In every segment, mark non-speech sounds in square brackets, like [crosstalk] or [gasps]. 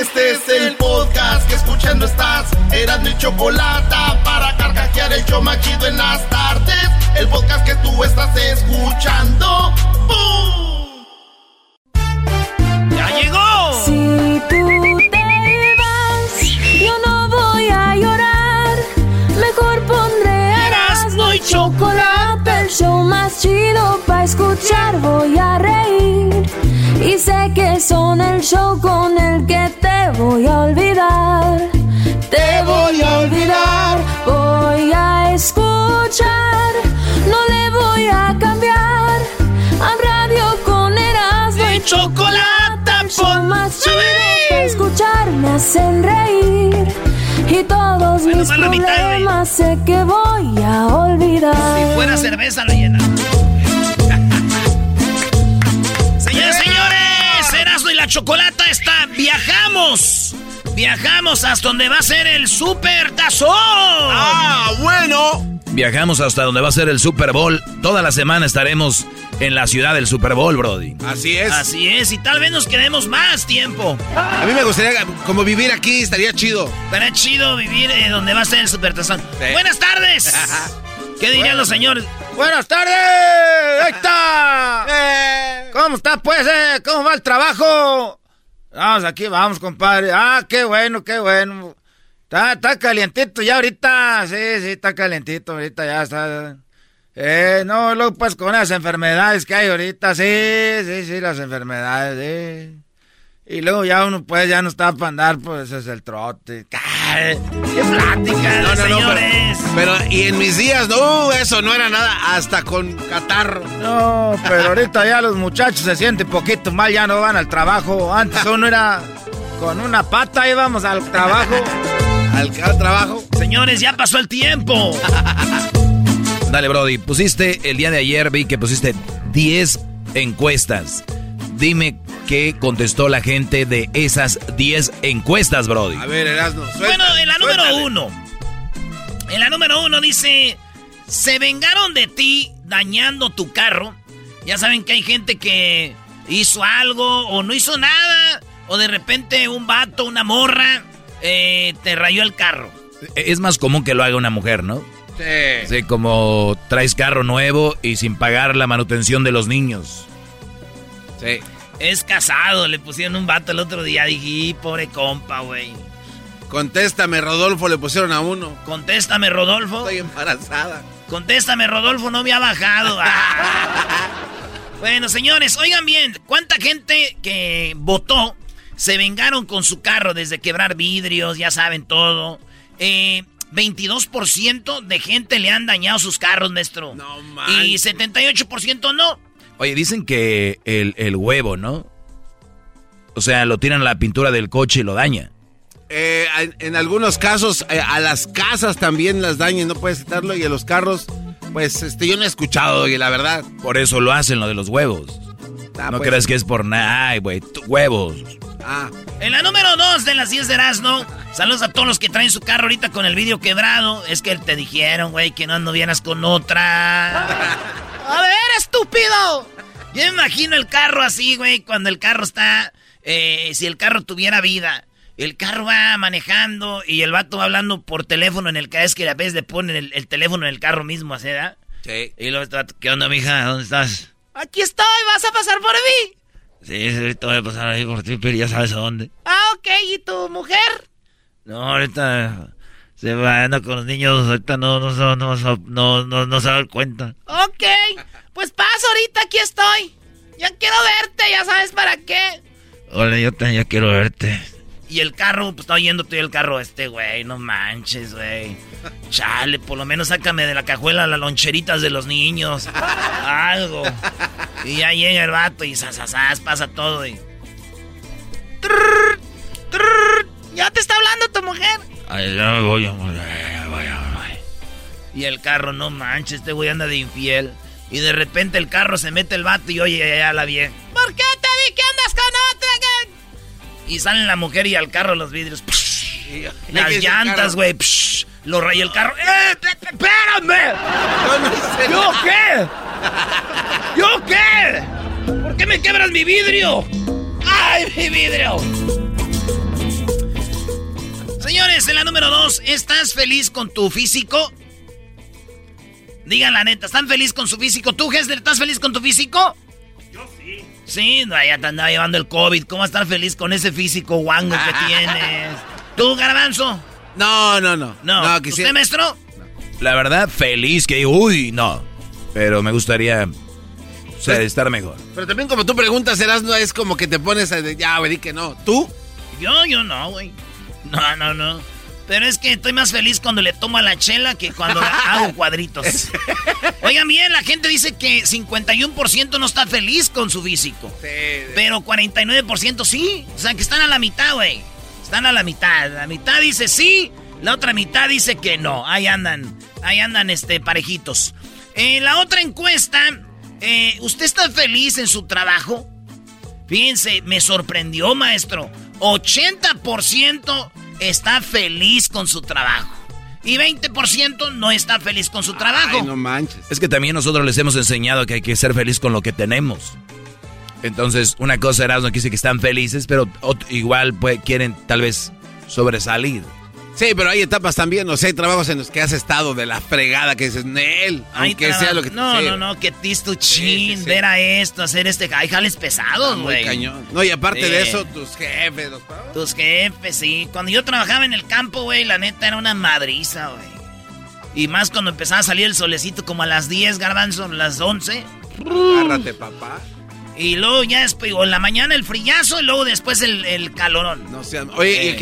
Este es el podcast que escuchando estás. Eran mi chocolate para carcajear el yo machido en las tardes. El podcast que tú estás escuchando. ¡Bum! ¡Ya llegó! Si tú te vas, yo no voy a llorar. Mejor pondré Erasmo y chocolate, el show más chido para escuchar. Voy a reír y sé que son el show con el que te voy a olvidar. Te voy a olvidar, voy a escuchar. No le voy a cambiar a radio con Erasmo y chocolate, pon- más chido escuchar me hacen reír y todos Bueno, mis mitad, problemas sé que voy a olvidar. Si fuera cerveza lo llena. La Chocolata está. Viajamos. Viajamos hasta donde va a ser el Super Tazón. Ah, bueno. Viajamos hasta donde va a ser el Super Bowl. Toda la semana estaremos en la ciudad del Super Bowl, Brody. Así es. Así es, y tal vez nos quedemos más tiempo. A mí me gustaría como vivir aquí, estaría chido. Estará chido vivir eh, donde va a ser el Super Tazón. Sí. Buenas tardes. [laughs] ¿Qué dirían los señores? Buenas tardes, ahí está. [laughs] Eh. ¿Cómo está pues? eh? ¿Cómo va el trabajo? Vamos, aquí vamos, compadre. Ah, qué bueno, qué bueno. Está, está calientito ya ahorita. Sí, sí, está calientito ahorita, ya está. Eh, no, luego pues con las enfermedades que hay ahorita, sí, sí, sí, las enfermedades, sí. Y luego ya uno pues ya no está para andar, pues es el trote. Ay, ¡Qué plática, No, no, no, señores! pero, pero, y en mis días, no, eso no era nada, hasta con catarro. No, pero ahorita ya los muchachos se sienten poquito mal, ya no van al trabajo. Antes uno era con una pata íbamos al trabajo. [laughs] Al, al trabajo. Señores, ya pasó el tiempo. [laughs] Dale, Brody. Pusiste el día de ayer, vi que pusiste 10 encuestas. Dime qué contestó la gente de esas 10 encuestas, Brody. A ver, Erasmo, Bueno, en la número suéltale. uno. En la número uno dice: Se vengaron de ti dañando tu carro. Ya saben que hay gente que hizo algo o no hizo nada. O de repente un vato, una morra, eh, te rayó el carro. Es más común que lo haga una mujer, ¿no? Sí. Sí, como traes carro nuevo y sin pagar la manutención de los niños. Sí. Es casado, le pusieron un vato el otro día. Dije, "Y, pobre compa, güey. Contéstame, Rodolfo, le pusieron a uno. Contéstame, Rodolfo. Estoy embarazada. Contéstame, Rodolfo, no me ha bajado. Ah. [laughs] bueno, señores, oigan bien, ¿cuánta gente que votó se vengaron con su carro desde quebrar vidrios, ya saben todo? Eh, 22% de gente le han dañado sus carros, maestro. No y manches. 78% no. Oye, dicen que el, el huevo, ¿no? O sea, lo tiran a la pintura del coche y lo daña. Eh, en, en algunos casos, eh, a las casas también las dañan, no puedes quitarlo. Y a los carros, pues este, yo no he escuchado, y la verdad. Por eso lo hacen, lo de los huevos. Ah, no pues, creas que es por nada. Ay, güey, huevos. Ah, En la número 2 de las 10 de Erasmo, saludos a todos los que traen su carro ahorita con el vidrio quebrado. Es que te dijeron, güey, que no anduvieras con otra. A ver, estúpido. Yo me imagino el carro así, güey, cuando el carro está... eh, si el carro tuviera vida. El carro va manejando y el vato va hablando por teléfono en el que es que a veces le ponen el, el teléfono en el carro mismo, sí. Y luego está, ¿qué onda, mija? ¿Dónde estás? Aquí estoy, vas a pasar por mí. Sí, ahorita voy a pasar ahí por ti, pero ya sabes a dónde. Ah, ok, ¿y tu mujer? No, ahorita se va anda con los niños, ahorita no, no, no, no, no, no, se da cuenta. Ok, pues paso ahorita, aquí estoy. Ya quiero verte, ya sabes para qué. Hola, yo también ya quiero verte. Y el carro, pues está oyendo tú el carro este, güey. No manches, güey. Chale, por lo menos sácame de la cajuela las loncheritas de los niños. Algo. Y ya llega el vato y sasasas, pasa todo y... ¿Ya te está hablando tu mujer? Ay, ya me voy, voy, voy. Y el carro, no manches, este güey anda de infiel. Y de repente el carro se mete el vato y oye, ya la bien. ¿Por qué te di que andas con otra? Y salen la mujer y al carro los vidrios. las llantas, güey. Lo raya el carro. ¡Eh! ¡Espérame! ¿Yo qué? ¿Yo qué? ¿Por qué me quebras mi vidrio? ¡Ay, mi vidrio! Señores, en la número dos, ¿estás feliz con tu físico? Digan la neta, ¿están feliz con su físico? ¿Tú, Hester, estás feliz con tu físico? Sí, ya te andaba llevando el COVID. ¿Cómo estar feliz con ese físico guango que [laughs] tienes? ¿Tú, Garbanzo? No, no, no. No, ¿usted, maestro? La verdad, feliz que... Uy, no. Pero me gustaría... O sea, estar mejor. Pero también como tú preguntas, serás no es como que te pones a... Ya, güey, que no. ¿Tú? Yo, yo no, güey. No, no, no. Pero es que estoy más feliz cuando le tomo a la chela que cuando [laughs] hago cuadritos. Oigan bien, la gente dice que 51% no está feliz con su físico. Pero 49% sí. O sea, que están a la mitad, güey. Están a la mitad. La mitad dice sí, la otra mitad dice que no. Ahí andan, ahí andan este, parejitos. En la otra encuesta, eh, ¿usted está feliz en su trabajo? Fíjense, me sorprendió, maestro. 80% está feliz con su trabajo. Y 20% no está feliz con su trabajo. Ay, no manches. Es que también nosotros les hemos enseñado que hay que ser feliz con lo que tenemos. Entonces, una cosa era no quiere decir que están felices, pero igual pues, quieren tal vez sobresalir. Sí, pero hay etapas también, o sea, hay trabajos en los que has estado de la fregada que dices, Nel, aunque sea lo que No, no, no, que tisto chin, ver a esto, hacer este. Hay jales pesados, güey. cañón. No, y aparte de eso, tus jefes, los Tus jefes, sí. Cuando yo trabajaba en el campo, güey, la neta era una madriza, güey. Y más cuando empezaba a salir el solecito como a las 10, garbanzo, las 11. Agárrate, papá. Y luego ya después, o en la mañana el frillazo y luego después el, el calorón. No oye, ¿y a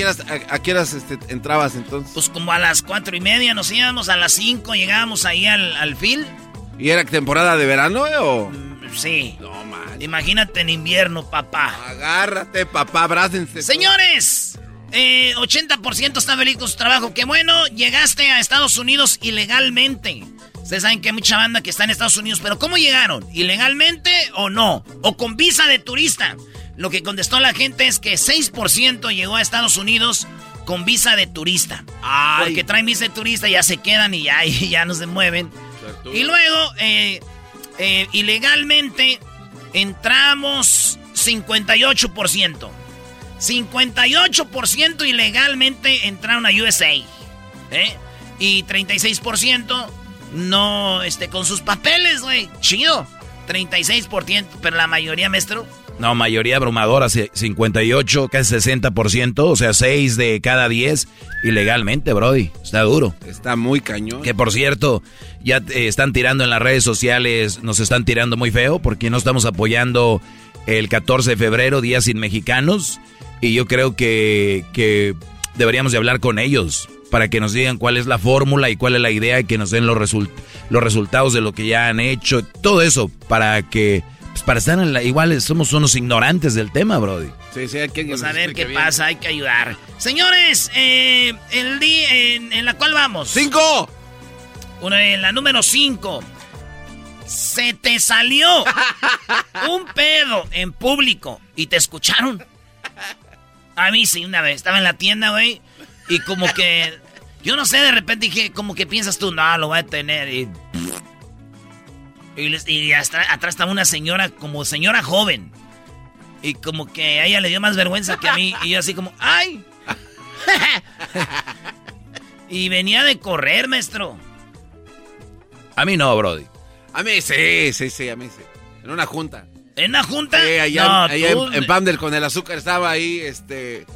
qué horas, este, entrabas entonces? Pues como a las cuatro y media nos íbamos, a las cinco llegábamos ahí al, al. ¿Y era temporada de verano, eh, o...? Mm, sí. No, man. Imagínate en invierno, papá. Agárrate, papá, abrácense. Señores, eh, 80% está feliz con su trabajo. Qué bueno, llegaste a Estados Unidos ilegalmente. Ustedes saben que hay mucha banda que está en Estados Unidos, pero ¿cómo llegaron? ¿Ilegalmente o no? ¿O con visa de turista? Lo que contestó la gente es que 6% llegó a Estados Unidos con visa de turista. Porque traen visa de turista, ya se quedan y ya, [laughs] ya no se mueven. Y luego, eh, eh, ilegalmente, entramos 58%. 58% ilegalmente entraron a USA. ¿eh? Y 36% no, este, con sus papeles, güey. Chido. 36%, pero la mayoría, maestro. No, mayoría abrumadora, 58, casi 60%, o sea, 6 de cada 10 ilegalmente, Brody. Está duro. Está muy cañón. Que por cierto, ya eh, están tirando en las redes sociales, nos están tirando muy feo porque no estamos apoyando el 14 de febrero, Día Sin Mexicanos, y yo creo que, que deberíamos de hablar con ellos para que nos digan cuál es la fórmula y cuál es la idea y que nos den los, los resultados de lo que ya han hecho. Todo eso para que, pues para estar en la, igual somos unos ignorantes del tema, Brody. Sí, sí, hay que pues a ver qué pasa, hay que ayudar. Señores, eh, el día en, la cual vamos. ¡Cinco! Una, en la número cinco. Se te salió [laughs] un pedo en público y te escucharon. A mí sí, una vez. Estaba en la tienda, güey. Y como que, yo no sé, de repente dije, como que piensas tú, no, lo voy a tener. Y, y, atrás estaba una señora, como señora joven. Y como que a ella le dio más vergüenza que a mí. Y yo así como, ¡ay! [laughs] y venía de correr, maestro. A mí no, Brody. A mí sí, sí, sí, a mí sí. En una junta. ¿En la junta? Sí, allá, allá en, en Pamdel con el azúcar estaba ahí, este...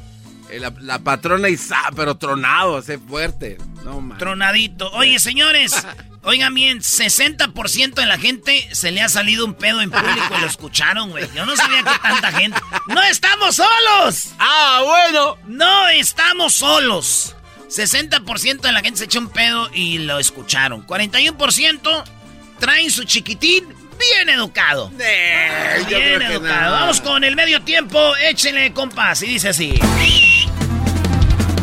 La, la patrona y pero tronado, ese fuerte. No, man. Tronadito. Oye, señores, [laughs] oigan bien, 60% de la gente se le ha salido un pedo en público y lo escucharon, güey. Yo no sabía que tanta gente. ¡No estamos solos! ¡Ah, bueno! ¡No estamos solos! 60% de la gente se echó un pedo y lo escucharon. 41% traen su chiquitín bien educado. bien educado. Vamos con el medio tiempo. Échenle compás. Y dice así.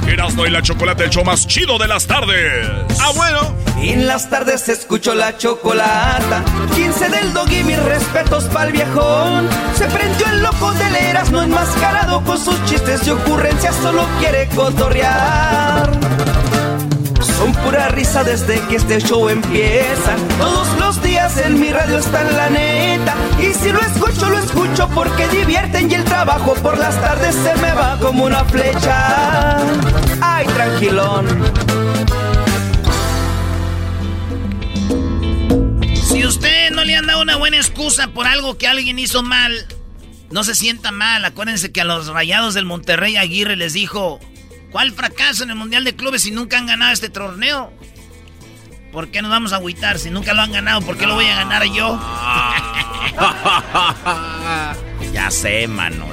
Erasmo y la chocolate, el show más chido de las tardes. Ah, bueno. En las tardes se escuchó la chocolata. 15 del dog y mis respetos pa'l viejón. Se prendió el loco del Erasmo enmascarado con sus chistes y ocurrencias. Solo quiere cotorrear. Son pura risa desde que este show empieza. Todos los días en mi radio está la neta. Y si lo escucho, lo escucho porque divierten y el trabajo por las tardes se me va como una flecha. Ay, tranquilón. Si usted no le han dado una buena excusa por algo que alguien hizo mal, no se sienta mal. Acuérdense que a los rayados del Monterrey Aguirre les dijo ¿Cuál fracaso en el Mundial de Clubes si nunca han ganado este torneo? ¿Por qué nos vamos a agüitar si nunca lo han ganado? ¿Por qué lo voy a ganar yo? [laughs] ya sé, mano.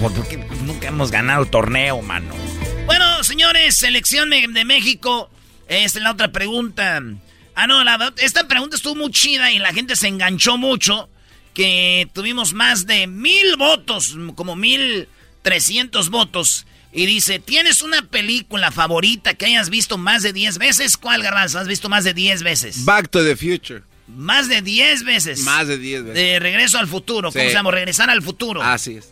¿por, qué nunca hemos ganado el torneo, mano? Bueno, señores, selección de, México. Esta es la otra pregunta. Ah, no, esta pregunta estuvo muy chida y la gente se enganchó mucho. Que tuvimos más de mil votos, como mil trescientos votos. Y dice, ¿tienes una película favorita que hayas visto más de 10 veces? ¿Cuál, Garbanzo? ¿Has visto más de 10 veces? Back to the Future. Más de 10 veces. Más de 10 veces. De Regreso al Futuro. ¿Cómo se llama? Regresar al Futuro. Así es.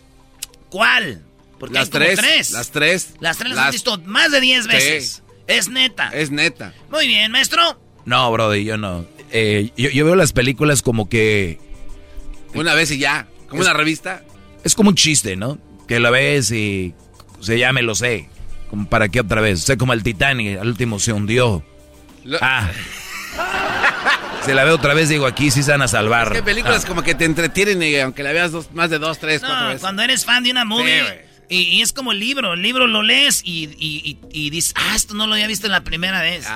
¿Cuál? Porque las tres, tres. Las tres. Las tres las, has visto más de 10 veces. Es neta. Es neta. Muy bien, maestro. No, Brody, yo no. Eh, yo, veo las películas como que... Una vez y ya. Como una revista. Es como un chiste, ¿no? Que la ves y o sea, ya me lo sé. ¿Para qué otra vez? Sé como el Titanic, al último se hundió. Ah. [laughs] Se la veo otra vez, digo, aquí sí se van a salvar. ¿Qué películas ah. como que te entretienen, y aunque la veas más de dos, tres, cuatro veces? Cuando eres fan de una movie y, es como el libro, el libro lo lees y, dices, ah, esto no lo había visto en la primera vez.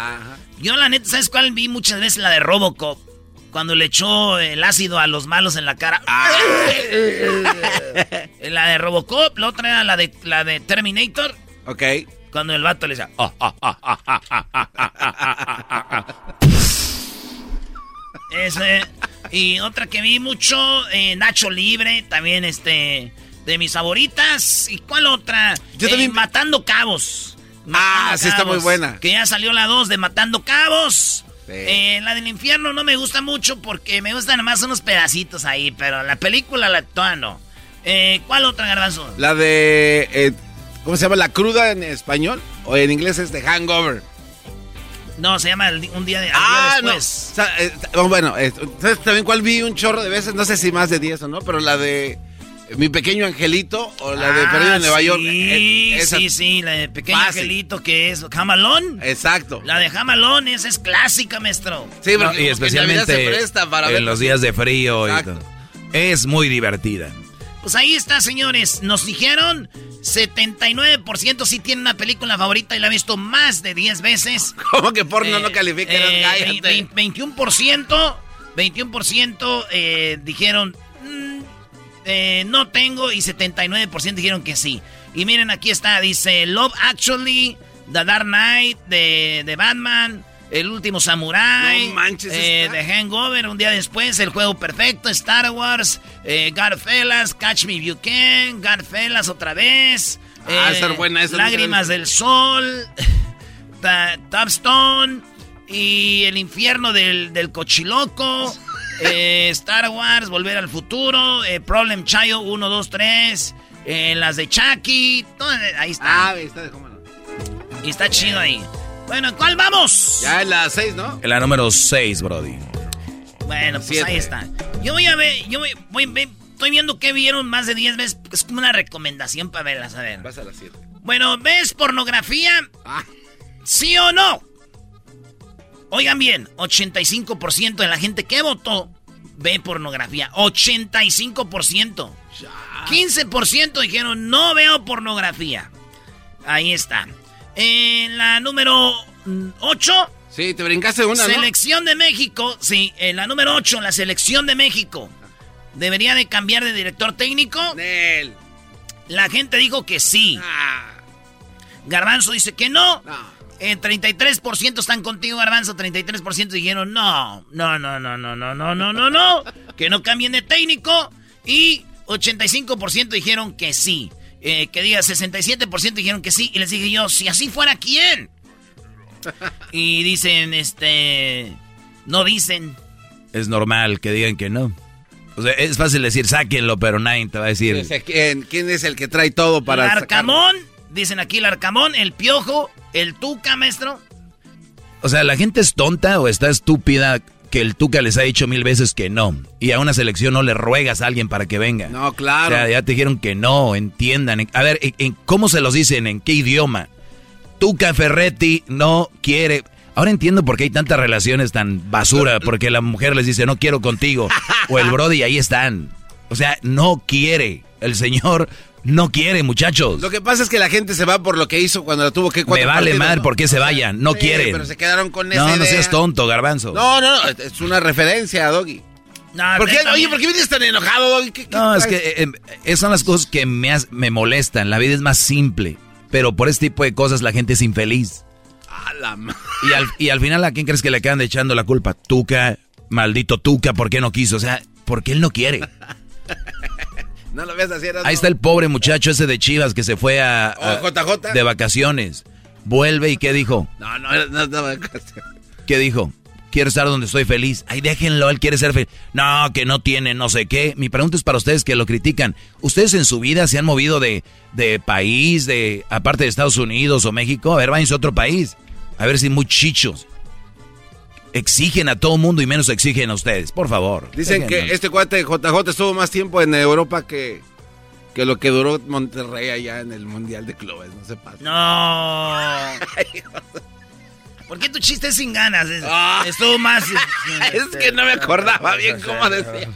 Yo la neta, ¿sabes cuál vi muchas veces? La de Robocop. Cuando le echó el ácido a los malos en la cara. la de Robocop, la otra era la de, la de Terminator. Ok. Cuando el vato le decía... Ese. Y otra que vi mucho, Nacho Libre, también este... De mis favoritas. ¿Y cuál otra? Yo también... Matando Cabos. ah, sí, está muy buena. Que ya salió la 2 de Matando Cabos. Eh, la del infierno no me gusta mucho porque me gustan más unos pedacitos ahí, pero la película, la toda no. Eh, ¿Cuál otra, Garbanzo? La de... Eh, ¿Cómo se llama? ¿La cruda en español? ¿O en inglés es The Hangover? No, se llama Un día, de, ah, después. No. bueno, ¿sabes también cuál vi un chorro de veces? No sé si más de 10 o no, pero la de... Mi pequeño angelito o la de Perdido en Nueva York. Sí, eh, sí, sí, la de Pequeño Angelito que es Jamalón. Exacto. La de Jamalón, esa es clásica, maestro. Sí, y especialmente en los días de frío. Es muy divertida. Pues ahí está, señores. Nos dijeron 79% sí tiene una película favorita y la ha visto más de 10 veces. [laughs] ¿Cómo que porno no eh, califica? Eh, 21%, 21% eh, dijeron eh, no tengo y 79% dijeron que sí. Y miren, aquí está, dice Love Actually, The Dark Knight de, Batman, El Último Samurai, no manches, eh, The Hangover, un día después, El Juego Perfecto, Star Wars, eh, Catch Me If You Can, Godfellas otra vez. Ah, eh, buena Lágrimas del Sol, [laughs] Top Stone y El Infierno del, del Cochiloco. Eh, Star Wars, Volver al Futuro, eh, Problem Child 1, 2, 3, las de Chucky, ahí está. Ah, está de Y está chido ahí. Bueno, ¿cuál vamos? Ya en la 6, ¿no? En la número 6, Brody. Bueno, pues ahí está. Yo voy a ver, yo voy, estoy viendo que vieron más de 10 veces. Es como una recomendación para verlas, a ver. Vas a la 7. Bueno, ¿ves pornografía? Ah. ¿Sí o no? Oigan bien, 85% de la gente que votó ve pornografía. 85%. 15% dijeron no veo pornografía. Ahí está. En la número 8. Sí, te brincaste una, Selección de México. Sí, en la número 8, la selección de México. ¿Debería de cambiar de director técnico? La gente dijo que sí. Ah. Garbanzo dice que no. En 33% están contigo, Garbanzo. 33% dijeron no. No, no, no, no, no, no, no, no, no. Que no cambien de técnico. Y 85% dijeron que sí. Eh, que diga 67% dijeron que sí. Y les dije yo, si así fuera, ¿quién? [laughs] Y dicen, este. No dicen. Es normal que digan que no. O sea, es fácil decir, sáquenlo, pero nadie te va a decir. ¿quién, ¿Quién, es el que trae todo para. Arcamón, dicen aquí el Arcamón, el Piojo, el Tuca, maestro. O sea, ¿la gente es tonta o está estúpida que el Tuca les ha dicho mil veces que no? Y a una selección no le ruegas a alguien para que venga. No, claro. O sea, ya te dijeron que no, entiendan. A ver, ¿cómo se los dicen? ¿En qué idioma? Tuca Ferretti no quiere. Ahora entiendo por qué hay tantas relaciones tan basura, porque la mujer les dice no quiero contigo, o el [laughs] Brody ahí están. O sea, no quiere. El señor no quiere, muchachos. Lo que pasa es que la gente se va por lo que hizo cuando tuvo que Me vale mal por qué se vayan, no quieren. Pero se quedaron con esa No, no seas tonto, garbanzo. No, no, no, es una referencia, Doggy. No, ¿Por qué, oye, ¿por qué vienes tan enojado, Doggy? no, es que eh, eh, esas son las cosas que me, me molestan. La vida es más simple, pero por este tipo de cosas la gente es infeliz y, al, y al final, ¿a quién crees que le quedan echando la culpa? Tuca, maldito Tuca, ¿por qué no quiso? O sea, porque él no quiere. [laughs] no lo ves así. Ahí está el pobre muchacho ese de Chivas que se fue a, JJ. de vacaciones. Vuelve y ¿qué dijo? No, no, no, no, ¿Qué dijo? Quiero estar donde estoy feliz. Ay, déjenlo, él quiere ser feliz. No, que no tiene no sé qué. Mi pregunta es para ustedes que lo critican. ¿Ustedes en su vida se han movido de, de país, de aparte de Estados Unidos o México? A ver, váyanse a otro país. A ver si muy chichos. Exigen a todo mundo y menos exigen a ustedes, por favor. Dicen que este cuate JJ estuvo más tiempo en Europa que, que lo que duró Monterrey allá en el Mundial de Clubes, no se pasa. No. [laughs] ¿Por qué tu chiste es sin ganas? Ah. Estuvo más... [laughs] es que no me acordaba bien cómo decía.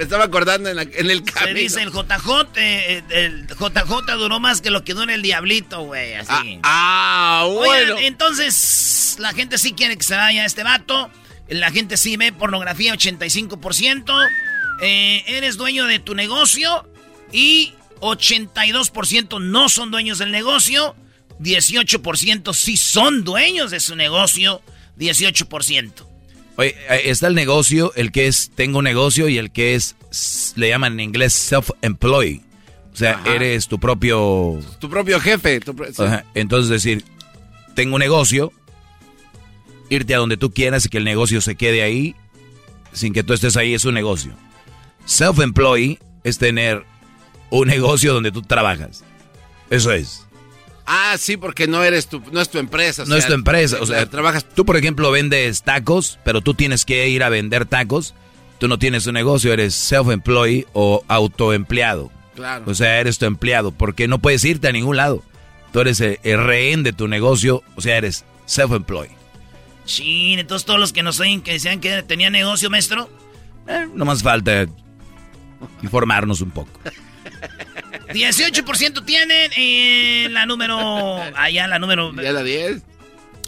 Me estaba acordando en, el camino. Se dice el JJ, eh, el JJ duró más que lo que dura el Diablito, güey, así. Ah, ah bueno. entonces, la gente sí quiere que se vaya este vato. La gente sí ve pornografía 85%. Eh, eres dueño de tu negocio y 82% no son dueños del negocio. 18% sí son dueños de su negocio. 18%. Oye, está el negocio, el que es tengo un negocio y el que es, le llaman en inglés self-employed. O sea, eres tu propio... Tu propio jefe. Entonces decir, tengo un negocio, irte a donde tú quieras y que el negocio se quede ahí, sin que tú estés ahí, es un negocio. Self-employed es tener un negocio donde tú trabajas. Eso es. Ah, sí, porque no eres tu, no es tu empresa. no es tu empresa, o sea, trabajas. Tú, por ejemplo, vendes tacos, pero tú tienes que ir a vender tacos. Tú no tienes un negocio, eres self-employed o autoempleado. Claro. O sea, eres tu empleado, porque no puedes irte a ningún lado. Tú eres el, rehén de tu negocio, o sea, eres self-employed. Sí, entonces todos los que nos oyen que decían que tenía negocio, maestro. Eh, no más falta informarnos un poco. [laughs] 18% tienen en la número. Allá, la número. ¿Ya la 10?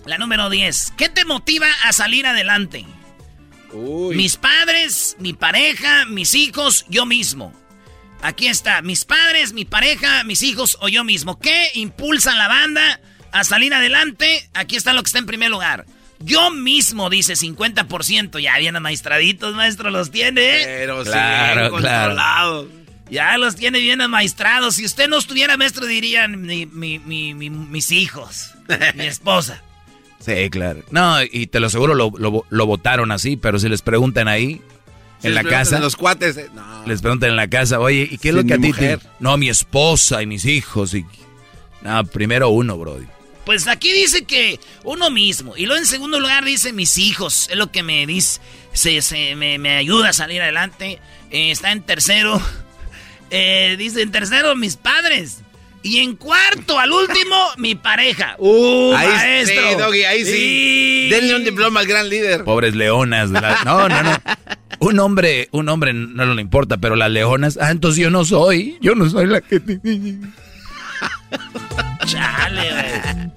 La número 10. ¿Qué te motiva a salir adelante? Mis padres, mi pareja, mis hijos, yo mismo. Aquí está, mis padres, mi pareja, mis hijos o yo mismo. ¿Qué impulsa a la banda a salir adelante? Aquí está lo que está en primer lugar. Yo mismo, dice 50%. Ya bien maestraditos, maestro, los tiene. Pero claro, claro. Ya los tiene bien amaestrados. Si usted no estuviera maestro, dirían mis hijos, [laughs] mi esposa. Sí, claro. No, y te lo aseguro, lo, lo, votaron así, pero si les preguntan ahí, en la casa. los cuates. Eh, les preguntan en la casa, oye, ¿y qué es lo que a ti te.? No, mi esposa y mis hijos. Y... No, primero uno, Brody. Pues aquí dice que uno mismo. Y luego en segundo lugar dice mis hijos. Es lo que me dice. Se, me, ayuda a salir adelante. Eh, está en tercero. Eh, dice en tercero, mis padres. Y en cuarto, al último, mi pareja. ¡Uh, ahí maestro! Sí, Doggy, ahí sí. Denle un diploma al gran líder. Pobres leonas. No, no, no. Un hombre, un hombre no le importa, pero las leonas... Ah, entonces yo no soy. Yo no soy la que... Chale, güey.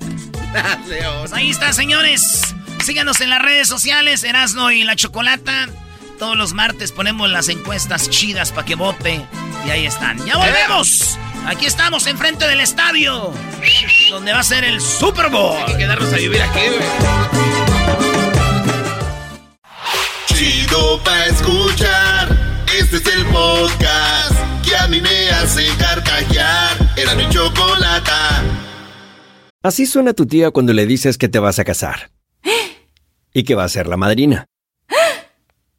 Pues ahí está, señores. Síganos en las redes sociales, Erasno y la Chocolata. Todos los martes ponemos las encuestas chidas para que vote. Y ahí están. ¡Ya volvemos! Aquí estamos enfrente del estadio. Donde va a ser el Super Bowl. Hay que quedarnos a vivir aquí, güey. Chido pa' escuchar. Este es el podcast que a mí me hace carcajear. Era mi chocolata. Así suena tu tía cuando le dices que te vas a casar. [gasps] Y que va a ser la madrina.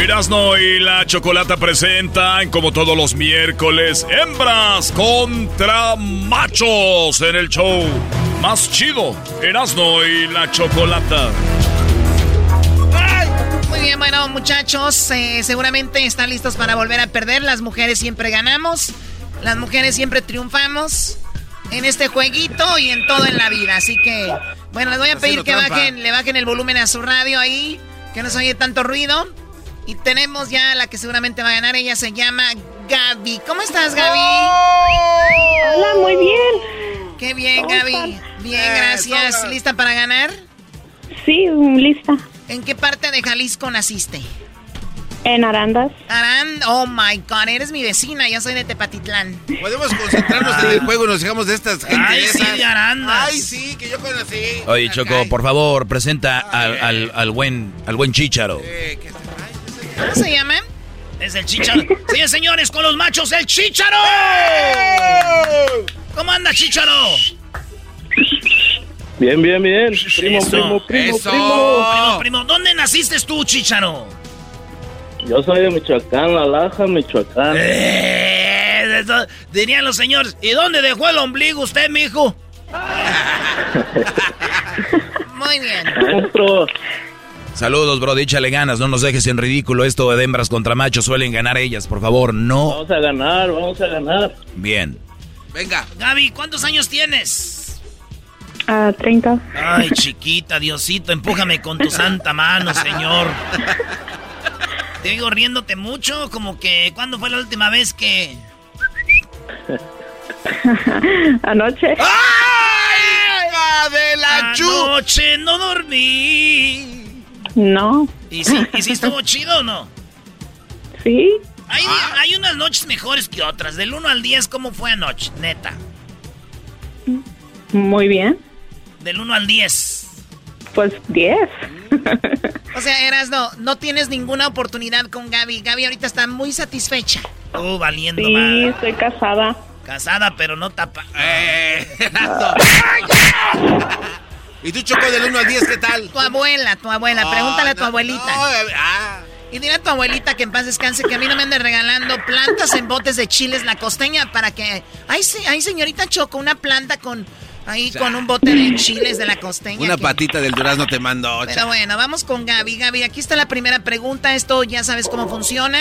Erasno y la Chocolata presentan, como todos los miércoles, hembras contra machos en el show más chido. Erasno y la Chocolata. Muy bien, bueno, muchachos, eh, seguramente están listos para volver a perder. Las mujeres siempre ganamos, las mujeres siempre triunfamos en este jueguito y en todo en la vida. Así que, bueno, les voy a pedir que bajen, le bajen el volumen a su radio ahí, que no se oye tanto ruido. Y tenemos ya a la que seguramente va a ganar. Ella se llama Gaby. ¿Cómo estás, Gaby? Hola, muy bien. Qué bien, Gaby. Bien, gracias. ¿Lista para ganar? Sí, lista. ¿En qué parte de Jalisco naciste? En Arandas. Aranda, oh my god, eres mi vecina, yo soy de Tepatitlán. Podemos concentrarnos en el [laughs] juego y nos dejamos de estas Ay, sí, de Arandas. Ay, sí, que yo conocí. Oye, Choco, por favor, presenta al, al, al buen, al buen Chícharo. ¿Cómo se llama? Es el Chícharo. [laughs] Sí, señores, con los machos, el Chícharo. ¿Cómo anda, Chícharo? Bien, bien, bien. Primo, Eso, primo, primo, eso. primo. Primo, primo, ¿dónde naciste tú, Chícharo? Yo soy de Michoacán, La Laja, Michoacán. Eh, eso, dirían los señores. ¿Y dónde dejó el ombligo usted, mijo? [laughs] Muy bien. Saludos, bro, échale ganas, no nos dejes en ridículo. Esto de hembras contra machos suelen ganar ellas, por favor, no. vamos a ganar, vamos a ganar. Bien. Venga. Gaby, ¿cuántos años tienes? A 30. Ay, [laughs] chiquita, Diosito, empújame con tu santa mano, señor. [laughs] Te digo riéndote mucho, como que ¿cuándo fue la última vez que [laughs] Anoche. ¡Ay! de la chu! Anoche no dormí. No. ¿Y sí, [laughs] ¿Y sí estuvo chido o no? Sí. Hay, hay unas noches mejores que otras. Del 1 al 10, ¿cómo fue anoche? Neta. Muy bien. Del 1 al 10. Pues 10. [laughs] O sea, Eras, no, no tienes ninguna oportunidad con Gaby. Gaby ahorita está muy satisfecha. Oh, valiendo Sí, mal. estoy casada. Casada, pero no tapa. Eh, [laughs] ¿Y tú, Choco, del 1 al 10, qué tal? Tu abuela, tu abuela. No, Pregúntale a tu no, abuelita. no, ah. Y dile a tu abuelita que en paz descanse que a mí no me ande regalando plantas en botes de chiles la costeña para que... Ay, sí, ay señorita Choco, una planta con... Ahí con un bote de chiles de la costeña. Una que- patita del durazno te mando. Pero bueno, vamos con Gaby. Gaby, aquí está la primera pregunta. Esto ya sabes cómo funciona.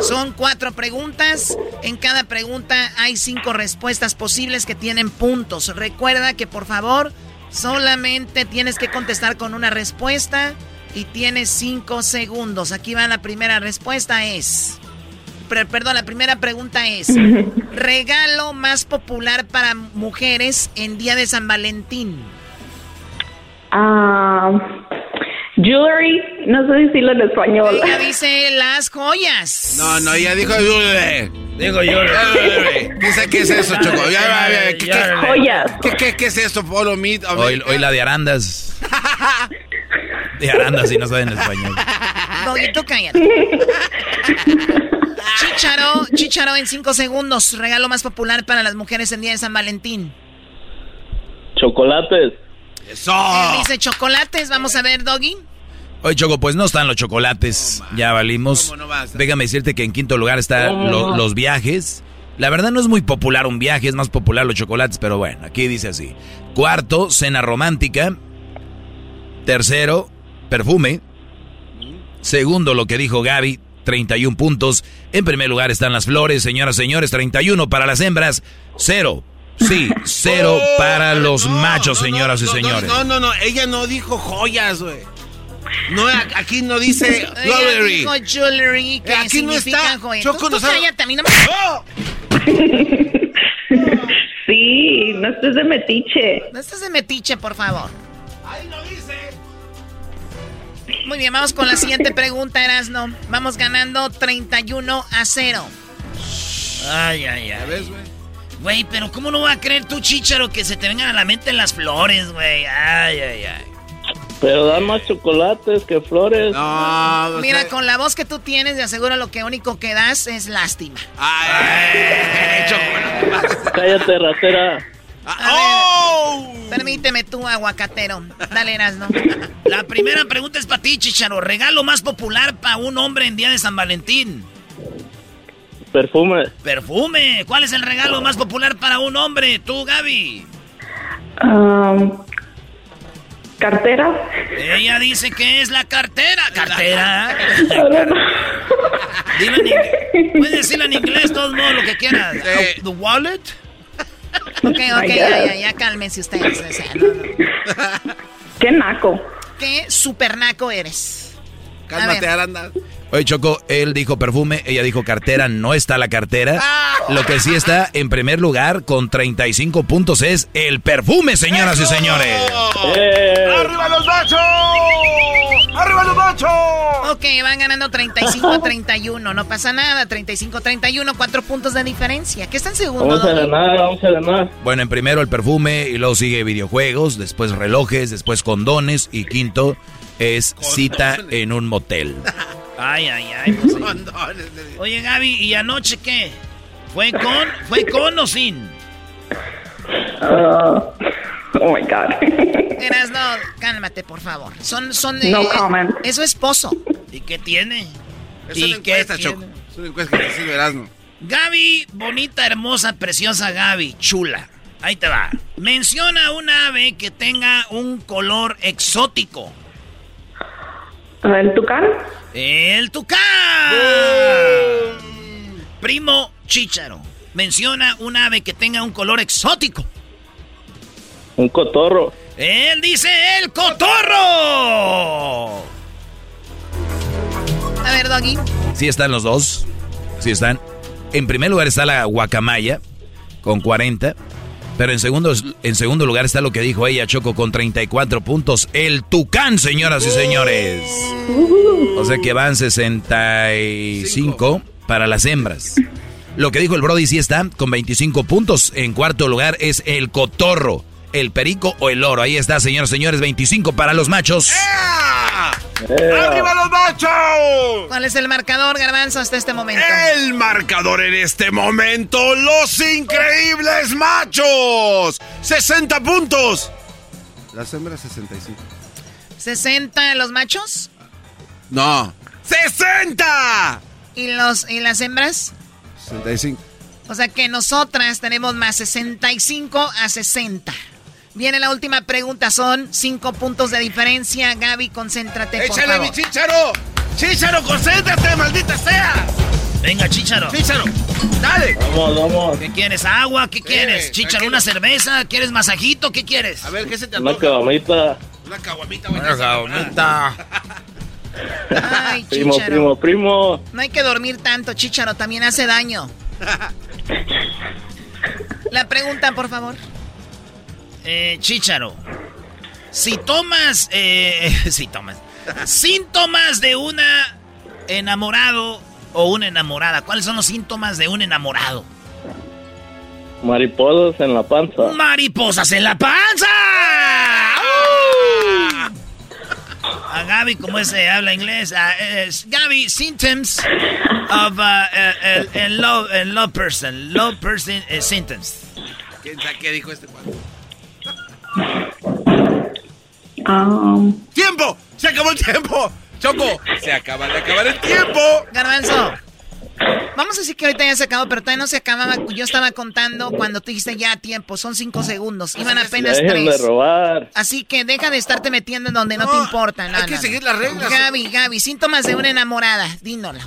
Son cuatro preguntas. En cada pregunta hay cinco respuestas posibles que tienen puntos. Recuerda que por favor solamente tienes que contestar con una respuesta y tienes cinco segundos. Aquí va la primera respuesta es... per- perdón, la primera pregunta es... [laughs] regalo más popular para mujeres en Día de San Valentín. Ah, jewelry, no sé decirlo en español. Ella dice las joyas. No, no, ya dijo. eh, Digo. ¿Qué, sé- qué es eso, Choco? ¿Qué, qué, Joyas. qué, qué- qué es esto? Follow me. Hoy, hoy la de arandas. [laughs] De arandas, si no saben español. Tú cállate. [laughs] Chicharo, Chicharo en cinco segundos. Regalo más popular para las mujeres en día de San Valentín. Chocolates. Eso. Él dice chocolates. Vamos a ver, Doggy. Oye, Choco, pues no están los chocolates. ya valimos. Déjame decirte que en quinto lugar están los viajes. La verdad no es muy popular un viaje, es más popular los chocolates, pero bueno, aquí dice así. Cuarto, cena romántica. Tercero, perfume. Segundo, lo que dijo Gaby, 31 puntos. En primer lugar están las flores, señoras, señores, 31 para las hembras. Cero. Sí, [laughs] cero Oh, para los no, machos, no, señoras no, y señores. No, no, no, ella no dijo joyas, güey. No, aquí no dice jewelry. dijo jewelry, que Eh, aquí no está. joya. Choco, Tú- tú no sabe- cállate, a mí no me... [laughs] sí, no estés de metiche. No estés de metiche, por favor. Muy bien, vamos con la siguiente pregunta, Erasno. Vamos ganando 31 a 0. Ay, ay, ay. ¿Ves, güey? Güey, pero ¿cómo no va a creer tú, chicharo, que se te vengan a la mente las flores, güey? Ay, ay, ay. Pero dan más chocolates que flores. No, o Mira, sea- con la voz que tú tienes, de aseguro lo que único que das es lástima. Ay, no te. Cállate, ratera. Ah, ¡Oh! Permíteme tú, aguacatero. Dale, Erasno. La primera pregunta es para ti, chicharo. Regalo más popular para un hombre en día de San Valentín. Perfume. Perfume. ¿Cuál es el regalo más popular para un hombre? Tú, Gaby. Um, cartera. Ella dice que es la cartera. ¿Cartera? [laughs] Dilo en inglés. Puedes decirlo en inglés, todos modos, lo que quieras. Sí. ¿The wallet? Ok, ok, my ya, God. ya, ya, cálmense ustedes. o sea, no, no. [laughs] Qué naco. ¿Qué supernaco eres? A Cálmate. Aranda. Oye, Choco, él dijo perfume, ella dijo cartera, no está la cartera. Ah. Lo que sí está en primer lugar con 35 puntos es el perfume, señoras y señores. ¡Eh! ¡Arriba los machos! ¡Arriba los machos! Ok, van ganando 35 a 31. No pasa nada. 35 a 31, cuatro puntos de diferencia. ¿Qué está en segundo? Vamos a ganar, vamos a ganar. Bueno, en primero el perfume y luego sigue videojuegos, después relojes, después condones y quinto es cita en un motel. [laughs] Ay, ay, ay. pues sí. Oye, Gaby, ¿y anoche qué? ¿Fue con, fue con o sin? Uh, oh my God. Erasno, cálmate, por favor. Son, son de. No comment. Es su esposo. ¿Y qué tiene? Es ¿Y una qué encuesta? Choco. Es una encuesta que Erasmo. Gaby, bonita, hermosa, preciosa Gaby, chula. Ahí te va. Menciona un ave que tenga un color exótico. ¿El tucán? El tucán. Primo Chícharo. Menciona un ave que tenga un color exótico. Un cotorro. Él dice el cotorro. A ver, Doggy. Sí están los dos, sí están. En primer lugar está la guacamaya con 40, pero en segundo, en segundo lugar está lo que dijo ella, Choco, con 34 puntos. El tucán, señoras y señores. O sea que van 65 para las hembras. Lo que dijo el Brody sí está con 25 puntos. En cuarto lugar es el cotorro, el perico o el oro. Ahí está, señoras y señores, 25 para los machos. ¡Arriba los machos! ¿Cuál es el marcador, Garbanzo, hasta este momento? El marcador en este momento, los increíbles machos. 60 puntos. Las hembras 65. ¿60 los machos? No. ¡60! ¿Y, los, ¿Y las hembras? 65. O sea que nosotras tenemos más 65 a 60. Viene la última pregunta, son cinco puntos de diferencia. Gaby, concéntrate, por ¡Échale, mi chicharo! ¡Chicharo, concéntrate, maldita sea! Venga, chicharo. ¡Chicharo! ¡Dale! Vamos, vamos. ¿Qué quieres? ¿Agua? ¿Qué quieres? Chicharo, una cerveza. ¿Quieres masajito? ¿Qué quieres? A ver, ¿qué se te Una antoja? caguamita. Una caguamita, Una caguamita. Ay, [laughs] Primo, chicharo. primo, primo. No hay que dormir tanto, chicharo, también hace daño. [laughs] La pregunta, por favor. Eh, chicharo. Si tomas, eh, [laughs] si tomas, síntomas de una enamorado o una enamorada. ¿Cuáles son los síntomas de un enamorado? Mariposas en la panza. Mariposas en la panza. ¡Uh! A Gaby, como ese habla inglés, ah, es Gaby, symptoms of uh, el low, el low person, low person eh, symptoms. ¿Quién sabe qué dijo este cuadro? Um, ¡Tiempo! ¡Se acabó el tiempo! ¡Choco! ¡Se acaba de acabar el tiempo! Garbanzo. Vamos a decir que ahorita ya se acabó, pero todavía no se acababa. Yo estaba contando cuando tú dijiste ya tiempo, son cinco segundos. Iban apenas Dejen de tres. robar. Así que deja de estarte metiendo en donde no, te importa. No, hay que no, seguir las reglas. Gaby, Gaby, síntomas de una enamorada. Dínola.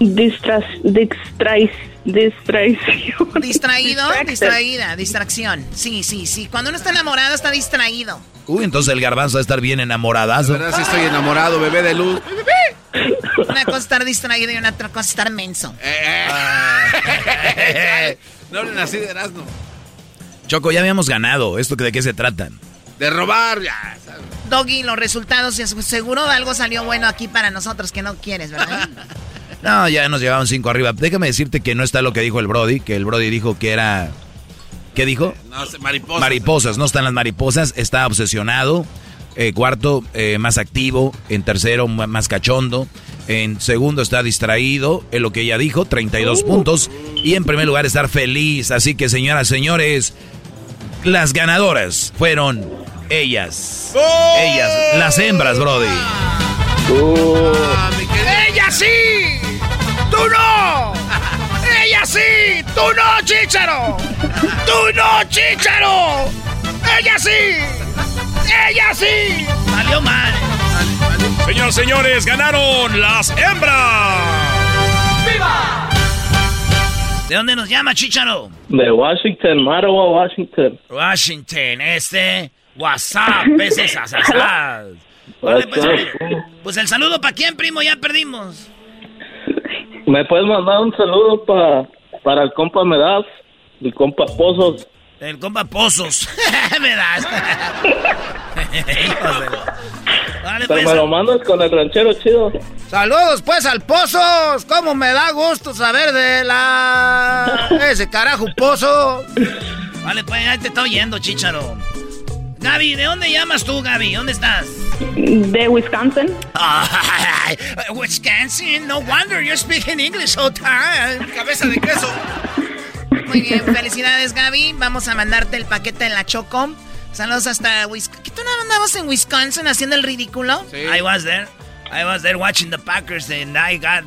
distras, distrais, distracción. Distraído, Distracted. distraída, distracción. Sí, sí, sí. Cuando uno está enamorado, está distraído. Uy, entonces el garbanzo va a estar bien De enamoradazo. verdad sí estoy enamorado, bebé de luz. Una cosa es estar distraído y una otra cosa es estar menso. Eh, [laughs] no hablen así de Erasmo. Choco, ya habíamos ganado. ¿Esto de qué se trata? De robar, ya. Doggy, los resultados, seguro algo salió bueno aquí para nosotros que no quieres, ¿verdad? [laughs] No, ya nos llevaban cinco arriba. Déjame decirte que no está lo que dijo el Brody, que el Brody dijo que era... ¿Qué dijo? No sé, mariposas. Mariposas, no están las mariposas, está obsesionado. Eh, cuarto, eh, más activo. En tercero, más cachondo. En segundo, está distraído. En lo que ella dijo, 32 puntos. Y en primer lugar, estar feliz. Así que, señoras, señores, las ganadoras fueron ellas. Ellas, las hembras, Brody. Ah, mi querido- ¡Ella sí! ¡Tú no! ¡Ella sí! ¡Tú no, Chicharo! ¡Tú no, Chicharo! ¡Ella sí! ¡Ella sí! Salió mal. Señoras y señores, ganaron las hembras. ¿De dónde nos llama, Chicharo? De Washington, Marawa, Washington. Washington, este. WhatsApp, [laughs] ese sasasas. Órale, pues, pues el saludo para quién, primo, ya perdimos. ¿Me puedes mandar un saludo pa, para el compa Medaz? El compa Pozos. El compa Pozos. [laughs] Me das. [laughs] Hijos de la- Órale, Pero pues. me lo mandas con el ranchero chido. Saludos pues al Pozos. Cómo me da gusto saber de la... Ese carajo Pozos. Vale, pues ya te estoy oyendo, Chicharo. Gaby, ¿de dónde llamas tú, Gaby? ¿Dónde estás? De Wisconsin. Ay, Wisconsin, no wonder you're speaking English all time. Cabeza de queso. Muy bien, felicidades, Gaby. Vamos a mandarte el paquete en la Choco. Saludos hasta Wisconsin. ¿Qué tú no andabas en Wisconsin haciendo el ridículo? I was there. I was there watching the Packers and I got...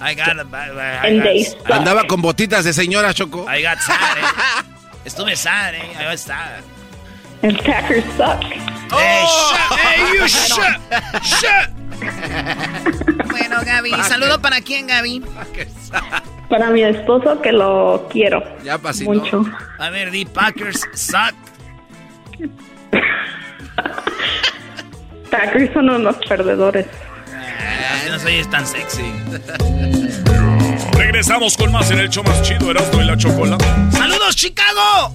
I got... I got. Andaba con botitas de señora, Choco. I got sad, eh. [laughs] Estuve sad, eh. I was sad. And Packers suck. Hey, shut! Hey, you shut! Shut! [laughs] Bueno, Gaby, saludo para quién, Gaby. Para mi esposo que lo quiero Ya pasó. mucho. A ver, the Packers suck. Packers son unos perdedores. Así no soy tan sexy. Regresamos con más en el show más chido, Erasmo y la Chocolata. ¡Saludos, Chicago!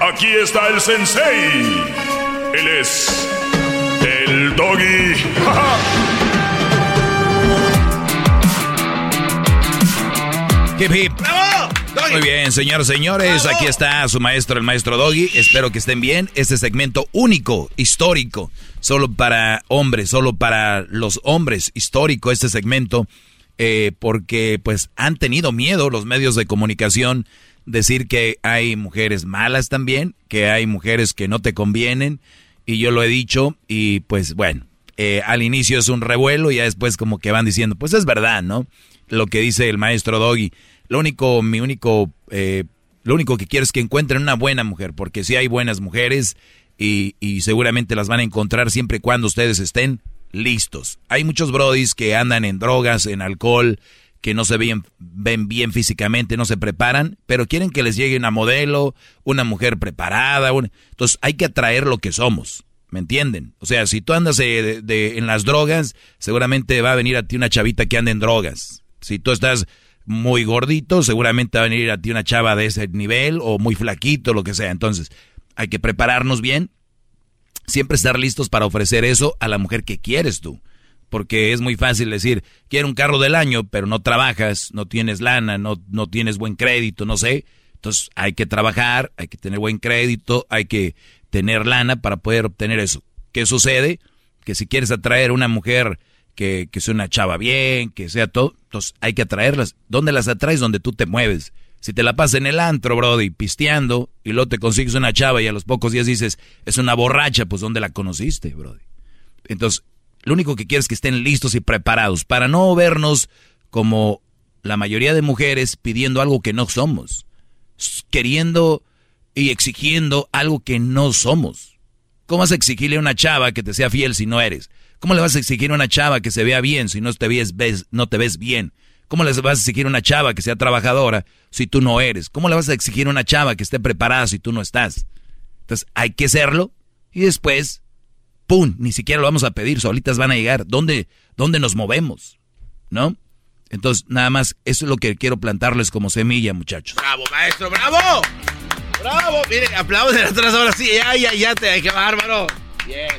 Aquí está el sensei. Él es el doggy. Hip hip. Muy bien, señores, señores, aquí está su maestro, el maestro Doggy. Espero que estén bien. Este segmento único, histórico, solo para hombres, solo para los hombres, histórico este segmento, eh, porque pues han tenido miedo los medios de comunicación decir que hay mujeres malas también, que hay mujeres que no te convienen, y yo lo he dicho, y pues bueno, eh, al inicio es un revuelo y ya después como que van diciendo, pues es verdad, ¿no? Lo que dice el maestro Doggy. Lo único, mi único, eh, lo único que quiero es que encuentren una buena mujer, porque si hay buenas mujeres y, y seguramente las van a encontrar siempre y cuando ustedes estén listos. Hay muchos brodis que andan en drogas, en alcohol, que no se ven, bien físicamente, no se preparan, pero quieren que les llegue una modelo, una mujer preparada. Entonces hay que atraer lo que somos, ¿me entienden? O sea, si tú andas de, en las drogas, seguramente va a venir a ti una chavita que anda en drogas. Si tú estás muy gordito, seguramente va a venir a ti una chava de ese nivel o muy flaquito, lo que sea. Entonces, hay que prepararnos bien, siempre estar listos para ofrecer eso a la mujer que quieres tú. Porque es muy fácil decir, quiero un carro del año, pero no trabajas, no tienes lana, no, no tienes buen crédito, no sé. Entonces hay que trabajar, hay que tener buen crédito, hay que tener lana para poder obtener eso. ¿Qué sucede? Que si quieres atraer una mujer que, que sea una chava bien, que sea todo, entonces hay que atraerlas. ¿Dónde las atraes? Donde tú te mueves. Si te la pasas en el antro, brody, pisteando, y luego te consigues una chava y a los pocos días dices, es una borracha, pues ¿dónde la conociste, brody? Entonces, lo único que quiero es que estén listos y preparados para no vernos como la mayoría de mujeres pidiendo algo que no somos, queriendo y exigiendo algo que no somos. ¿Cómo vas a exigirle a una chava que te sea fiel si no eres? ¿Cómo le vas a exigir a una chava que se vea bien si no te ves, no te ves bien? ¿Cómo le vas a exigir a una chava que sea trabajadora si tú no eres? ¿Cómo le vas a exigir a una chava que esté preparada si tú no estás? Entonces hay que serlo y después, ¡pum! Ni siquiera lo vamos a pedir, solitas van a llegar. ¿Dónde, dónde nos movemos? ¿No? Entonces, nada más, eso es lo que quiero plantarles como semilla, muchachos. ¡Bravo, maestro! ¡Bravo! ¡Bravo! Mire, aplausos atrás ahora sí. Ya, ya, ya, te, qué bárbaro. Bien.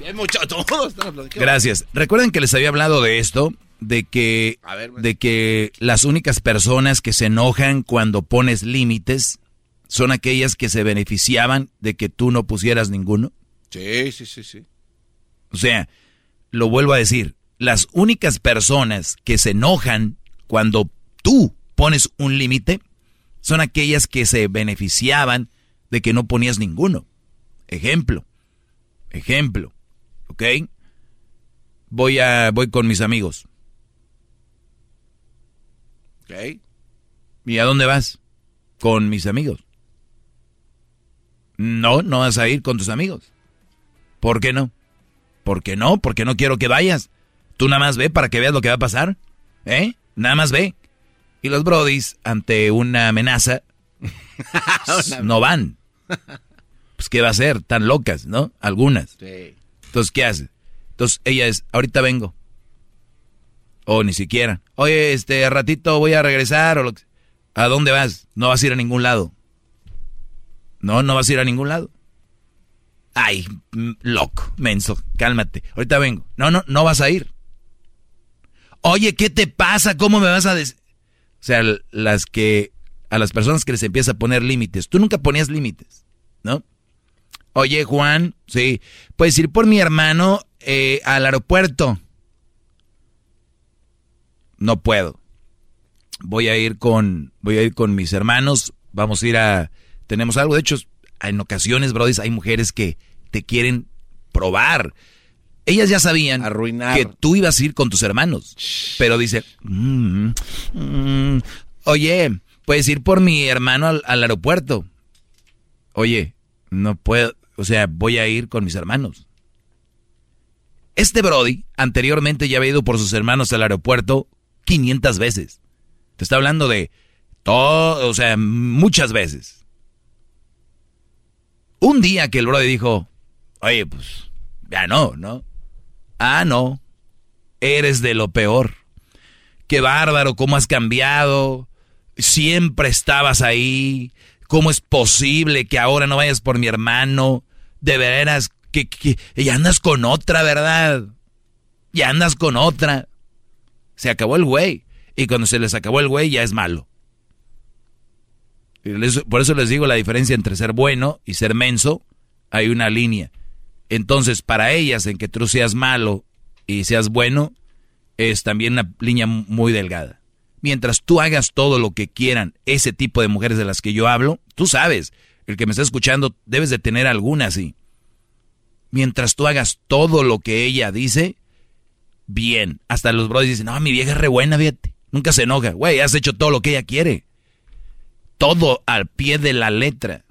[laughs] Gracias. Recuerden que les había hablado de esto, de que, de que las únicas personas que se enojan cuando pones límites son aquellas que se beneficiaban de que tú no pusieras ninguno. Sí, sí, sí, sí. O sea, lo vuelvo a decir, las únicas personas que se enojan cuando tú pones un límite son aquellas que se beneficiaban de que no ponías ninguno. Ejemplo, ejemplo. ¿ok? Voy a, voy con mis amigos. ¿Ok? ¿Y a dónde vas? Con mis amigos. No, no vas a ir con tus amigos. ¿Por qué no? ¿Por qué no? Porque no quiero que vayas. Tú nada más ve para que veas lo que va a pasar. ¿Eh? Nada más ve. Y los brodis, ante una amenaza, [laughs] no van. Pues, ¿qué va a hacer? Tan locas, ¿no? Algunas. Sí. Entonces, ¿qué hace? Entonces, ella es, ahorita vengo. O ni siquiera. Oye, este, ratito voy a regresar o lo que... ¿A dónde vas? No vas a ir a ningún lado. No, no vas a ir a ningún lado. Ay, loco, menso, cálmate. Ahorita vengo. No, no, no vas a ir. Oye, ¿qué te pasa? ¿Cómo me vas a decir? O sea, las que a las personas que les empieza a poner límites. Tú nunca ponías límites, ¿no? Oye, Juan, sí, puedes ir por mi hermano eh, al aeropuerto. No puedo. Voy a ir con, voy a ir con mis hermanos. Vamos a ir a, tenemos algo. De hecho, en ocasiones, brody, hay mujeres que te quieren probar. Ellas ya sabían que tú ibas a ir con tus hermanos. Pero dice, mm, mm, oye, puedes ir por mi hermano al aeropuerto. Oye, no puedo. O sea, voy a ir con mis hermanos. Este Brody anteriormente ya había ido por sus hermanos al aeropuerto 500 veces. Te está hablando de todo, o sea, muchas veces. Un día que el Brody dijo, oye, pues, ya no, ¿no? Ah, no. Eres de lo peor. Qué bárbaro, cómo has cambiado. Siempre estabas ahí. ¿Cómo es posible que ahora no vayas por mi hermano? De veras, que, que ya andas con otra, ¿verdad? Ya andas con otra. Se acabó el güey. Y cuando se les acabó el güey, ya es malo. Por eso les digo la diferencia entre ser bueno y ser menso. Hay una línea. Entonces, para ellas, en que tú seas malo y seas bueno, es también una línea muy delgada. Mientras tú hagas todo lo que quieran ese tipo de mujeres de las que yo hablo, tú sabes, el que me está escuchando, debes de tener alguna así. Mientras tú hagas todo lo que ella dice, bien. Hasta los brothers dicen, no, mi vieja es re buena, fíjate. Nunca se enoja. Güey, has hecho todo lo que ella quiere. Todo al pie de la letra.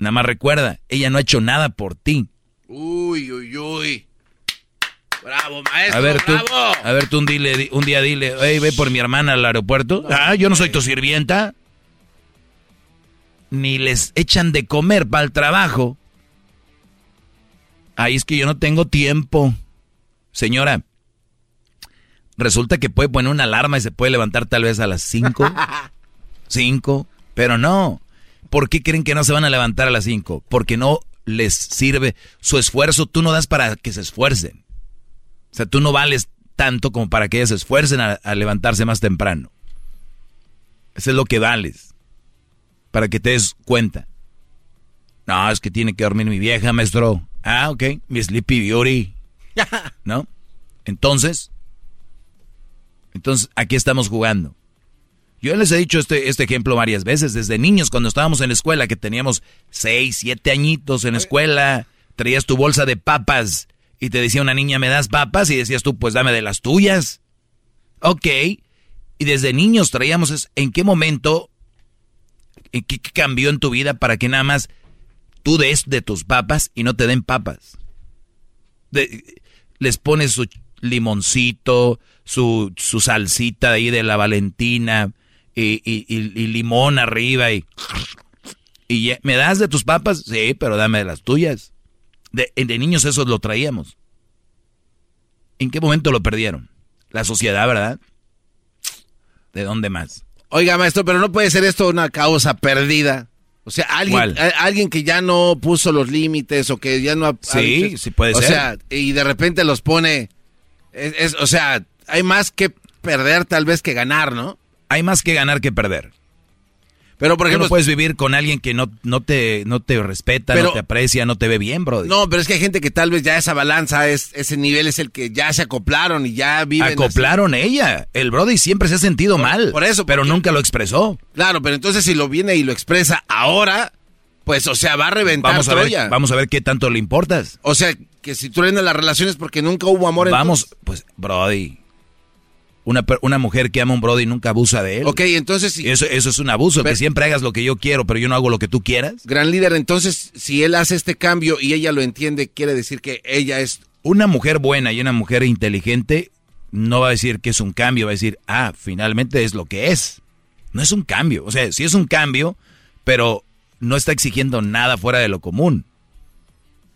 Nada más recuerda, ella no ha hecho nada por ti. Uy, uy, uy. Bravo, maestro, a ver, tú, bravo. A ver, tú un, dile, un día dile, hey, ve por mi hermana al aeropuerto. ah, yo no soy tu sirvienta. Ni les echan de comer para el trabajo. Ahí es que yo no tengo tiempo. Señora, resulta que puede poner una alarma y se puede levantar tal vez a las 5. [laughs] 5, pero no. ¿Por qué creen que no se van a levantar a las 5? Porque no les sirve su esfuerzo. Tú no das para que se esfuercen. O sea, tú no vales tanto como para que ellas se esfuercen a, a levantarse más temprano. Eso es lo que vales. Para que te des cuenta. No, es que tiene que dormir mi vieja, maestro. Ah, ok. Mi Sleepy Beauty. [laughs] ¿No? Entonces, entonces aquí estamos jugando. Yo les he dicho este, este ejemplo varias veces, desde niños, cuando estábamos en la escuela, que teníamos seis, siete añitos en la escuela, traías tu bolsa de papas y te decía una niña, ¿me das papas? Y decías tú, pues dame de las tuyas. Ok. Y desde niños traíamos, ¿en qué momento, en qué, qué cambió en tu vida para que nada más tú des de tus papas y no te den papas? De, les pones su limoncito, su, su salsita ahí de la Valentina y, y, y, y limón arriba y... y ¿Me das de tus papas? Sí, pero dame de las tuyas. De, de niños eso lo traíamos. ¿En qué momento lo perdieron? La sociedad, ¿verdad? ¿De dónde más? Oiga, maestro, pero no puede ser esto una causa perdida. O sea, alguien, a, alguien que ya no puso los límites o que ya no ha... Sí, ha, sí puede o ser. O sea, y de repente los pone... Es, es, o sea, hay más que perder tal vez que ganar, ¿no? Hay más que ganar que perder. Pero por ejemplo, no puedes vivir con alguien que no, no, te, no te respeta, pero, no te aprecia, no te ve bien, bro. No, pero es que hay gente que tal vez ya esa balanza, es, ese nivel es el que ya se acoplaron y ya viven. Acoplaron así. ella. El Brody siempre se ha sentido por, mal. Por eso. Pero porque, nunca lo expresó. Claro, pero entonces si lo viene y lo expresa ahora, pues, o sea, va a reventar vamos a Troya. Ver, vamos a ver qué tanto le importas. O sea, que si truenan las relaciones porque nunca hubo amor. Vamos, entonces... pues, Brody. Una, una mujer que ama a un Brody nunca abusa de él. Ok, entonces. Eso, eso es un abuso, pero, que siempre hagas lo que yo quiero, pero yo no hago lo que tú quieras. Gran líder, entonces, si él hace este cambio y ella lo entiende, quiere decir que ella es... Una mujer buena y una mujer inteligente no va a decir que es un cambio, va a decir, ah, finalmente es lo que es. No es un cambio. O sea, sí es un cambio, pero no está exigiendo nada fuera de lo común.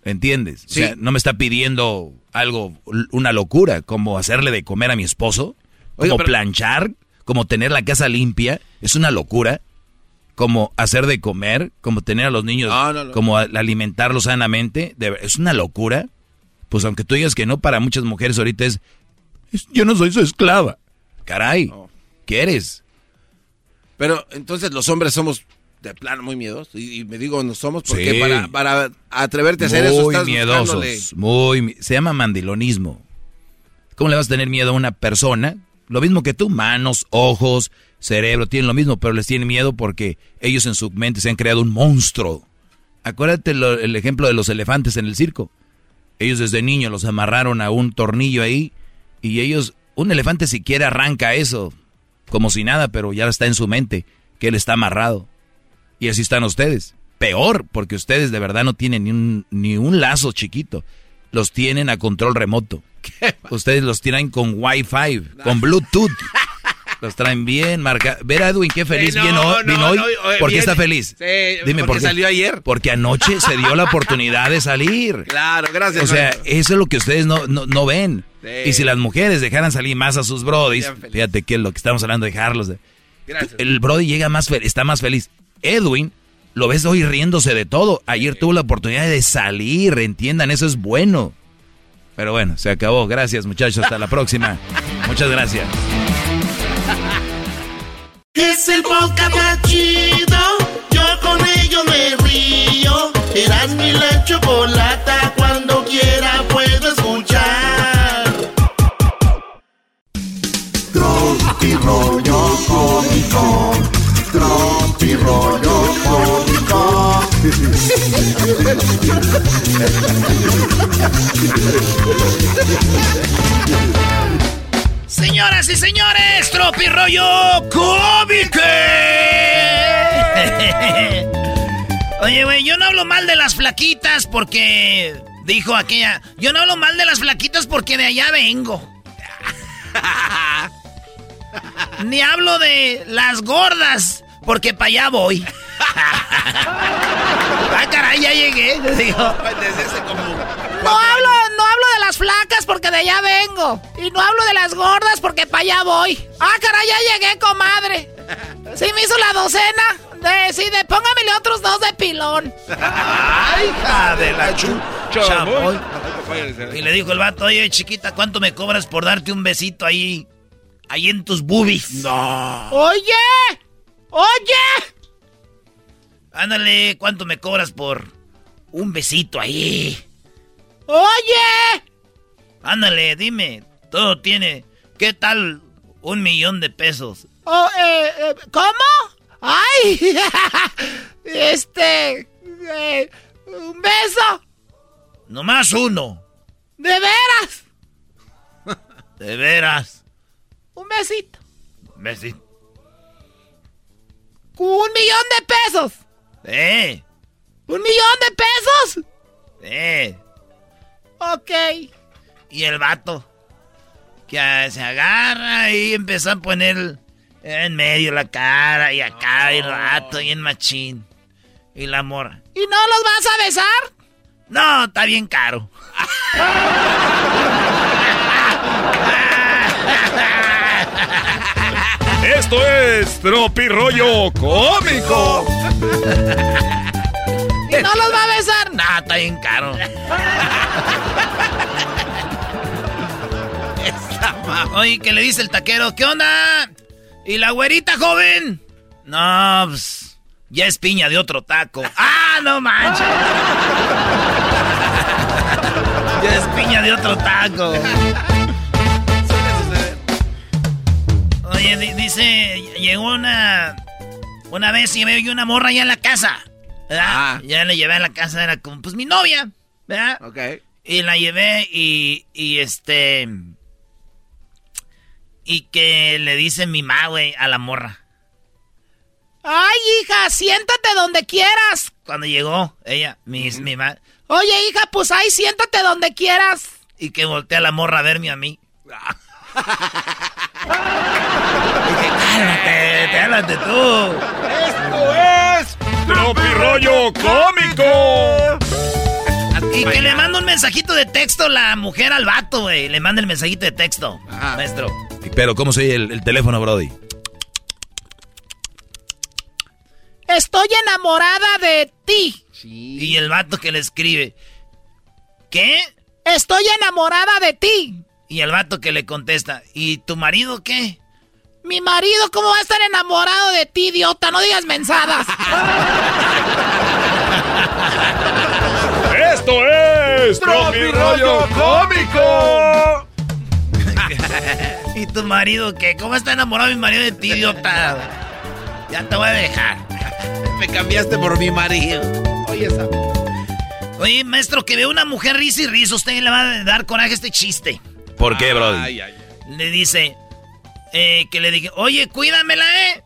¿Entiendes? Sí. O sea, no me está pidiendo algo, una locura, como hacerle de comer a mi esposo. Como pero... planchar, como tener la casa limpia, es una locura. Como hacer de comer, como tener a los niños, no, no, no. como alimentarlos sanamente, de, es una locura. Pues aunque tú digas que no, para muchas mujeres ahorita es, es yo no soy su esclava. Caray, ¿qué eres? Pero entonces los hombres somos de plano muy miedosos. Y, y me digo, no somos porque sí. para, para, atreverte a hacer muy eso estás miedosos, buscándole... muy Se llama mandilonismo. ¿Cómo le vas a tener miedo a una persona lo mismo que tú, manos, ojos, cerebro, tienen lo mismo, pero les tienen miedo porque ellos en su mente se han creado un monstruo. Acuérdate el ejemplo de los elefantes en el circo. Ellos desde niños los amarraron a un tornillo ahí y ellos, un elefante siquiera arranca eso, como si nada, pero ya está en su mente, que él está amarrado. Y así están ustedes. Peor, porque ustedes de verdad no tienen ni ni un lazo chiquito. Los tienen a control remoto. [laughs] Ustedes los tiran con Wi-Fi, con Bluetooth. [laughs] Los traen bien marcados. Ver a Edwin qué feliz Sí, no, vino, no, vino hoy. no, ¿Por qué está feliz? Dime por qué. salió ayer. Porque anoche se dio la [laughs] oportunidad de salir. Claro, gracias. O sea, eso es lo que ustedes no, ven. Sí. Y si las mujeres dejaran salir más a sus brodis, fíjate que es lo que estamos hablando de dejarlos. de- Gracias. El brody llega más está más feliz. Edwin, lo ves hoy riéndose de todo. Ayer tuvo la oportunidad de salir, entiendan, eso es bueno. Pero bueno, se acabó. Gracias, muchachos. Hasta la [laughs] próxima. Muchas gracias. Es el podcast más chido. Yo con ello me río. Eras mi la chocolata. Cuando quiera puedo escuchar. Tropi rollo cómico. Tropi rollo cómico. Señoras y señores, Tropi Rollo Cómico. [laughs] Oye, güey, yo no hablo mal de las flaquitas porque. Dijo aquella. Yo no hablo mal de las flaquitas porque de allá vengo. [laughs] Ni hablo de las gordas porque para allá voy. [laughs] ah, caray, ya llegué. Digo. No hablo, no hablo de las flacas porque de allá vengo. Y no hablo de las gordas porque para allá voy. Ah, caray, ya llegué, comadre. Sí me hizo la docena. De, sí, de póngamele otros dos de pilón. Ay, hija de la chu. chamoy. Y le dijo el vato, oye, chiquita, ¿cuánto me cobras por darte un besito ahí? Ahí en tus boobies. No. Oye, oye. Ándale, ¿cuánto me cobras por un besito ahí? Oye. Ándale, dime. Todo tiene. ¿Qué tal un millón de pesos? Oh, eh, eh, ¿Cómo? ¡Ay! [laughs] este. eh, un beso. Nomás uno. ¿De veras? [laughs] De veras. Un besito. Besito. Un millón de pesos. Eh, ¿Un millón de pesos? eh. Ok. Y el vato. Que ah, se agarra y empezó a poner en medio la cara y acá y el vato y en machín. Y la morra. ¿Y no los vas a besar? No, está bien caro. [laughs] Esto es Tropi Rollo Cómico. [laughs] ¿Y no los va a besar? No, está bien caro. [laughs] Oye, que le dice el taquero, ¿qué onda? ¿Y la güerita joven? No, pues, ya es piña de otro taco. ¡Ah, no manches! [laughs] ya es piña de otro taco. Oye, di- dice, llegó una... Una vez llevé yo una morra allá en la casa. ¿verdad? Ya la llevé a la casa, era como, pues mi novia, ¿verdad? Ok. Y la llevé y, y este... Y que le dice mi ma, güey, a la morra. Ay, hija, siéntate donde quieras. Cuando llegó, ella, mi, mi ma... Oye, hija, pues ahí siéntate donde quieras. Y que voltea la morra a verme a mí. Dije, cálmate, cálmate tú. Esto es Tropi Rollo Cómico. Y que le manda un mensajito de texto la mujer al vato, güey. Le manda el mensajito de texto, maestro. Pero, ¿cómo se oye el, el teléfono, Brody? Estoy enamorada de ti. Y el vato que le escribe, ¿qué? Estoy enamorada de ti. Y el vato que le contesta, ¿y tu marido qué? Mi marido, ¿cómo va a estar enamorado de ti, idiota? No digas mensadas. [laughs] Esto es Tropi Rollo Cómico. [laughs] ¿Y tu marido qué? ¿Cómo está enamorado mi marido de ti, idiota? Ya te voy a dejar. Me cambiaste por mi marido. Oye, esa. Oye, maestro, que ve una mujer risa y risa, usted le va a dar coraje a este chiste. ¿Por qué, Brody? Ay, ay, Le dice, eh, que le dije, oye, cuídamela, ¿eh?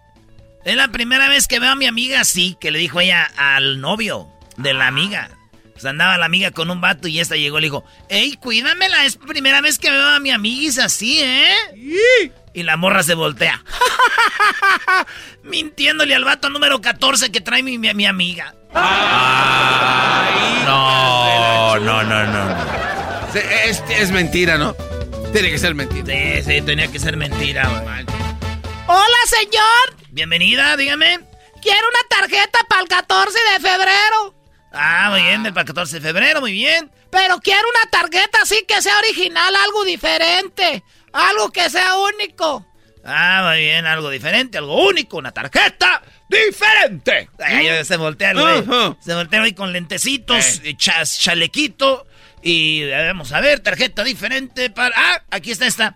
Es la primera vez que veo a mi amiga así, que le dijo ella al novio de la amiga. Pues andaba la amiga con un vato y esta llegó y le dijo, ¡Ey, cuídamela! Es primera vez que veo a mi amiguis así, ¿eh? Y la morra se voltea. [laughs] Mintiéndole al vato número 14 que trae mi, mi, amiga. no, no, no, no. Es, es, mentira, ¿no? Tiene que ser mentira. Sí, sí, tenía que ser mentira. Hola, señor. Bienvenida, dígame. Quiero una tarjeta para el 14 de febrero. Ah, muy bien, para el 14 de febrero, muy bien. Pero quiero una tarjeta así que sea original, algo diferente. Algo que sea único. Ah, muy bien, algo diferente, algo único, una tarjeta diferente. Ay, se voltea el güey. Se voltea ahí con lentecitos, eh. chalequito. Y vamos a ver, tarjeta diferente para... Ah, aquí está esta.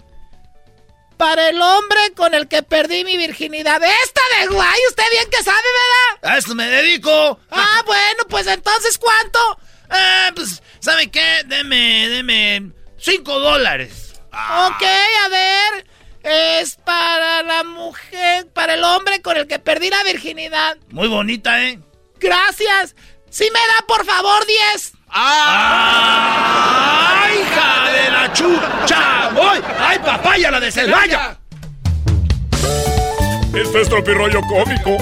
Para el hombre con el que perdí mi virginidad. Esta de guay, usted bien que sabe, ¿verdad? A esto me dedico. Ah, [laughs] bueno, pues entonces, ¿cuánto? Ah, pues, ¿sabe qué? Deme, deme cinco dólares. Ok, a ver. Es para la mujer, para el hombre con el que perdí la virginidad. Muy bonita, ¿eh? Gracias. Si me da, por favor, diez. ¡Ah! hija de la chucha! ¡Voy! ¡Ay, papaya, la de Celaya! Esto es tropirollo cómico.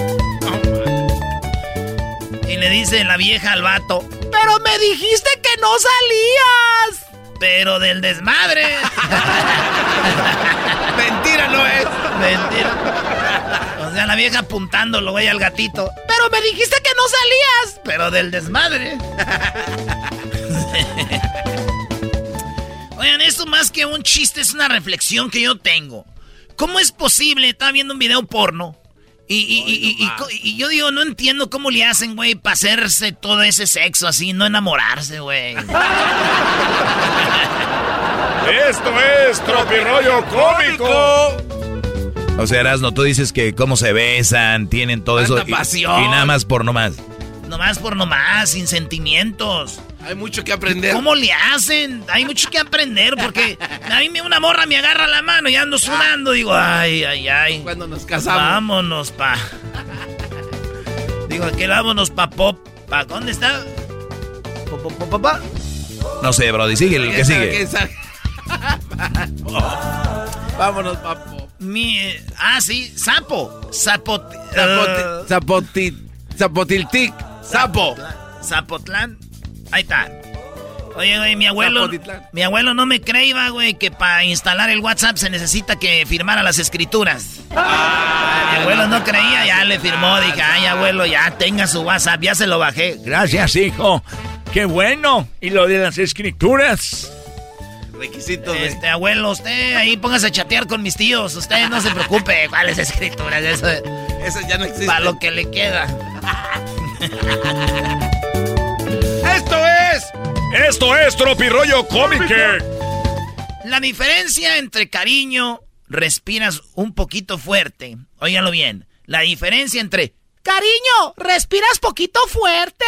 Y le dice la vieja al vato. Pero me dijiste que no salías. Pero del desmadre. [laughs] Mentira no es. Mentira. Sea, la vieja apuntándolo, güey, al gatito. Pero me dijiste que no salías. Pero del desmadre. [laughs] Oigan, esto más que un chiste es una reflexión que yo tengo. ¿Cómo es posible? Estaba viendo un video porno. Y, y, yo digo, no entiendo cómo le hacen, güey, para hacerse todo ese sexo así, no enamorarse, güey. [laughs] Esto es Tropirollo Cómico. O sea, Erasno, tú dices que cómo se besan, tienen todo eso. Y, pasión. y nada más por nomás. Nomás por nomás, sin sentimientos. Hay mucho que aprender. ¿Cómo le hacen? Hay mucho que aprender porque a mí una morra me agarra la mano y ando sudando. Digo, ay, ay, ay. Cuando nos casamos. Vámonos, pa. Digo, aquí vámonos, pa pop. ¿Pa dónde está? ¿Pa, pa, No sé, Brody, sigue el que sigue. [laughs] Vámonos, papo. Mi, ah, sí, sapo. Sapot, uh, Zapotit. Zapotiltic. Sapo. Zapotlán. Ahí está. Oye, güey, mi abuelo. Mi abuelo no me creía, güey, que para instalar el WhatsApp se necesita que firmara las escrituras. Ah, mi abuelo no creía, ya le firmó. Dije, ay, abuelo, ya tenga su WhatsApp, ya se lo bajé. Gracias, hijo. Qué bueno. ¿Y lo de las escrituras? Requisitos. Este, abuelo, usted ahí póngase a chatear con mis tíos. Usted no se preocupe. [laughs] ¿Cuáles escrituras? Eso, Eso ya no existe. Para lo que le queda. [laughs] Esto es. Esto es Tropirollo Cómico. La diferencia entre cariño, respiras un poquito fuerte. Óiganlo bien. La diferencia entre cariño, respiras poquito fuerte.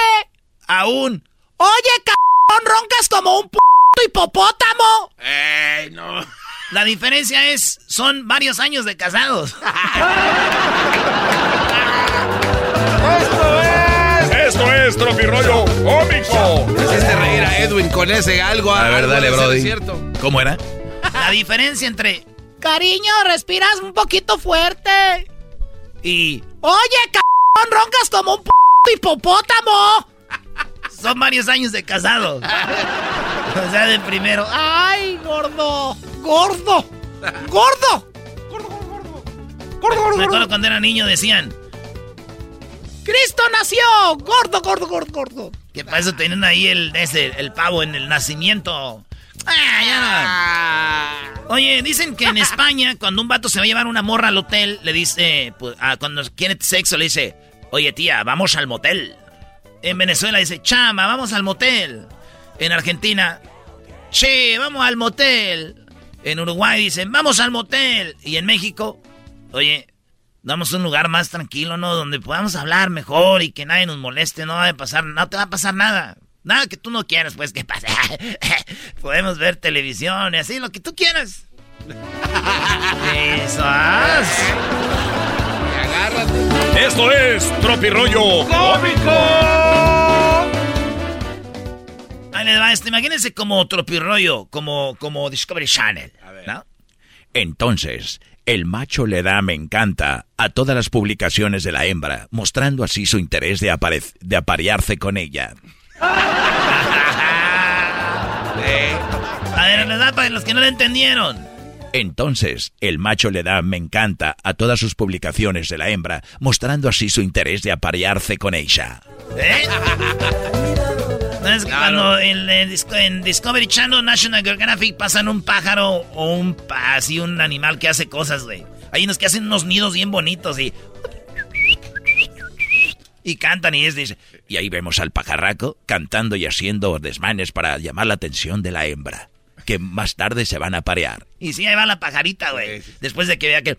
Aún. Oye, cabrón, roncas como un p hipopótamo. ¡Ey, no! La diferencia es, son varios años de casados. [laughs] ¡Esto es! ¡Esto es Tropirollo Cómico! Hiciste reír a Edwin con ese algo. A ver, dale, Brody. ¿Cómo era? La diferencia entre... Cariño, respiras un poquito fuerte. Y... Oye, cabrón, roncas como un p hipopótamo. Son varios años de casados. [laughs] O sea, de primero. ¡Ay, gordo! ¡Gordo! ¡Gordo! ¡Gordo, gordo, gordo! ¡Gordo, gordo, Me acuerdo cuando era niño decían... ¡Cristo nació! ¡Gordo, gordo, gordo, gordo! Que para eso tenían ahí el, ese, el pavo en el nacimiento. Ah, ya no. Oye, dicen que en España, [laughs] cuando un vato se va a llevar una morra al hotel, le dice, pues, cuando quiere sexo, le dice, oye tía, vamos al motel. En Venezuela dice, chama, vamos al motel. En Argentina, che, vamos al motel. En Uruguay dicen, vamos al motel. Y en México, oye, damos un lugar más tranquilo, ¿no? Donde podamos hablar mejor y que nadie nos moleste, no va a pasar, no te va a pasar nada. Nada que tú no quieras, pues, que pase. [laughs] Podemos ver televisión y así, lo que tú quieras. [laughs] Eso. Esto es Tropirollo Cómico. les va esto. Imagínense como Tropirollo, como, como Discovery Channel, ¿no? Entonces, el macho le da me encanta a todas las publicaciones de la hembra, mostrando así su interés de, de aparearse con ella. [laughs] [laughs] A ver, les da para los que no lo entendieron. Entonces, el macho le da me encanta a todas sus publicaciones de la hembra, mostrando así su interés de aparearse con ella. ¿Eh? Es cuando en, Discovery Channel, National Geographic pasan un pájaro o un así un animal que hace cosas, güey. Hay unos que hacen unos nidos bien bonitos y y cantan y es dice y ahí vemos al pajarraco cantando y haciendo desmanes para llamar la atención de la hembra que más tarde se van a parear. Y sí, ahí va la pajarita, güey. Después de que vea que...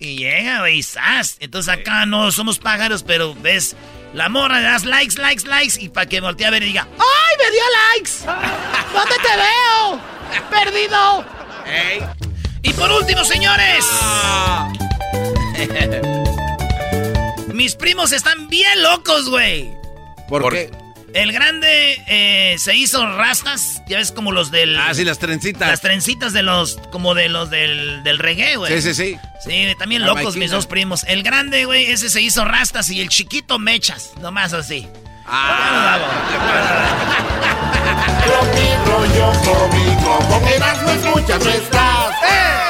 Y llega, güey, ¡zas! Entonces acá no somos pájaros, pero ves, la morra le das likes, likes, likes, y para que voltee a ver y diga, ¡Ay, me dio likes! [laughs] ¿Dónde te veo? ¡Perdido! Y por último, señores. Ah. [laughs] Mis primos están bien locos, güey. ¿Por, qué? El grande eh, se hizo rastas, ya ves como los del... Ah, sí, las trencitas. Las trencitas de los, como de los del, del reggae, güey. Sí, sí, sí. Sí, también locos mis dos primos. El grande, güey, ese se hizo rastas y el chiquito mechas, nomás así. Ah. rollo cómico, con Erasmo escuchas no estás.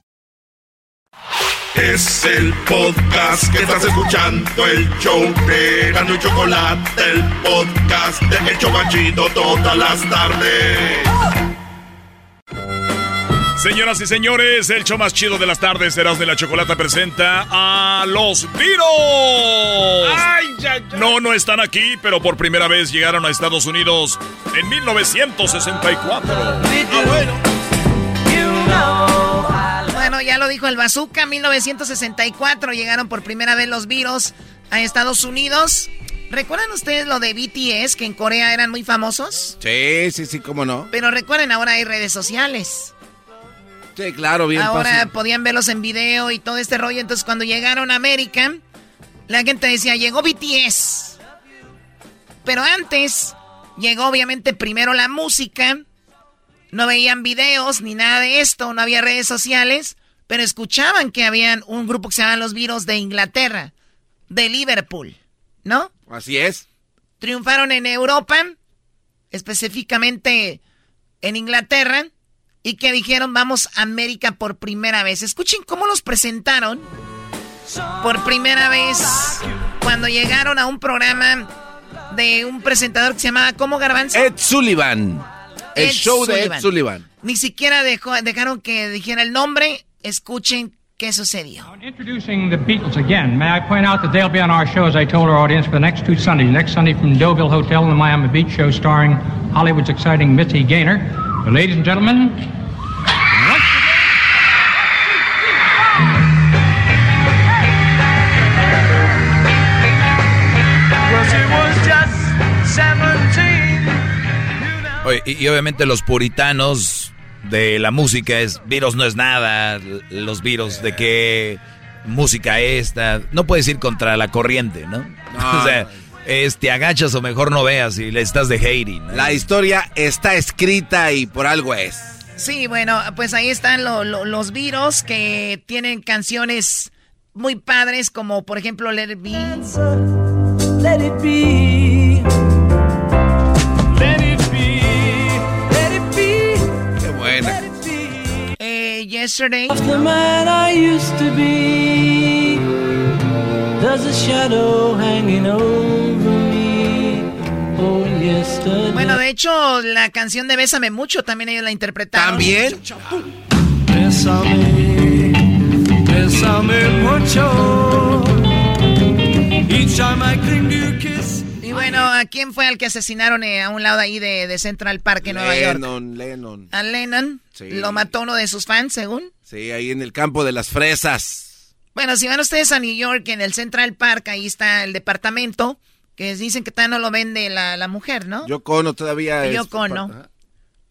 Es el podcast que estás escuchando, el show de Gano y Chocolate, el podcast de Hecho Banchito todas las tardes. Señoras y señores, el show más chido de las tardes, Serás de la Chocolata, presenta a los Virus. No, no están aquí, pero por primera vez llegaron a Estados Unidos en 1964. Ah, bueno. Bueno, ya lo dijo el Bazooka, 1964 llegaron por primera vez los virus a Estados Unidos. ¿Recuerdan ustedes lo de BTS, que en Corea eran muy famosos? Sí, sí, sí, cómo no. Pero recuerden, ahora hay redes sociales. Sí, claro, bien Ahora podían verlos en video y todo este rollo. Entonces, cuando llegaron a América, la gente decía, llegó BTS. Pero antes, llegó obviamente primero la música no veían videos ni nada de esto, no había redes sociales, pero escuchaban que habían un grupo que se llamaban los Virus de Inglaterra, de Liverpool, ¿no? Así es. Triunfaron en Europa, específicamente en Inglaterra, y que dijeron vamos a América por primera vez. Escuchen cómo los presentaron por primera vez cuando llegaron a un programa de un presentador que se llamaba ¿Cómo Garbanzo? Ed Sullivan. El show de Ed Sullivan. Ni siquiera dejó, dejaron que dijera el nombre. Escuchen qué sucedió. Introducing the Beatles again, may I point out that they'll be on our show, as I told our audience, for the next two Sundays. Next Sunday from Deauville Hotel in the Miami Beach show starring Hollywood's exciting Mitzi Gaynor. But ladies and gentlemen, y, obviamente los puritanos de la música es virus no es nada, los virus de qué música esta, no puedes ir contra la corriente, ¿no? [laughs] o sea, te agachas o mejor no veas y le estás de hating. La historia está escrita y por algo es. Sí, bueno, pues ahí están los virus que tienen canciones muy padres, como por ejemplo Let It Be. Let it be. Yesterday. Of the man I used to be. There's a shadow hanging over me. Oh, yesterday. Bueno, de hecho, la canción de Bésame Mucho también ellos la interpretaron. ¿También? Bésame. Bésame mucho. Each time I cling to your kiss. Y bueno, ¿a quién fue el que asesinaron eh, a un lado ahí de, de Central Park en Nueva York? Lennon, Lennon. A Lennon. Sí. Lo mató uno de sus fans, según. Sí, ahí en el campo de las fresas. Bueno, si van ustedes a New York, en el Central Park, ahí está el departamento, que dicen que todavía no lo vende la, la mujer, ¿no? Yoko Ono todavía es... Yoko Ono. Ajá.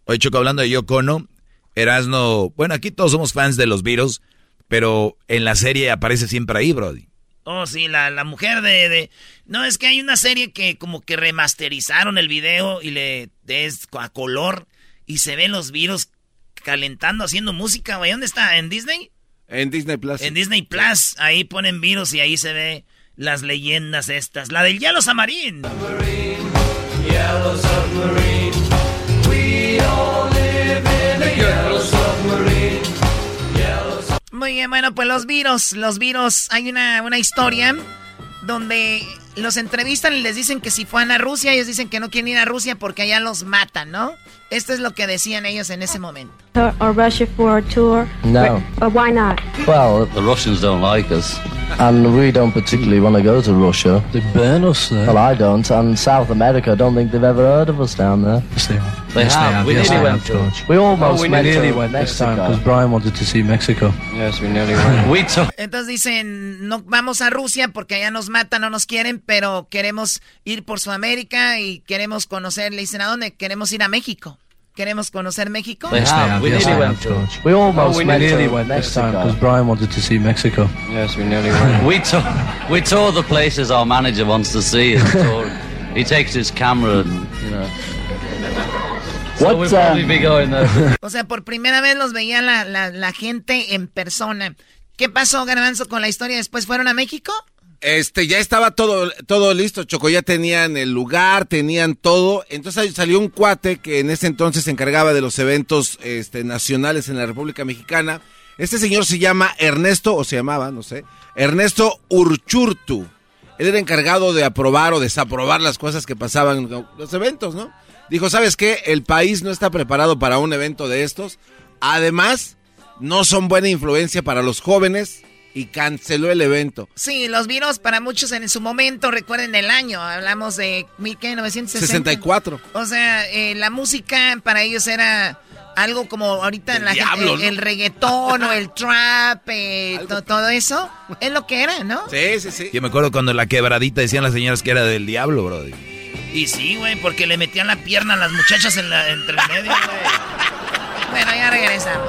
Oye, Choco, hablando de Yoko Ono, Erasno, bueno, aquí todos somos fans de los virus, pero en la serie aparece siempre ahí, Brody. Oh, sí, la, la mujer de, de... No, es que hay una serie que como que remasterizaron el video y le es a color y se ven los virus calentando, haciendo música, güey. ¿Dónde está? ¿En Disney? En Disney Plus. En Disney Plus. Ahí ponen virus y ahí se ve las leyendas estas. La del Yellow Samarín. Yellow submarine. We all live in a yellow submarine. Muy bien, bueno, pues los virus, los virus, hay una, una historia donde los entrevistan y les dicen que si fueran a Rusia, ellos dicen que no quieren ir a Rusia porque allá los matan, ¿no? Esto es lo que decían ellos en ese momento. or, Russia for a tour? No. Or why not? Well, the Russians don't like us. And we don't particularly want to go to Russia. They burn us there. Well, I don't. And South America, I don't think they've ever heard of us down there. Yes, they have. They Yes, they have. have. We Yes, nearly they went have, George. We almost Oh, we went nearly to went this time because Brian wanted to see Mexico. Yes, we nearly went. [laughs] we took. Entonces dicen, no vamos a Rusia porque allá nos matan, no nos quieren, pero queremos ir por Sudamérica y queremos conocer, le dicen, ¿a dónde? Queremos ir a México. ¿Queremos conocer México? They have. We Yes, nearly went to. George. We almost Oh, we went nearly to went this time because Brian wanted to see Mexico. Yes, we nearly went. [laughs] we tour, we tour the places our manager wants to see. He takes his camera and, you know. So What, we'll probably um, be going there. [laughs] O sea, por primera vez los veía la, la, la gente en persona. ¿Qué pasó, Garbanzo, con la historia? ¿Después fueron a México? Este, ya estaba todo, todo listo, Choco, ya tenían el lugar, tenían todo. Entonces salió un cuate que en ese entonces se encargaba de los eventos este, nacionales en la República Mexicana. Este señor se llama Ernesto, o se llamaba, no sé, Ernesto Urchurtu. Él era encargado de aprobar o desaprobar las cosas que pasaban en los eventos, ¿no? Dijo, ¿sabes qué? El país no está preparado para un evento de estos. Además, no son buena influencia para los jóvenes y canceló el evento. Sí, los virus para muchos en su momento, recuerden el año, hablamos de 1960. 64. O sea, eh, la música para ellos era algo como ahorita El la gente- diablo, el, ¿no? el reggaetón o el [laughs] trap, eh, to- todo eso, es lo que era, ¿no? Sí, sí, sí. Yo me acuerdo cuando la quebradita decían las señoras que era del diablo, Brody. Y sí, güey, porque le metían la pierna a las muchachas en la, entre el medio, güey. Bueno, ya regresamos.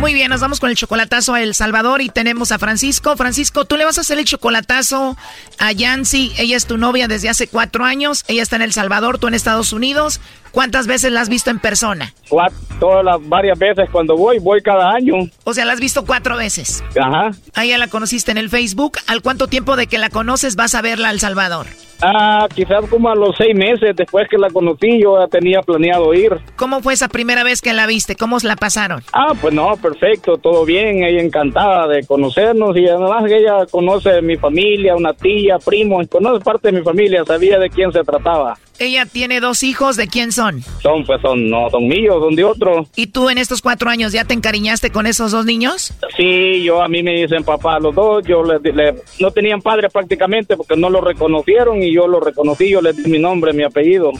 Muy bien, nos vamos con el chocolatazo a El Salvador y tenemos a Francisco. Francisco, tú le vas a hacer el chocolatazo a Yancy. Ella es tu novia desde hace cuatro años. Ella está en El Salvador, tú en Estados Unidos. ¿Cuántas veces la has visto en persona? todas las varias veces cuando voy, voy cada año. O sea, la has visto cuatro veces. Ajá. A ella la conociste en el Facebook. ¿Al cuánto tiempo de que la conoces vas a verla al Salvador? Ah, quizás como a los seis meses después que la conocí, yo ya tenía planeado ir. ¿Cómo fue esa primera vez que la viste? ¿Cómo la pasaron? Ah, pues no, perfecto, todo bien, ella encantada de conocernos y además que ella conoce mi familia, una tía, primo, conoce parte de mi familia, sabía de quién se trataba. Ella tiene dos hijos, ¿de quién son? Son, pues son, no, son míos, son de otro. ¿Y tú en estos cuatro años ya te encariñaste con esos dos niños? Sí, yo a mí me dicen papá los dos, yo le, no tenían padre prácticamente porque no lo reconocieron y yo lo reconocí, yo les di mi nombre, mi apellido.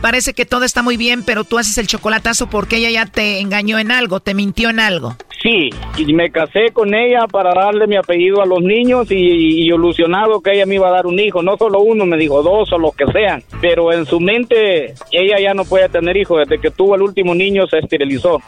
Parece que todo está muy bien, pero tú haces el chocolatazo porque ella ya te engañó en algo, te mintió en algo. Sí, y me casé con ella para darle mi apellido a los niños y, y, ilusionado que ella me iba a dar un hijo, no solo uno, me dijo dos o los que sean, pero en su mente ella ya no puede tener hijos, desde que tuvo el último niño se esterilizó.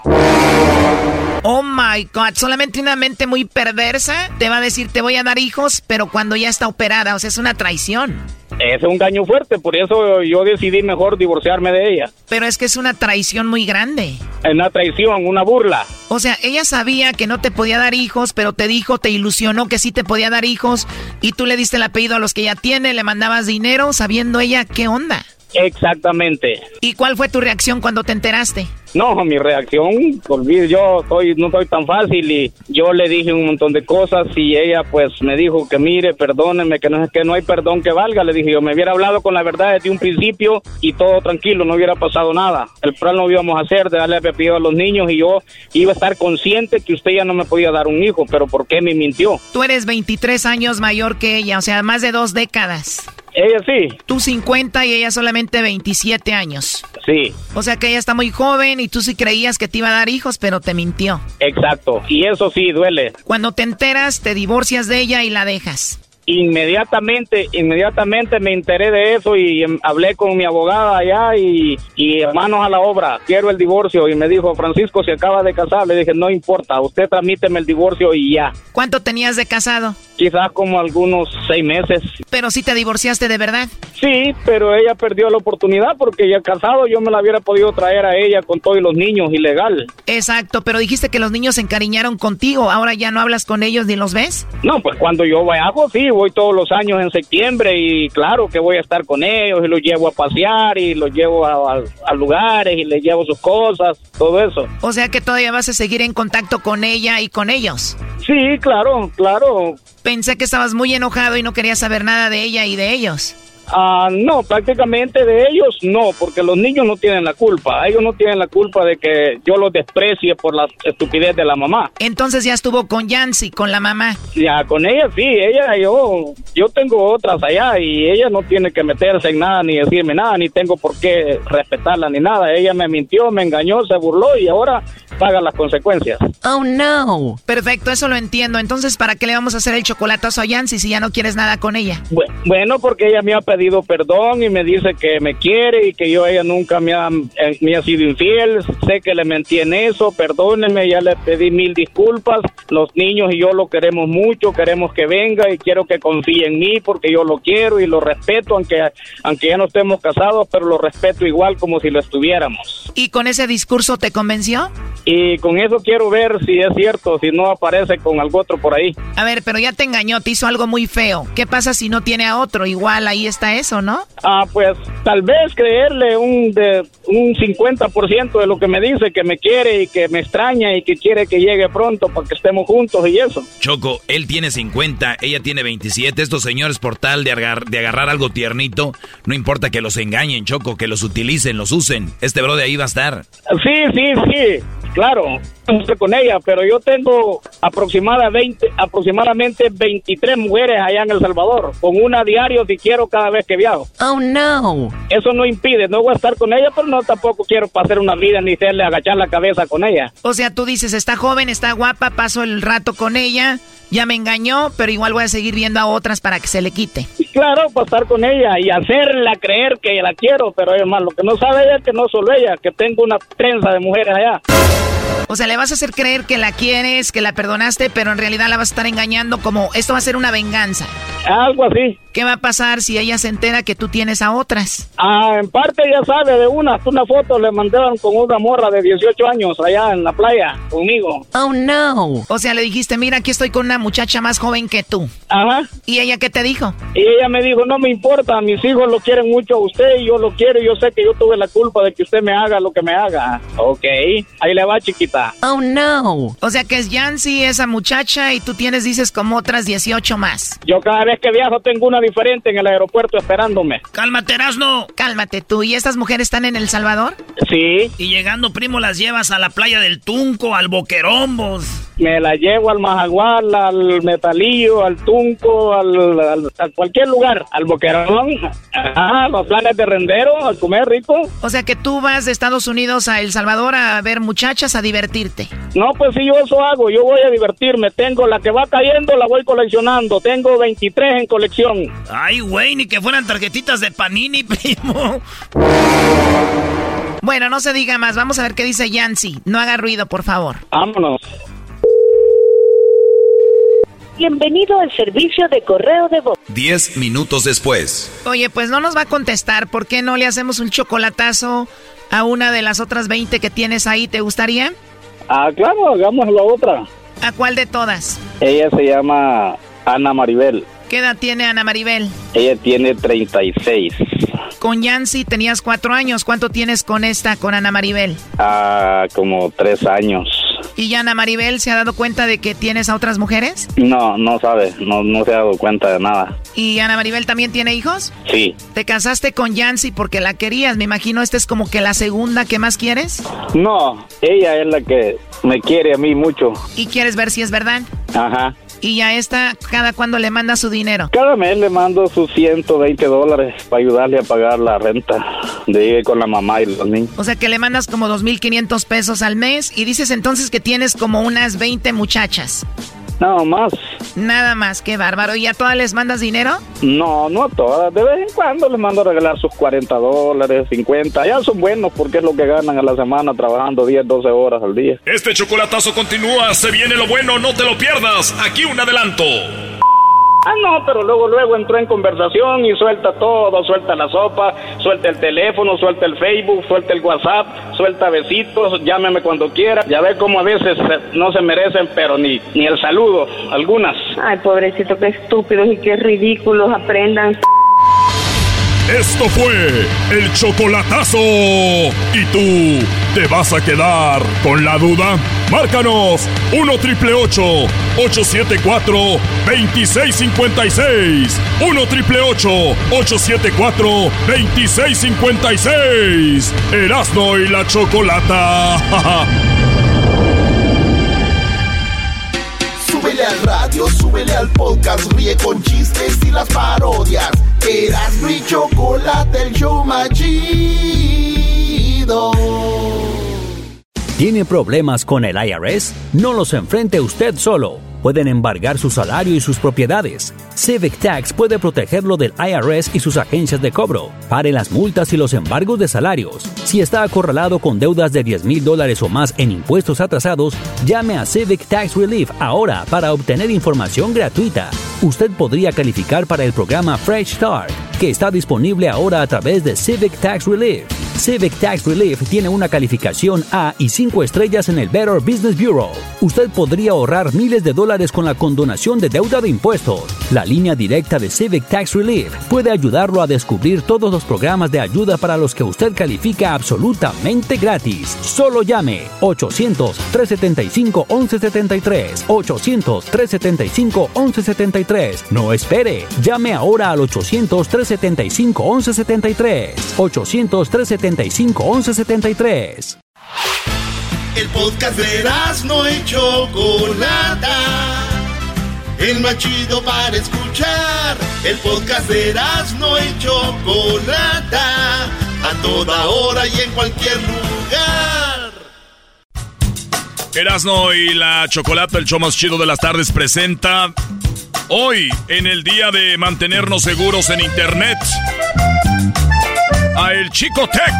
Oh my God, solamente una mente muy perversa te va a decir te voy a dar hijos, pero cuando ya está operada, o sea, es una traición. Es un daño fuerte, por eso yo decidí mejor divorciarme de ella. Pero es que es una traición muy grande. Es una traición, una burla. O sea, ella sabía que no te podía dar hijos, pero te dijo, te ilusionó que sí te podía dar hijos y tú le diste el apellido a los que ya tiene, le mandabas dinero sabiendo ella qué onda. Exactamente. ¿Y cuál fue tu reacción cuando te enteraste? No, mi reacción, olvido, yo soy, no soy tan fácil y yo le dije un montón de cosas y ella pues me dijo que mire, perdóneme, que no, que no hay perdón que valga. Le dije yo, me hubiera hablado con la verdad desde un principio y todo tranquilo, no hubiera pasado nada. El plan lo íbamos a hacer, de darle a los niños y yo iba a estar consciente que usted ya no me podía dar un hijo, pero ¿por qué me mintió? Tú eres 23 años mayor que ella, o sea, más de dos décadas. Ella sí. Tú 50 y ella solamente 27 años. Sí. O sea que ella está muy joven y tú sí creías que te iba a dar hijos, pero te mintió. Exacto. Y eso sí duele. Cuando te enteras, te divorcias de ella y la dejas inmediatamente, inmediatamente me enteré de eso y em, hablé con mi abogada allá y, y manos a la obra, quiero el divorcio y me dijo, Francisco, se acaba de casar, le dije, no importa, usted tramíteme el divorcio y ya. ¿Cuánto tenías de casado? Quizás como algunos seis meses. ¿Pero si te divorciaste de verdad? Sí, pero ella perdió la oportunidad porque ya casado yo me la hubiera podido traer a ella con todos los niños, ilegal. Exacto, pero dijiste que los niños se encariñaron contigo, ahora ya no hablas con ellos ni los ves. No, pues cuando yo viajo, sí, voy todos los años en septiembre y claro que voy a estar con ellos y los llevo a pasear y los llevo a, lugares y les llevo sus cosas, todo eso. O sea que todavía vas a seguir en contacto con ella y con ellos. Sí, claro, claro. Pensé que estabas muy enojado y no querías saber nada de ella y de ellos. Ah, no, prácticamente de ellos no, porque los niños no tienen la culpa. Ellos no tienen la culpa de que yo los desprecie por la estupidez de la mamá. Entonces ya estuvo con Yancy, con la mamá. Ya, con ella sí, ella, yo, yo tengo otras allá y ella no tiene que meterse en nada ni decirme nada, ni tengo por qué respetarla ni nada. Ella me mintió, me engañó, se burló y ahora paga las consecuencias. Oh no. Perfecto, eso lo entiendo. Entonces, ¿para qué le vamos a hacer el chocolatazo a Yancy si ya no quieres nada con ella? Bueno, porque ella me ha pedido pedido perdón y me dice que me quiere y que yo ella nunca me ha, eh, me ha sido infiel. Sé que le mentí en eso, perdóneme, ya le pedí mil disculpas. Los niños y yo lo queremos mucho, queremos que venga y quiero que confíe en mí porque yo lo quiero y lo respeto, aunque, aunque ya no estemos casados, pero lo respeto igual como si lo estuviéramos. ¿Y con ese discurso te convenció? Y con eso quiero ver si es cierto, si no aparece con algo otro por ahí. A ver, pero ya te engañó, te hizo algo muy feo. ¿Qué pasa si no tiene a otro? Igual ahí está eso, ¿no? Ah, pues tal vez creerle un, de, un 50% de lo que me dice, que me quiere y que me extraña y que quiere que llegue pronto para que estemos juntos y eso. Choco, él tiene 50, ella tiene 27. Estos señores por tal de, de agarrar algo tiernito, no importa que los engañen, Choco, que los utilicen, los usen. Este bro de ahí va a estar. Sí, sí, sí, claro, con ella, pero yo tengo aproximadamente, aproximadamente 23 mujeres allá en El Salvador, con una diario si quiero cada vez que viajo. Oh, no. Eso no impide, no voy a estar con ella, pero no tampoco quiero pasar una vida ni hacerle agachar la cabeza con ella. O sea, tú dices, está joven, está guapa, paso el rato con ella, ya me engañó, pero igual voy a seguir viendo a otras para que se le quite. Claro, pasar con ella y hacerla creer que la quiero, pero además lo que no sabe ella es que no solo ella, que tengo una trenza de mujeres allá. O sea, le vas a hacer creer que la quieres, que la perdonaste, pero en realidad la vas a estar engañando como esto va a ser una venganza. Algo así. ¿Qué va a pasar si ella se entera que tú tienes a otras? Ah, en parte ya sabe de una. Una foto le mandaron con una morra de 18 años allá en la playa conmigo. Oh, no. O sea, le dijiste, mira, aquí estoy con una muchacha más joven que tú. Ajá. ¿Y ella qué te dijo? Y ella me dijo, no me importa, mis hijos lo quieren mucho a usted y yo lo quiero y yo sé que yo tuve la culpa de que usted me haga lo que me haga. Ok, ahí le va, chiquita. Oh, no. O sea que es Yancy, esa muchacha, y tú tienes, dices, como otras 18 más. Yo cada vez que viajo tengo una diferente en el aeropuerto esperándome. Cálmate, Erasno. Cálmate tú. ¿Y estas mujeres están en El Salvador? Sí. Y llegando, primo, las llevas a la playa del Tunco, al Boquerombos. Me la llevo al Majagual, al Metalillo, al Tunco, al, a cualquier lugar, al Boquerón, a los planes de rendero, a comer rico. O sea que tú vas de Estados Unidos a El Salvador a ver muchachas, a divertirte. No, pues si yo eso hago, yo voy a divertirme. Tengo la que va cayendo, la voy coleccionando. Tengo 23 en colección. Ay, güey, ni que fueran tarjetitas de Panini, [laughs] primo. Bueno, no se diga más. Vamos a ver qué dice Yancy. No haga ruido, por favor. Vámonos. Bienvenido al servicio de correo de voz. Diez minutos después. Oye, pues no nos va a contestar. ¿Por qué no le hacemos un chocolatazo a una de las otras 20 que tienes ahí? ¿Te gustaría? Ah, claro, hagamos la otra. ¿A cuál de todas? Ella se llama Ana Maribel. ¿Qué edad tiene Ana Maribel? Ella tiene 36. Con Yancy tenías cuatro años. ¿Cuánto tienes con esta, con Ana Maribel? Ah, como tres años. ¿Y Ana Maribel se ha dado cuenta de que tienes a otras mujeres? No, no sabe, no, no se ha dado cuenta de nada. ¿Y Ana Maribel también tiene hijos? Sí. ¿Te casaste con Yancy porque la querías? Me imagino esta es como que la segunda que más quieres. No, ella es la que me quiere a mí mucho. ¿Y quieres ver si es verdad? Ajá. ¿Y a esta cada cuándo le manda su dinero? Cada mes le mando sus 120 dólares para ayudarle a pagar la renta de ir con la mamá y los niños. O sea que le mandas como 2.500 pesos al mes y dices entonces que tienes como unas 20 muchachas. Nada más. Nada más, qué bárbaro. ¿Y a todas les mandas dinero? No, no a todas. De vez en cuando les mando a regalar sus 40 dólares, 50. Ya son buenos porque es lo que ganan a la semana trabajando 10, 12 horas al día. Este chocolatazo continúa. Se viene lo bueno, no te lo pierdas. Aquí un adelanto. Ah, no, pero luego, luego entró en conversación y suelta todo, suelta la sopa, suelta el teléfono, suelta el Facebook, suelta el WhatsApp, suelta besitos, llámeme cuando quiera. Ya ve cómo a veces no se merecen, pero ni, ni el saludo, algunas. Ay, pobrecito, qué estúpidos y qué ridículos aprendan. Esto fue el chocolatazo. ¿Y tú te vas a quedar con la duda? Márcanos 1 triple 874 2656. 1 triple 874 2656. Erasno y la chocolata. [laughs] Súbele al radio, súbele al podcast, ríe con chistes y las parodias. Eras mi chocolate, el show. ¿Tiene problemas con el IRS? No los enfrente usted solo. Pueden embargar su salario y sus propiedades. Civic Tax puede protegerlo del IRS y sus agencias de cobro. Pare las multas y los embargos de salarios. Si está acorralado con deudas de 10 mil dólares o más en impuestos atrasados, llame a Civic Tax Relief ahora para obtener información gratuita. Usted podría calificar para el programa Fresh Start, que está disponible ahora a través de Civic Tax Relief. Civic Tax Relief tiene una calificación A y 5 estrellas en el Better Business Bureau. Usted podría ahorrar miles de dólares con la condonación de deuda de impuestos. La línea directa de Civic Tax Relief puede ayudarlo a descubrir todos los programas de ayuda para los que usted califica absolutamente gratis. Solo llame 800-375-1173. 800-375-1173. No espere. Llame ahora al 800-375-1173. 800-375-1173. El podcast de no y Chocolata. El más chido para escuchar. El podcast de no y Chocolata. A toda hora y en cualquier lugar. Erasno y la Chocolata, el show más chido de las tardes, presenta hoy, en el día de mantenernos seguros en Internet, a El Chico Tech.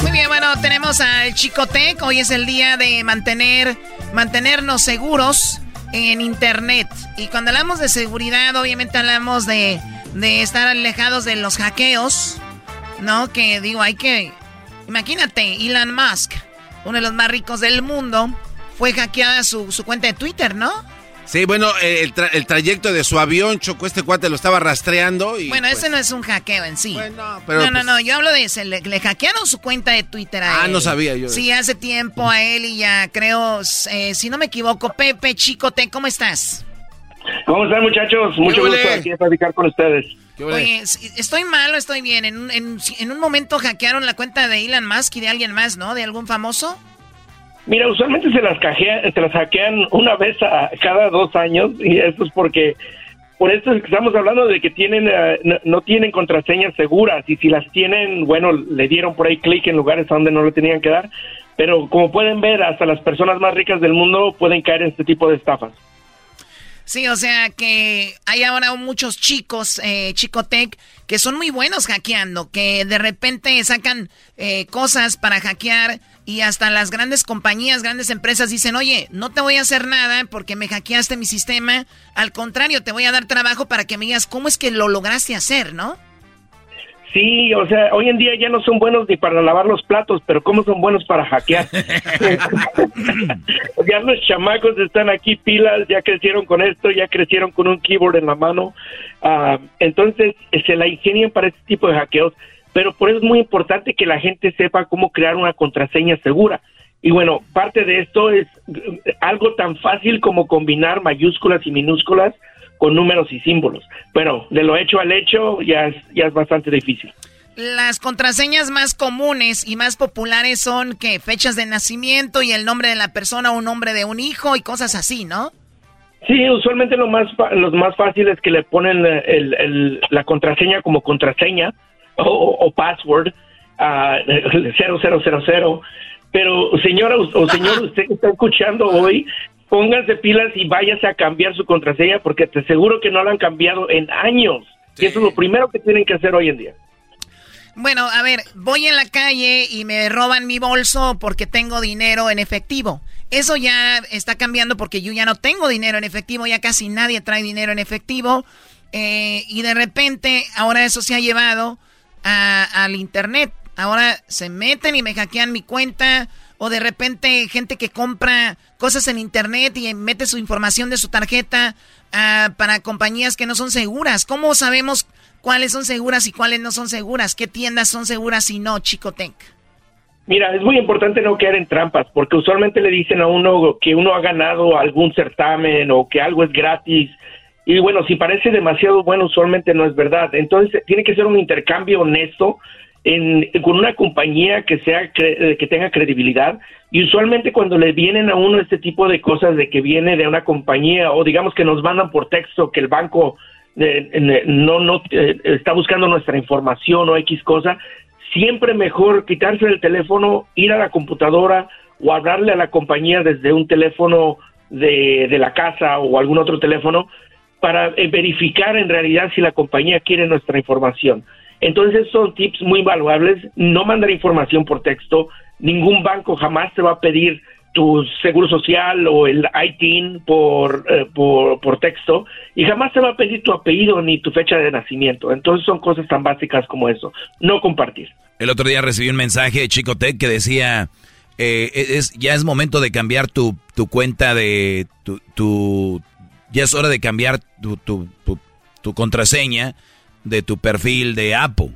Muy bien, bueno, tenemos al Chicotec. Hoy es el día de mantener, mantenernos seguros en Internet. Y cuando hablamos de seguridad, obviamente hablamos de, de estar alejados de los hackeos, ¿no? Que digo, hay que... Imagínate, Elon Musk, uno de los más ricos del mundo, fue hackeada su, su cuenta de Twitter, ¿no? Sí, bueno, el, el, trayecto de su avión chocó este cuate, lo estaba rastreando y... Bueno, pues ese no es un hackeo en sí. Bueno, pero no, no, pues no, yo hablo de ese, le, le, hackearon su cuenta de Twitter a ah, él. no sabía yo. Sí, hace tiempo a él y ya creo, eh, si no me equivoco, Pepe Chicote, ¿cómo estás? ¿Cómo están muchachos? Mucho gusto aquí a platicar con ustedes. Oye, ¿estoy mal o estoy bien? En, en, en un momento hackearon la cuenta de Elon Musk y de alguien más, ¿no? ¿De algún famoso? Mira, usualmente se las, cajea, se las hackean una vez a cada dos años y eso es porque por eso estamos hablando de que tienen uh, no, no, tienen contraseñas seguras y si las tienen, bueno, le dieron por ahí clic en lugares donde no le tenían que dar, pero como pueden ver, hasta las personas más ricas del mundo pueden caer en este tipo de estafas. Sí, o sea que hay ahora muchos chicos, eh, Chicotec, que son muy buenos hackeando, que de repente sacan eh, cosas para hackear y hasta las grandes compañías, grandes empresas dicen, oye, no te voy a hacer nada porque me hackeaste mi sistema, al contrario, te voy a dar trabajo para que me digas cómo es que lo lograste hacer, ¿no? Sí, o sea, hoy en día ya no son buenos ni para lavar los platos, pero ¿cómo son buenos para hackear? [laughs] ya los chamacos están aquí pilas, ya crecieron con esto, ya crecieron con un keyboard en la mano. Uh, entonces, se la ingenian para este tipo de hackeos, pero por eso es muy importante que la gente sepa cómo crear una contraseña segura. Y bueno, parte de esto es algo tan fácil como combinar mayúsculas y minúsculas con números y símbolos. Bueno, de lo hecho al hecho ya es, ya es bastante difícil. Las contraseñas más comunes y más populares son que fechas de nacimiento y el nombre de la persona o un nombre de un hijo y cosas así, ¿no? Sí, usualmente lo más los más fácil es que le ponen el, el, la contraseña como contraseña o, o password a uh, 0000. Pero señora o señor, usted que está escuchando hoy, pónganse pilas y váyase a cambiar su contraseña porque te aseguro que no la han cambiado en años. Sí. Y eso es lo primero que tienen que hacer hoy en día. Bueno, a ver, voy en la calle y me roban mi bolso porque tengo dinero en efectivo. Eso ya está cambiando porque yo ya no tengo dinero en efectivo, ya casi nadie trae dinero en efectivo. Eh, y de repente, ahora eso se ha llevado a, al Internet. Ahora se meten y me hackean mi cuenta. O de repente gente que compra cosas en Internet y mete su información de su tarjeta uh, para compañías que no son seguras. ¿Cómo sabemos cuáles son seguras y cuáles no son seguras? ¿Qué tiendas son seguras y no, Chicotec? Mira, es muy importante no caer en trampas, porque usualmente le dicen a uno que uno ha ganado algún certamen o que algo es gratis. Y bueno, si parece demasiado bueno, usualmente no es verdad. Entonces, tiene que ser un intercambio honesto en, con una compañía que sea que tenga credibilidad y usualmente cuando le vienen a uno este tipo de cosas de que viene de una compañía o digamos que nos mandan por texto que el banco eh, no no eh, está buscando nuestra información o x cosa siempre mejor quitarse el teléfono ir a la computadora o hablarle a la compañía desde un teléfono de, de la casa o algún otro teléfono para eh, verificar en realidad si la compañía quiere nuestra información entonces son tips muy valuables, no mandar información por texto, ningún banco jamás te va a pedir tu seguro social o el ITIN por, eh, por, por, texto y jamás te va a pedir tu apellido ni tu fecha de nacimiento. Entonces son cosas tan básicas como eso, no compartir. El otro día recibí un mensaje de Chicotec que decía, eh, es, ya es momento de cambiar tu, tu cuenta de tu, ya es hora de cambiar tu, tu, tu, tu contraseña de tu perfil de Apple.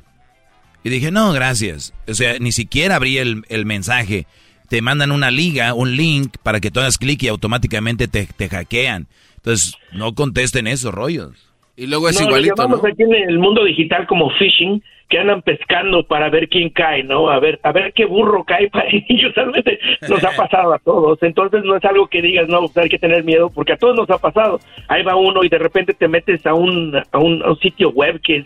Y dije, no, gracias. O sea, ni siquiera abrí el, el mensaje. Te mandan una liga, un link para que tú hagas clic y automáticamente te, te hackean. Entonces, no contesten esos rollos. Y luego es no, igualito, lo ¿no? aquí en el mundo digital como phishing, que andan pescando para ver quién cae, ¿no? A ver, a ver qué burro cae para [laughs] y usualmente nos ha pasado a todos. Entonces no es algo que digas, no, pues hay que tener miedo, porque a todos nos ha pasado. Ahí va uno y de repente te metes a un, a un, a un sitio web que es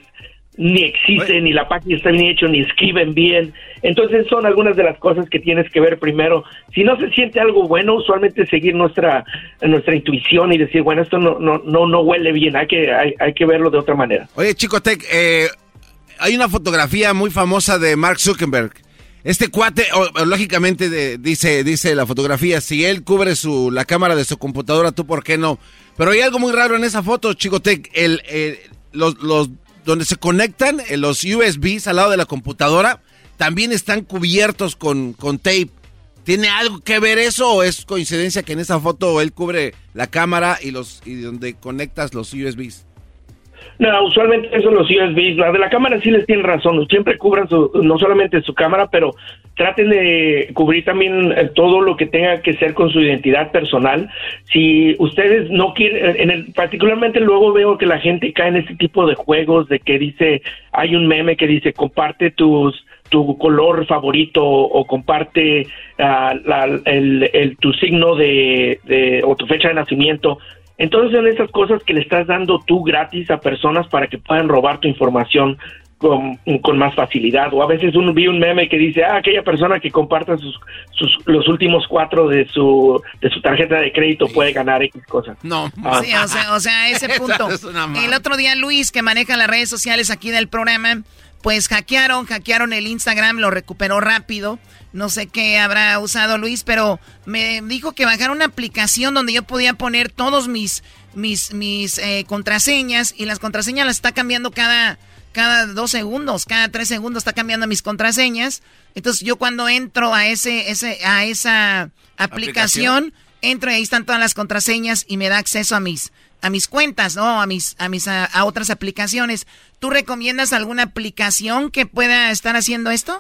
ni existe, ni la página está bien hecho, ni escriben bien. Entonces son algunas de las cosas que tienes que ver primero. Si no se siente algo bueno, usualmente seguir nuestra nuestra intuición y decir, bueno, esto no no no, no huele bien, hay que hay, hay que verlo de otra manera. Oye, Chicotec, eh, hay una fotografía muy famosa de Mark Zuckerberg. Este cuate, lógicamente, dice, dice la fotografía, si él cubre su, la cámara de su computadora, tú por qué no. Pero hay algo muy raro en esa foto, Chicotec. El, los, los, donde se conectan eh, los USBs al lado de la computadora, también están cubiertos con, con tape. ¿Tiene algo que ver eso o es coincidencia que en esa foto él cubre la cámara y los y donde conectas los USBs? No, usualmente eso los USBs, la de la cámara sí les tienen razón, siempre cubran su, no solamente su cámara, pero traten de cubrir también eh, todo lo que tenga que ser con su identidad personal. Si ustedes no quieren, en el, particularmente luego veo que la gente cae en este tipo de juegos de que dice, hay un meme que dice, comparte tus tu color favorito o comparte ah, el, el, tu signo de, de, o tu fecha de nacimiento. Entonces son esas cosas que le estás dando tú gratis a personas para que puedan robar tu información con, con, más facilidad. O a veces uno vi un meme que dice, ah, aquella persona que comparta sus, sus, los últimos cuatro de su, de su tarjeta de crédito puede ganar X cosas. No. Ah. Sí, o sea, o sea, ese [laughs] punto. el otro día Luis, que maneja las redes sociales aquí del programa, pues hackearon, hackearon el Instagram, lo recuperó rápido. No sé qué habrá usado Luis, pero me dijo que bajaron una aplicación donde yo podía poner todos mis, mis, mis eh, contraseñas y las contraseñas las está cambiando cada, cada dos segundos, cada tres segundos está cambiando mis contraseñas. Entonces yo cuando entro a ese, ese, a esa aplicación, entro y ahí están todas las contraseñas y me da acceso a mis a mis cuentas, ¿no? A mis, a mis, a, otras aplicaciones. ¿Tú recomiendas alguna aplicación que pueda estar haciendo esto?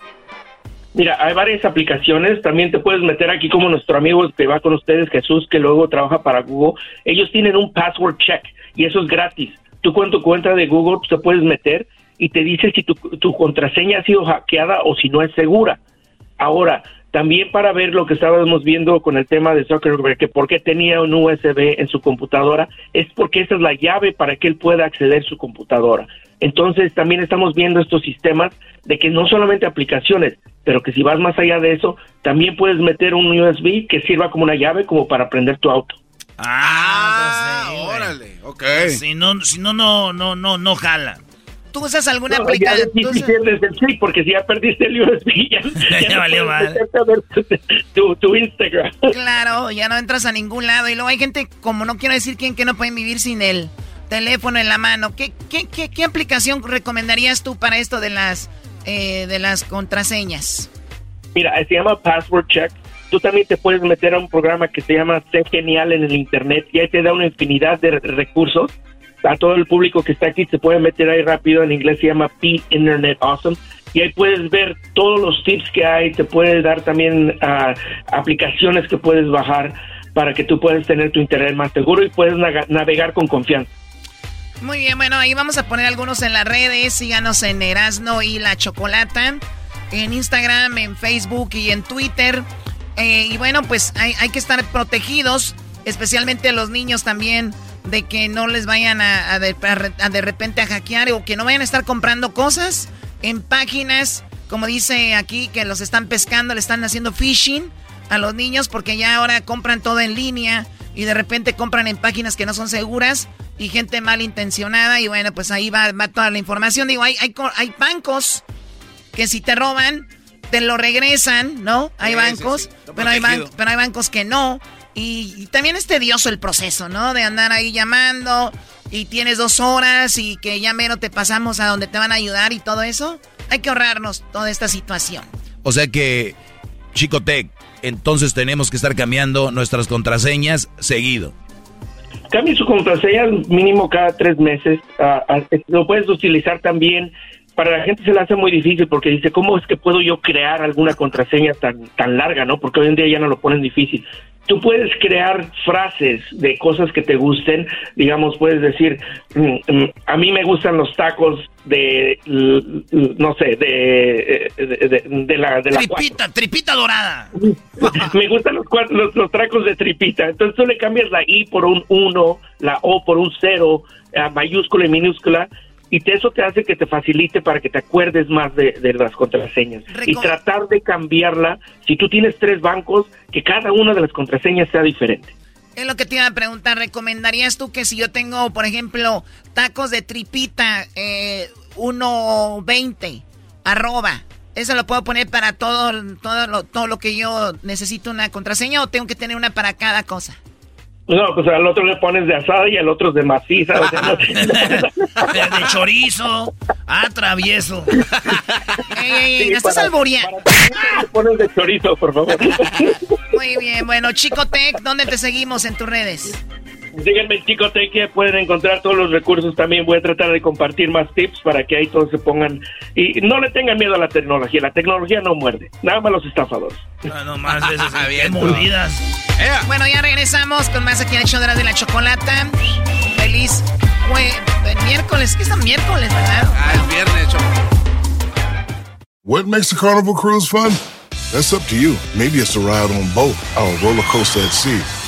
Mira, hay varias aplicaciones. También te puedes meter aquí como nuestro amigo que va con ustedes, Jesús, que luego trabaja para Google. Ellos tienen un password check y eso es gratis. Tú con tu cuenta de Google pues, te puedes meter y te dice si tu, tu contraseña ha sido hackeada o si no es segura. Ahora, también para ver lo que estábamos viendo con el tema de Zuckerberg, que por qué tenía un USB en su computadora, es porque esa es la llave para que él pueda acceder a su computadora. Entonces también estamos viendo estos sistemas de que no solamente aplicaciones, pero que si vas más allá de eso, también puedes meter un USB que sirva como una llave como para prender tu auto. Ah, órale, ok. Si no, si no, no, no, no, no jala. ¿Tú usas alguna aplicación? Sí, porque si ya perdiste el USB, [laughs] [laughs] ya, ya, valió mal. Tu, tu, Instagram. Claro, ya no entras a ningún lado. Y luego hay gente, como no quiero decir quién, que no pueden vivir sin el teléfono en la mano. ¿Qué, qué, qué, aplicación recomendarías tú para esto de las, eh, de las contraseñas? Mira, se llama Password Check. Tú también te puedes meter a un programa que se llama Sé Genial en el Internet y ahí te da una infinidad de recursos a todo el público que está aquí se puede meter ahí rápido, en inglés se llama P Internet Awesome, y ahí puedes ver todos los tips que hay, te puede dar también uh, aplicaciones que puedes bajar para que tú puedas tener tu internet más seguro y puedes navegar con confianza. Muy bien, bueno, ahí vamos a poner algunos en las redes, síganos en Erasno y La Chocolata, en Instagram, en Facebook y en Twitter. Eh, y bueno, pues hay, hay que estar protegidos, especialmente los niños también de que no les vayan a, de, repente a hackear o que no vayan a estar comprando cosas en páginas, como dice aquí, que los están pescando, le están haciendo phishing a los niños porque ya ahora compran todo en línea y de repente compran en páginas que no son seguras y gente malintencionada y bueno, pues ahí va, toda la información. Digo, hay, hay, hay bancos que si te roban, te lo regresan, ¿no? Hay bancos, Pero, hay pero hay bancos que no. Y, también es tedioso el proceso, ¿no? De andar ahí llamando y tienes dos horas y que ya menos te pasamos a donde te van a ayudar y todo eso. Hay que ahorrarnos toda esta situación. O sea que, Chico Tech, entonces tenemos que estar cambiando nuestras contraseñas seguido. Cambie su contraseña mínimo cada tres meses. Ah, lo puedes utilizar también para la gente se le hace muy difícil porque dice, ¿cómo es que puedo yo crear alguna contraseña tan, tan larga, no? Porque hoy en día ya no lo ponen difícil tú puedes crear frases de cosas que te gusten, digamos, puedes decir, mm, mm, a mí me gustan los tacos de, no sé, de, de, la... De tripita, tripita dorada. [laughs] me gustan los, los, los, tacos de tripita. Entonces tú le cambias la I por un 1, la O por un 0, mayúscula y minúscula, y eso te hace que te facilite para que te acuerdes más de, las contraseñas. Y tratar de cambiarla si tú tienes tres bancos que cada una de las contraseñas sea diferente. Es lo que te iba a preguntar. Recomendarías tú que si yo tengo por ejemplo tacos de tripita eh, 1.20 arroba ¿Eso lo puedo poner para todo, todo, lo, todo lo que yo necesito una contraseña o tengo que tener una para cada cosa? No, pues al otro le pones de asada y al otro de maciza. O sea, no- [laughs] de chorizo. Ah, travieso. Ey, ey, ey, Sí, no estás alboreando. le pones de chorizo, por favor. Muy bien, bueno, Chico Tech, ¿dónde te seguimos en tus redes? Díganme, chicos, que pueden encontrar todos los recursos. También voy a tratar de compartir más tips para que ahí todos se pongan. Y no le tengan miedo a la tecnología. La tecnología no muerde. Nada más los estafadores. No, no más veces. [laughs] Bien mordidas. Bueno, ya regresamos con más aquí en el show de la, chocolata. Feliz jue- el miércoles, ¿qué es el miércoles, verdad? Ah, el viernes. What makes a carnival cruise fun? That's up to you. Maybe it's a ride on boat, or a roller coaster at sea,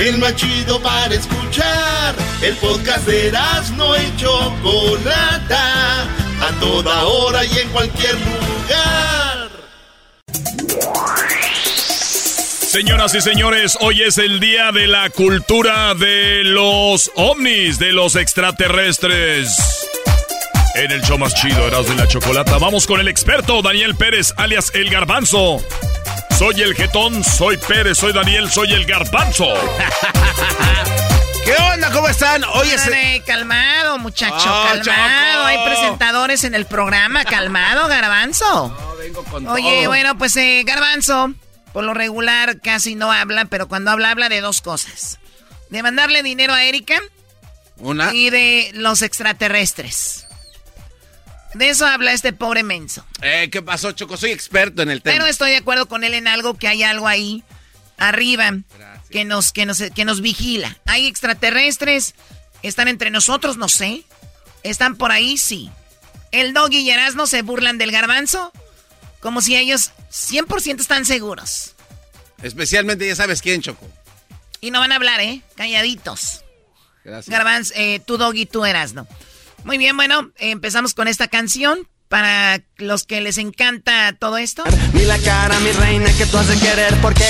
El más chido para escuchar. El podcast de no y Chocolata. A toda hora y en cualquier lugar. Señoras y señores, hoy es el día de la cultura de los ovnis, de los extraterrestres. En el show más chido, Erasmo y la Chocolata, vamos con el experto Daniel Pérez, alias El Garbanzo. Soy el jetón, soy Pérez, soy Daniel, soy el Garbanzo. [laughs] ¿Qué onda? ¿Cómo están? Hoy es... Calmado, muchacho, Oh, calmado. Choco. Hay presentadores en el programa, calmado, garbanzo. vengo con Oye, todo. bueno, pues eh, garbanzo, por lo regular casi no habla, pero cuando habla, habla de dos cosas. De mandarle dinero a Erika Una. y de los extraterrestres. De eso habla este pobre menso. Eh, ¿Qué pasó, Choco? Soy experto en el tema. Pero estoy de acuerdo con él en algo, que hay algo ahí arriba que nos, que, nos, que nos vigila. Hay extraterrestres, están entre nosotros, no sé. Están por ahí, sí. El doggy y Erasmo se burlan del garbanzo como si ellos 100% están seguros. Especialmente ya sabes quién, Choco. Y no van a hablar, ¿eh? Calladitos. Gracias. Garbanzo, eh, tú doggy, tú Erasmo. Muy bien, bueno, empezamos con esta canción. Para los que les encanta todo esto. Mi la cara, mi reina, que tú has de querer porque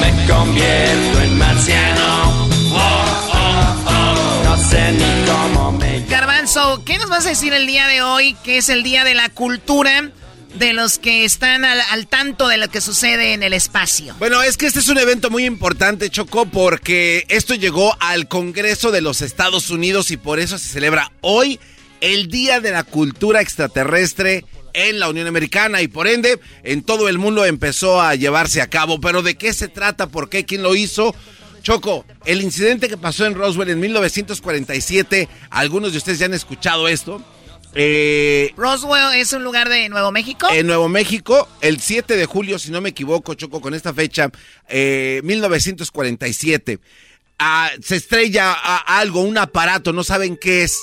me convierto en marciano. Oh, oh, oh. No sé ni cómo me Garbanzo, ¿qué nos vas a decir el día de hoy, que es el día de la cultura de los que están al, tanto de lo que sucede en el espacio? Bueno, es que este es un evento muy importante, Choco, porque esto llegó al Congreso de los Estados Unidos y por eso se celebra hoy el Día de la Cultura Extraterrestre en la Unión Americana y por ende en todo el mundo empezó a llevarse a cabo. Pero ¿de qué se trata? ¿Por qué? ¿Quién lo hizo? Choco, el incidente que pasó en Roswell en 1947, algunos de ustedes ya han escuchado esto. Eh, Roswell es un lugar de Nuevo México. en Nuevo México, el 7 de julio, si no me equivoco, Choco, con esta fecha, eh, 1947. Ah, se estrella a algo, un aparato, no saben qué es.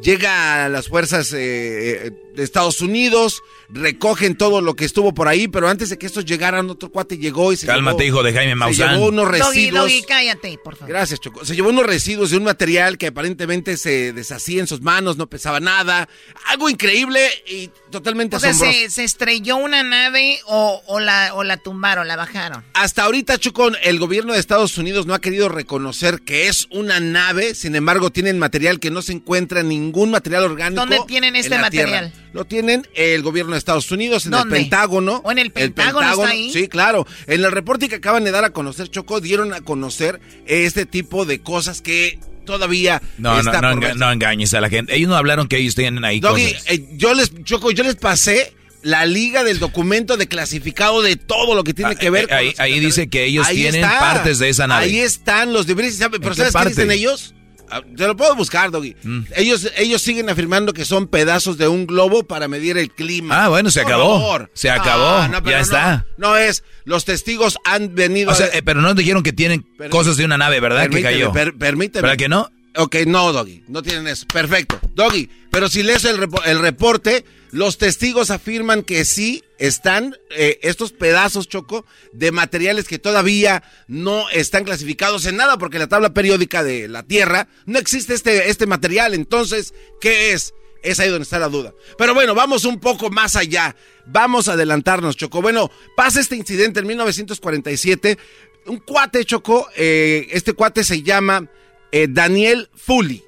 Llega a las fuerzas eh, eh, de Estados Unidos, recogen todo lo que estuvo por ahí, pero antes de que estos llegaran, otro cuate llegó y se Cálmate, llevó, hijo de Jaime se Maussan. llevó unos residuos. Doggy, cállate, por favor. Gracias, Choco. Se llevó unos residuos de un material que aparentemente se deshacía en sus manos, no pesaba nada. Algo increíble y totalmente O sea, asombroso. se, se estrelló una nave o, o la, o la tumbaron, la bajaron. Hasta ahorita, Choco, el gobierno de Estados Unidos no ha querido reconocer que es una nave. Sin embargo, tienen material que no se encuentra en ningún material orgánico. ¿Dónde tienen en este Tierra. material? Lo tienen el gobierno Estados Unidos, en ¿Dónde? el Pentágono. ¿O en el Pentágono está ahí? Sí, claro. En el reporte que acaban de dar a conocer, Choco, dieron a conocer este tipo de cosas que todavía No, está no, por engañes a la gente. Ellos no hablaron que ellos tienen ahí Doggy, cosas. eh, yo les, Choco, yo les pasé la liga del documento de clasificado de todo lo que tiene Ah, que ver eh, con ahí- ahí dice que ellos Ahí tienen está. partes de esa nave. Ahí están los. ¿sabe? Pero ¿sabes qué dicen ellos? Ah, Te lo puedo buscar, Doggy. Mm. Ellos, ellos siguen afirmando que son pedazos de un globo para medir el clima. Ah, bueno, se Por acabó. favor. Se acabó. Ah, no, ya no, está. No es. Los testigos han venido. O sea, a- eh, pero no dijeron que tienen cosas de una nave, ¿verdad? que cayó. per- permíteme. ¿Verdad que no? Ok, no, Doggy, no tienen eso. Perfecto. Doggy, pero si lees el, reporte, los testigos afirman que sí están eh, estos pedazos, Choco, de materiales que todavía no están clasificados en nada, porque en la tabla periódica de la Tierra no existe este, este material. Entonces, ¿qué es? Es ahí donde está la duda. Pero bueno, vamos un poco más allá. Vamos a adelantarnos, Choco. Bueno, pasa este incidente en 1947. Un cuate, Choco, eh, este cuate se llama eh, Daniel Fully.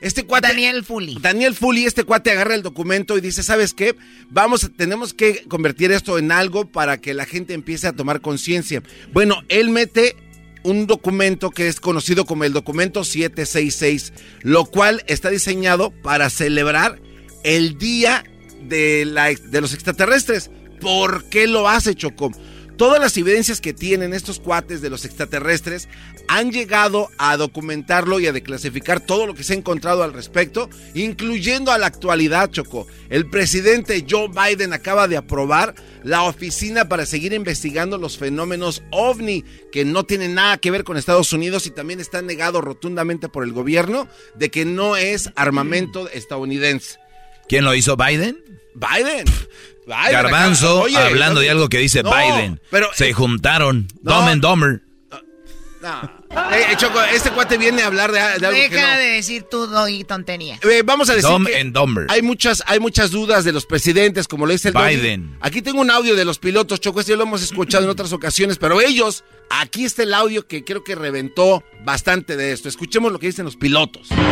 Este cuate. Daniel Fully. Daniel Fully, este cuate agarra el documento y dice: ¿Sabes qué? Vamos, tenemos que convertir esto en algo para que la gente empiece a tomar conciencia. Bueno, él mete un documento que es conocido como el documento 766, lo cual está diseñado para celebrar el día de, la, de los extraterrestres. ¿Por qué lo hace Chocó? Todas las evidencias que tienen estos cuates de los extraterrestres han llegado a documentarlo y a declasificar todo lo que se ha encontrado al respecto, incluyendo a la actualidad, Choco. El presidente Joe Biden acaba de aprobar la oficina para seguir investigando los fenómenos ovni, que no tienen nada que ver con Estados Unidos y también está negado rotundamente por el gobierno de que no es armamento estadounidense. ¿Quién lo hizo? ¿Biden? Biden. Garbanzo, hablando de algo que dice Biden. Pero, se juntaron. No, Dumb Dumber. No. Eh, Choco, este cuate viene a hablar de, algo Deja que no. de decir tú y tonterías. Eh, vamos a decir Dumb que and Dumber. hay muchas, hay muchas dudas de los presidentes, como lo dice el Biden. Doggy. Aquí tengo un audio de los pilotos, Choco, este ya lo hemos escuchado en otras ocasiones, pero ellos, aquí está el audio que creo que reventó bastante de esto. Escuchemos lo que dicen los pilotos. Texas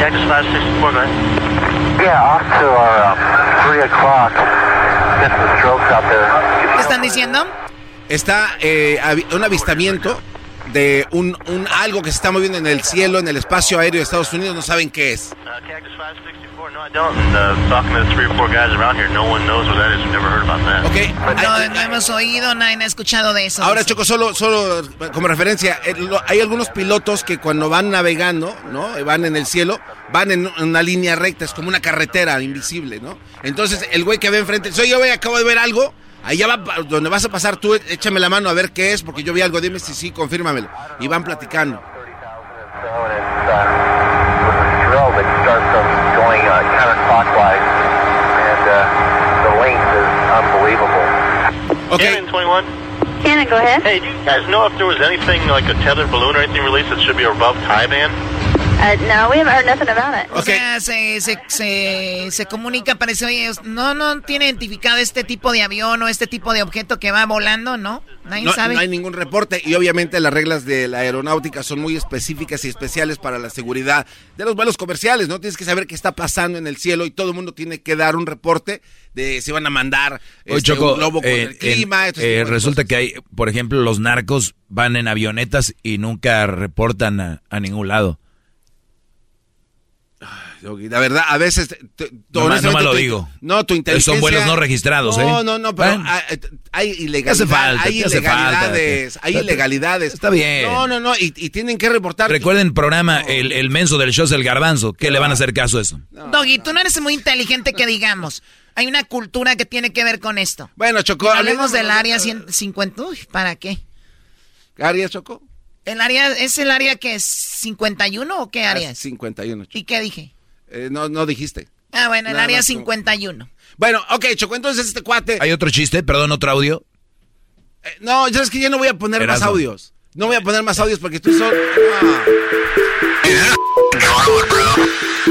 564, go ahead. Yeah, off to our um, 3 o'clock. ¿Qué están diciendo? Está eh, un avistamiento de un, un algo que se está moviendo en el cielo, en el espacio aéreo de Estados Unidos, no saben qué es. Uh, Cactus 564, no, I don't. And talking to the three or four guys around here, no one knows what that is. We've never heard about that. Ok, No, no hemos oído, nadie ha escuchado de eso. Ahora. Choco, solo, solo como referencia, eh, hay algunos pilotos que cuando van navegando, ¿no? Eh, Van en el cielo, van en una línea recta, es como una carretera invisible, ¿no? Entonces, el güey que ve enfrente, soy yo, güey, acabo de ver algo, allá va, donde vas a pasar tú, échame la mano a ver qué es, porque yo vi algo, dime si sí, confírmamelo. Y van platicando. Okay. 21. Cannon, go ahead. Hey, do you guys know if there was anything like a tethered balloon or anything released that should be above tie band? Uh, no, we haven't heard nothing about it. O sea, se, se, se, se comunica, parece, oye, no, no tiene identificado este tipo de avión o este tipo de objeto que va volando, ¿no? Nadie No, sabe. no hay ningún reporte y obviamente las reglas de la aeronáutica son muy específicas y especiales para la seguridad de los vuelos comerciales, ¿no? Tienes que saber qué está pasando en el cielo y todo el mundo tiene que dar un reporte de si van a mandar este, Choco, un globo con eh, el clima. eh, de resulta cosas. que hay, por ejemplo, los narcos van en avionetas y nunca reportan a, a ningún lado. La verdad, a veces... te- No no me lo digo. No, tu inteligencia... Son vuelos no registrados, no, ¿eh? No, no, pero Bueno. hay, hay ilegalidad, falta, hay ilegalidades, falta. hay Está- ilegalidades. está bien. No, no, no, y, y tienen que reportar... Recuerden el programa, el, el menso del show es el garbanzo. ¿Qué le van a hacer caso a eso? Doggy, tú no eres muy inteligente que digamos. Hay una cultura que tiene que ver con esto. Bueno, Chocó... Hablemos del área 150. Uy, ¿para qué? ¿Área, Chocó? ¿El área es el área que es 51 o qué área Ah, es? 51, Choco. ¿Y qué dije? Eh, no, no dijiste. Ah, bueno, el área más como- 51. Bueno, ok, Choco, entonces este cuate... ¿Hay otro chiste? Perdón, otro audio. Eh, no, ya es que ya no voy a poner más audios. No voy a poner más audios porque estoy solo...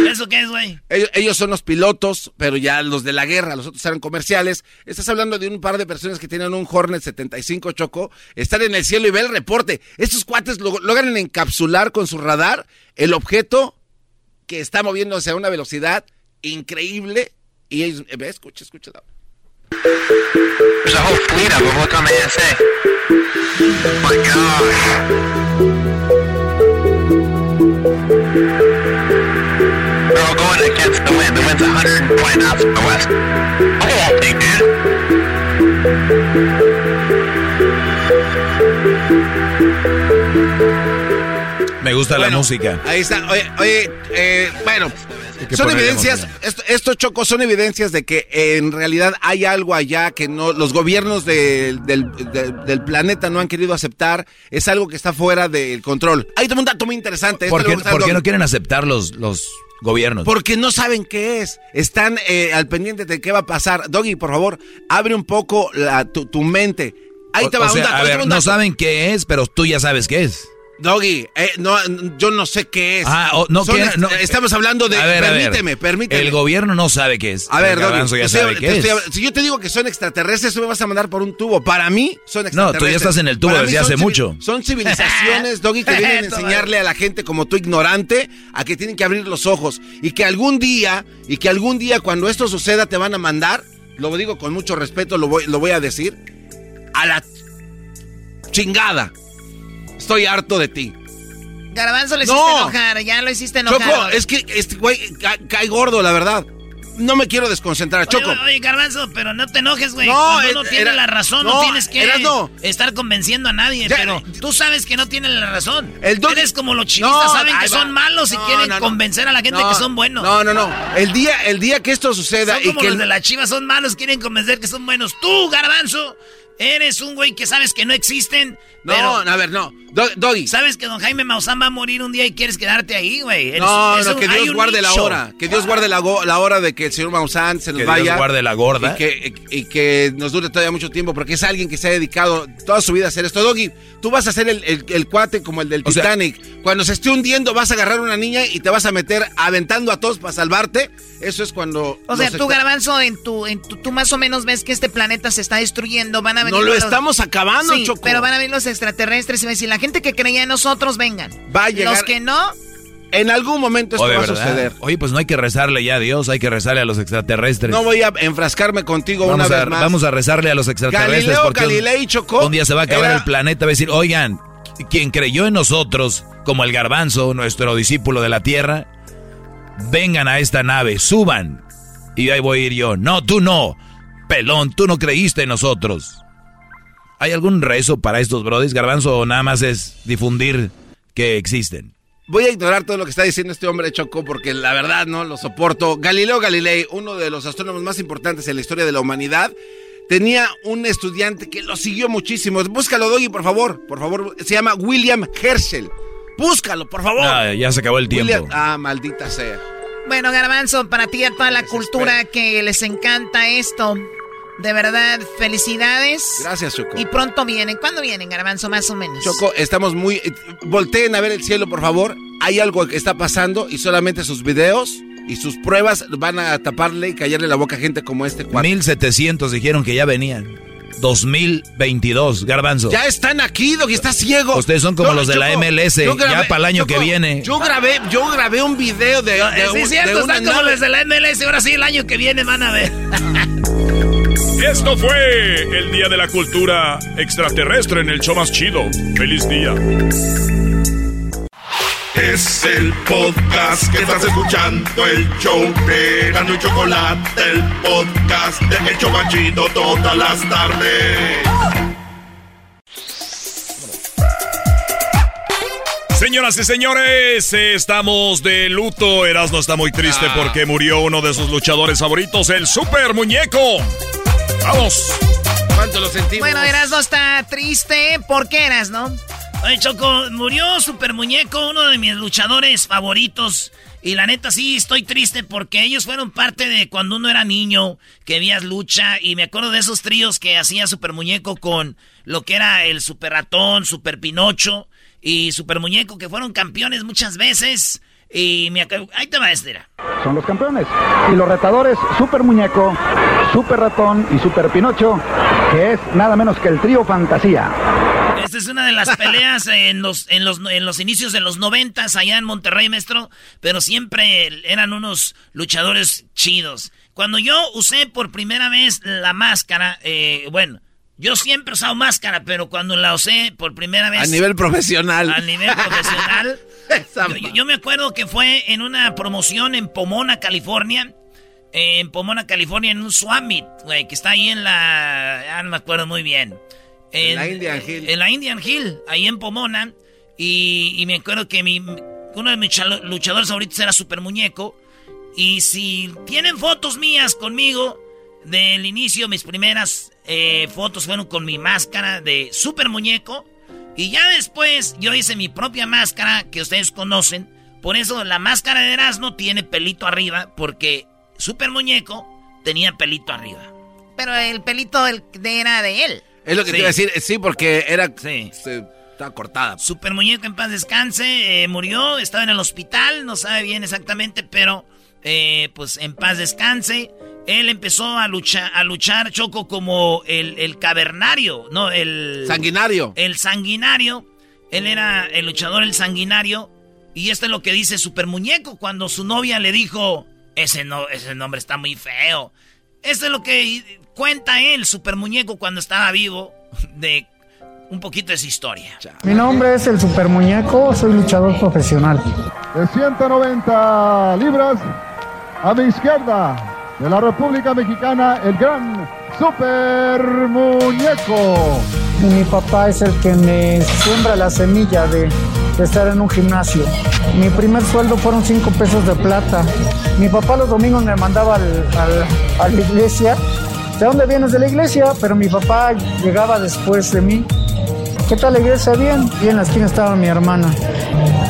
¿Eso qué es, güey? Ellos, ellos son los pilotos, pero ya los de la guerra, los otros eran comerciales. Estás hablando de un par de personas que tienen un Hornet 75 Choco, están en el cielo y ve el reporte. Estos cuates lo- logran encapsular con su radar el objeto que está moviéndose a una velocidad increíble. Y ellos, escucha, escucha. There's a whole fleet of them. Look on the ASA. my gosh. They're all going against the wind. The wind's 120 knots from the west. I'll take that. Me gusta la música. Ahí está. Oye, oye, eh, bueno, son evidencias, esto- estos chocos son evidencias de que eh, en realidad hay algo allá que no los gobiernos de- del, del- del planeta no han querido aceptar, es algo que está fuera del control. Hay un dato muy interesante. esto ¿Por qué, por no quieren aceptar los, los gobiernos? Porque no saben qué es. Están eh, al pendiente de qué va a pasar. Doggy, por favor, abre un poco la- tu, tu mente. Ahí te va o sea, un dato, a ahí ver, un no dato. saben qué es, pero tú ya sabes qué es. Doggy, eh, no, yo no sé qué es. Ah, o- no, Son no, estamos hablando de. A ver, a ver. permíteme, permíteme. El gobierno no sabe qué es. A ver, Doggy, ya sabe qué estoy es. si yo te digo que son extraterrestres, tú me vas a mandar por un tubo. Para mí, son No, extraterrestres. tú ya estás en el tubo Para desde hace mucho. Son civilizaciones, Doggy, que [laughs] vienen a enseñarle a la gente como tú ignorante a que tienen que abrir los ojos. Y que algún día, y que algún día cuando esto suceda te van a mandar, lo digo con mucho respeto, lo voy, lo voy a decir, a la chingada. Estoy harto de ti. Garbanzo le No. hiciste enojar, ya lo hiciste enojar. Choco, es que este güey ca- cae gordo, la verdad. No me quiero desconcentrar, Choco. Oye, oye, Garbanzo, pero no te enojes, güey. No, Cuando eh, tiene la razón, no, no, tienes que no. estar convenciendo a nadie. Ya, pero tú sabes que no tienen la razón. El doggy- Eres como los chivistas, No, saben que son malos y No, quieren no, no. convencer a la gente No, que son buenos. No, no, no. El día, el día que esto suceda Son y como que los el- de la chivas son malos, quieren convencer que son buenos. Tú, Garbanzo, eres un güey que sabes que no existen. No, pero a ver, no. Do- Doggy. Sabes que don Jaime Maussan va a morir un día y quieres quedarte ahí, güey. No, es no, un- que Dios guarde la hora. Que Dios guarde la, hora de que el señor Maussan se nos Que Dios vaya. guarde la gorda. Y que, y que nos dure todavía mucho tiempo, porque es alguien que se ha dedicado toda su vida a hacer esto. Doggy, tú vas a ser el, el- el cuate como el del O sea- Titanic. Cuando se esté hundiendo, vas a agarrar una niña y te vas a meter aventando a todos para salvarte. Eso es cuando. O sea, tú, Garbanzo, en tu, en tu, tú más o menos ves que este planeta se está destruyendo, van a venir... No lo los- estamos acabando, Sí, Choco. pero van a venir los extraterrestres y van a decir, la gente que creía en nosotros, vengan. Va a llegar- Los que no, En algún momento esto Oh, va a suceder. Oye, pues no hay que rezarle ya a Dios, hay que rezarle a los extraterrestres. No voy a enfrascarme contigo vamos, una a, vez más. vamos a rezarle a los extraterrestres Galileo porque un- Galilei chocó. un día se va a acabar Era- el planeta, va a decir, oigan, quien creyó en nosotros, como el garbanzo, nuestro discípulo de la tierra, vengan a esta nave, suban. Y ahí voy a ir yo. No, tú no. Pelón, tú no creíste en nosotros. ¿Hay algún rezo para estos brodis, garbanzo, o nada más es difundir que existen? Voy a ignorar todo lo que está diciendo este hombre Choco porque la verdad no lo soporto. Galileo Galilei, uno de los astrónomos más importantes en la historia de la humanidad, tenía un estudiante que lo siguió muchísimo. Búscalo, Doggy, por favor. Por favor, se llama William Herschel. Búscalo, por favor. Ah, ya se acabó el tiempo. William- Ah, maldita sea. Bueno, Garbanzo, para ti y a toda la cultura que les encanta esto, de verdad, felicidades. Gracias, Choco. Y pronto vienen. ¿Cuándo vienen, Garbanzo, más o menos? Choco, estamos muy... eh, Volteen a ver el cielo, por favor. Hay algo que está pasando y solamente sus videos y sus pruebas van a taparle y callarle la boca a gente como este cuate. 1700 dijeron que ya venían. 2022, garbanzo. Ya están aquí, Doggy, está ciego. Ustedes son como No, los de la MLS, grabé- ya para el año Choco, que viene. Yo grabé, yo grabé un video de, de, sí, es cierto, de están como nave. los de la MLS. Ahora sí, el año que viene van a ver. [laughs] Esto fue el Día de la Cultura Extraterrestre en el show más chido. ¡Feliz día! Es el podcast que estás escuchando, el show de Erasmo y Chocolate, el podcast de El Chobachito todas las tardes. Señoras y señores, estamos de luto. Erasmo está muy triste porque murió uno de sus luchadores favoritos, el Super Muñeco. ¡Vamos! ¿Cuánto lo sentimos? Bueno, Erasno está triste. ¿Por qué Erasno? Oye, Choco, murió Super Muñeco, uno de mis luchadores favoritos. Y la neta sí, estoy triste porque ellos fueron parte de cuando uno era niño, que veías lucha. Y me acuerdo de esos tríos que hacía Super Muñeco con lo que era el Super Ratón, Super Pinocho y Super Muñeco, que fueron campeones muchas veces. Y me. Ahí te va, era. Son los campeones. Y los retadores, Super Muñeco, Super Ratón y Super Pinocho, que es nada menos que el trío Fantasía. Esta es una de las peleas en los, en los, en los inicios de los noventas allá en Monterrey, maestro. Pero siempre eran unos luchadores chidos. Cuando yo usé por primera vez la máscara, eh, bueno, yo siempre he usado máscara, pero cuando la usé por primera vez... A nivel profesional. A nivel profesional. [laughs] yo, me acuerdo que fue en una promoción en Pomona, California. Eh, En Pomona, California, en un Swap Meet, güey, que está ahí en la... Ya no me acuerdo muy bien. En la Indian Hill. En la Indian Hill, ahí en Pomona. Y, y me acuerdo que mi, uno de mis luchadores favoritos era Super Muñeco. Y si tienen fotos mías conmigo, del inicio, mis primeras eh, fotos fueron con mi máscara de super muñeco. Y ya después yo hice mi propia máscara que ustedes conocen. Por eso la máscara de Erasmo tiene pelito arriba, porque super muñeco tenía pelito arriba. Pero el pelito era de él. Es lo que te iba a decir, sí, porque era... Sí. estaba cortada. Super muñeco en paz descanse, eh, murió, estaba en el hospital, no sabe bien exactamente, pero eh, pues en paz descanse. Él empezó a luchar, a luchar Choco como el, el cavernario, ¿no? El... Sanguinario. El sanguinario. Él era el luchador, el sanguinario. Y esto es lo que dice Super Muñeco cuando su novia le dijo, ese, no, ese nombre está muy feo. Esto es lo que cuenta él, Super Muñeco, cuando estaba vivo, de un poquito de su historia. Mi nombre es el Super Muñeco, soy luchador profesional. De 190 libras a mi izquierda, de la República Mexicana, el gran Super Muñeco. Mi papá es el que me siembra la semilla de, estar en un gimnasio. Mi primer sueldo fueron 5 pesos de plata. Mi papá los domingos me mandaba a la iglesia. ¿De dónde vienes de la iglesia? Pero mi papá llegaba después de mí. ¿Qué tal la iglesia? Bien. Y en la esquina estaba mi hermana.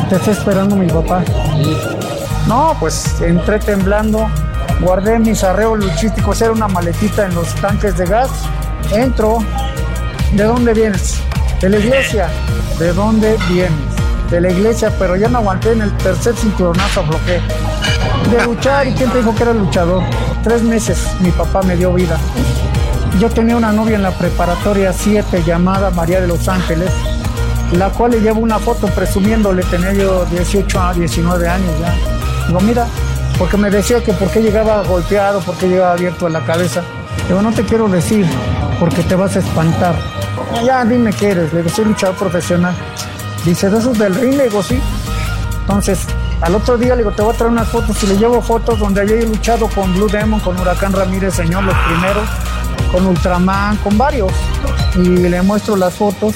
Te está esperando mi papá. No, pues entré temblando guardé mis arreos luchísticos, era una maletita en los tanques de gas. Entro, ¿de dónde vienes? De la iglesia. ¿De dónde vienes? De la iglesia, pero ya no aguanté en el tercer cinturonazo, aflojé. De luchar, ¿y quién te dijo que era luchador? Tres meses mi papá me dio vida. Yo tenía una novia en la preparatoria 7 llamada María de los Ángeles, la cual le llevo una foto presumiéndole, tenía yo 18 a 19 años ya. Digo, mira, porque me decía que por qué llegaba golpeado, por qué llegaba abierto a la cabeza. Digo, no te quiero decir, porque te vas a espantar. Ya, dime qué eres. Le digo, soy luchador profesional. Dice, ¿de esos del ring? Le digo, sí. Entonces, al otro día le digo, te voy a traer unas fotos y le llevo fotos donde había luchado con Blue Demon, con Huracán Ramírez, señor, los primeros, con Ultraman, con varios. Y le muestro las fotos.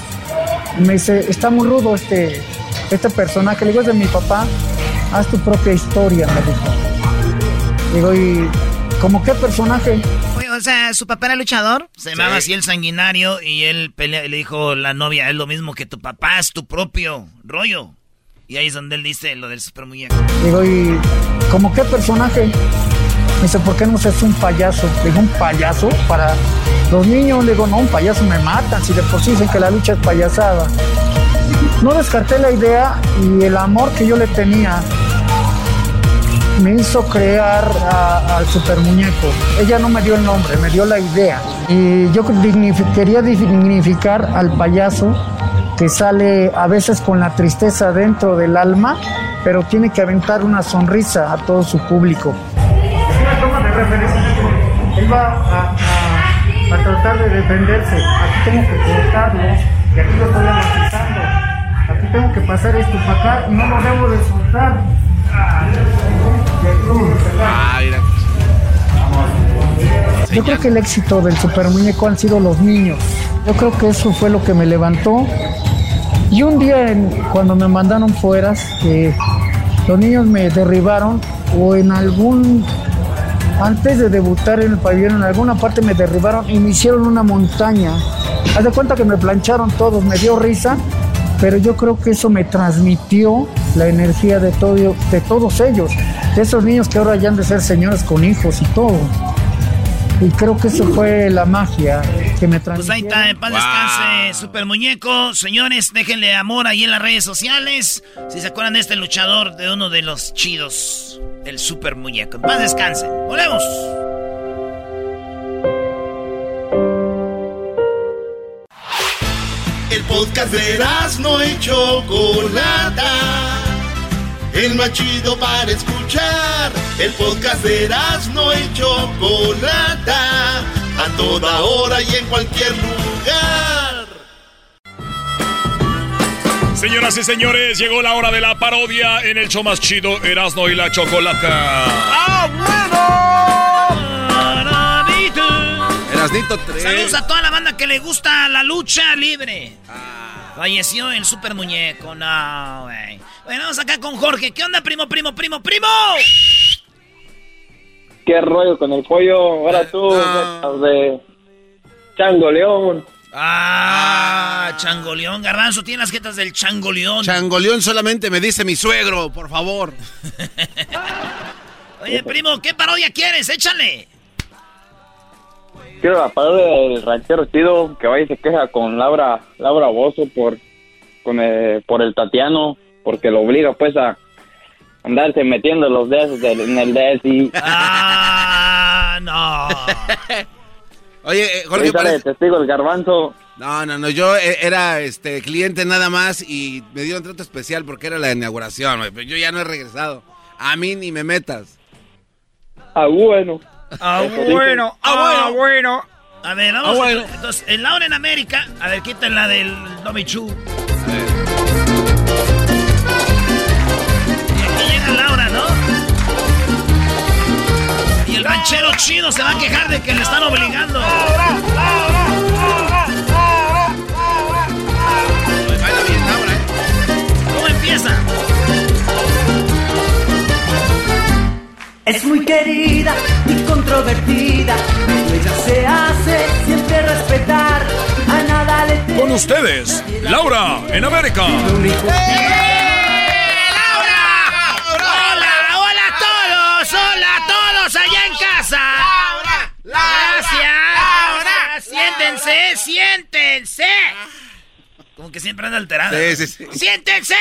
Y me dice, está muy rudo este, este personaje. Le digo, es de mi papá. Haz tu propia historia, me dijo. Digo, ¿y como qué personaje? o sea, ¿su papá era luchador? Se llamaba así el sanguinario y él pelea, le dijo la novia, es lo mismo que tu papá, es tu propio rollo. Y ahí es donde él dice lo del super muñeco. Digo, ¿y como qué personaje? Me dice, ¿por qué no seas un payaso? Digo, ¿un payaso? Para los niños, le digo, no, un payaso me matan, si de por sí dicen que la lucha es payasada. No descarté la idea y el amor que yo le tenía me hizo crear al super muñeco. Ella no me dio el nombre, me dio la idea. Y yo quería dignificar al payaso que sale a veces con la tristeza dentro del alma, pero tiene que aventar una sonrisa a todo su público. una toma de referencia. Él va a, tratar de defenderse. Aquí tengo que cortarlo y aquí lo estoy analizando. Aquí tengo que pasar esto para acá y no lo debo de soltar. Yo creo que el éxito del super muñeco han sido los niños. Yo creo que eso fue lo que me levantó. Y un día cuando me mandaron fuera, que los niños me derribaron o en algún antes de debutar en el pabellón, en alguna parte me derribaron y me hicieron una montaña. Haz de cuenta que me plancharon todos, me dio risa, pero yo creo que eso me transmitió la energía de, todo, de todos ellos, esos niños que ahora ya han de ser señores con hijos y todo. Y creo que eso fue la magia que me transmitió. Pues ahí está, en paz descanse, Super Muñeco. Señores, déjenle amor ahí en las redes sociales. Si se acuerdan de este luchador, de uno de los chidos, el Super Muñeco. En paz descanse. Volvemos. El podcast de no hecho Chocolata el más chido para escuchar. El podcast de no y Chocolata, a toda hora y en cualquier lugar. Señoras y señores, llegó la hora de la parodia en el show más chido, Erasmo y la Chocolata. ¡Ah, bueno! Erasnito 3. Saludos a toda la banda que le gusta la lucha libre. Falleció el super muñeco, no, güey. Bueno, vamos acá con Jorge. ¿Qué onda, primo, primo, primo, primo? ¿Qué rollo con el pollo? Ahora tú, de Chango León. Ah, Changoleón. Garbanzo, tiene las jetas del Changoleón. Changoleón solamente me dice mi suegro, por favor. [laughs] Oye, primo, ¿qué parodia quieres? Échale. Quiero la parodia del ranchero chido que va y se queja con Laura Laura Bozo por, con el, por el Tatiano, porque lo obliga pues a andarse metiendo los dedos del- en el DSI. Ah, no. [laughs] Oye, eh, Jorge, Ahí sale de testigo el garbanzo. No, no, no, yo eh, era este cliente nada más y me dieron trato especial porque era la inauguración, pero yo ya no he regresado. A mí ni me metas. Ah, bueno. Ah, Eso dicen. bueno. Ah, bueno. A ver, vamos. Ah, bueno. Entonces, en Laura en América. A ver, quiten la del Tommy Chu. Y aquí llega Laura, ¿no? Y el ranchero chido se va a quejar de que le están obligando. ¿Cómo empieza? Es muy querida y controvertida, ella se hace siempre respetar. A nada le teme. Con ustedes, Laura en América. ¡Hola! ¡Hola a todos! ¡Hola a todos allá en casa! ¡Gracias! Gracias. ¡Siéntense! ¡Siéntense! Como que siempre anda alterada. Sí, sí, sí. ¡Siéntense!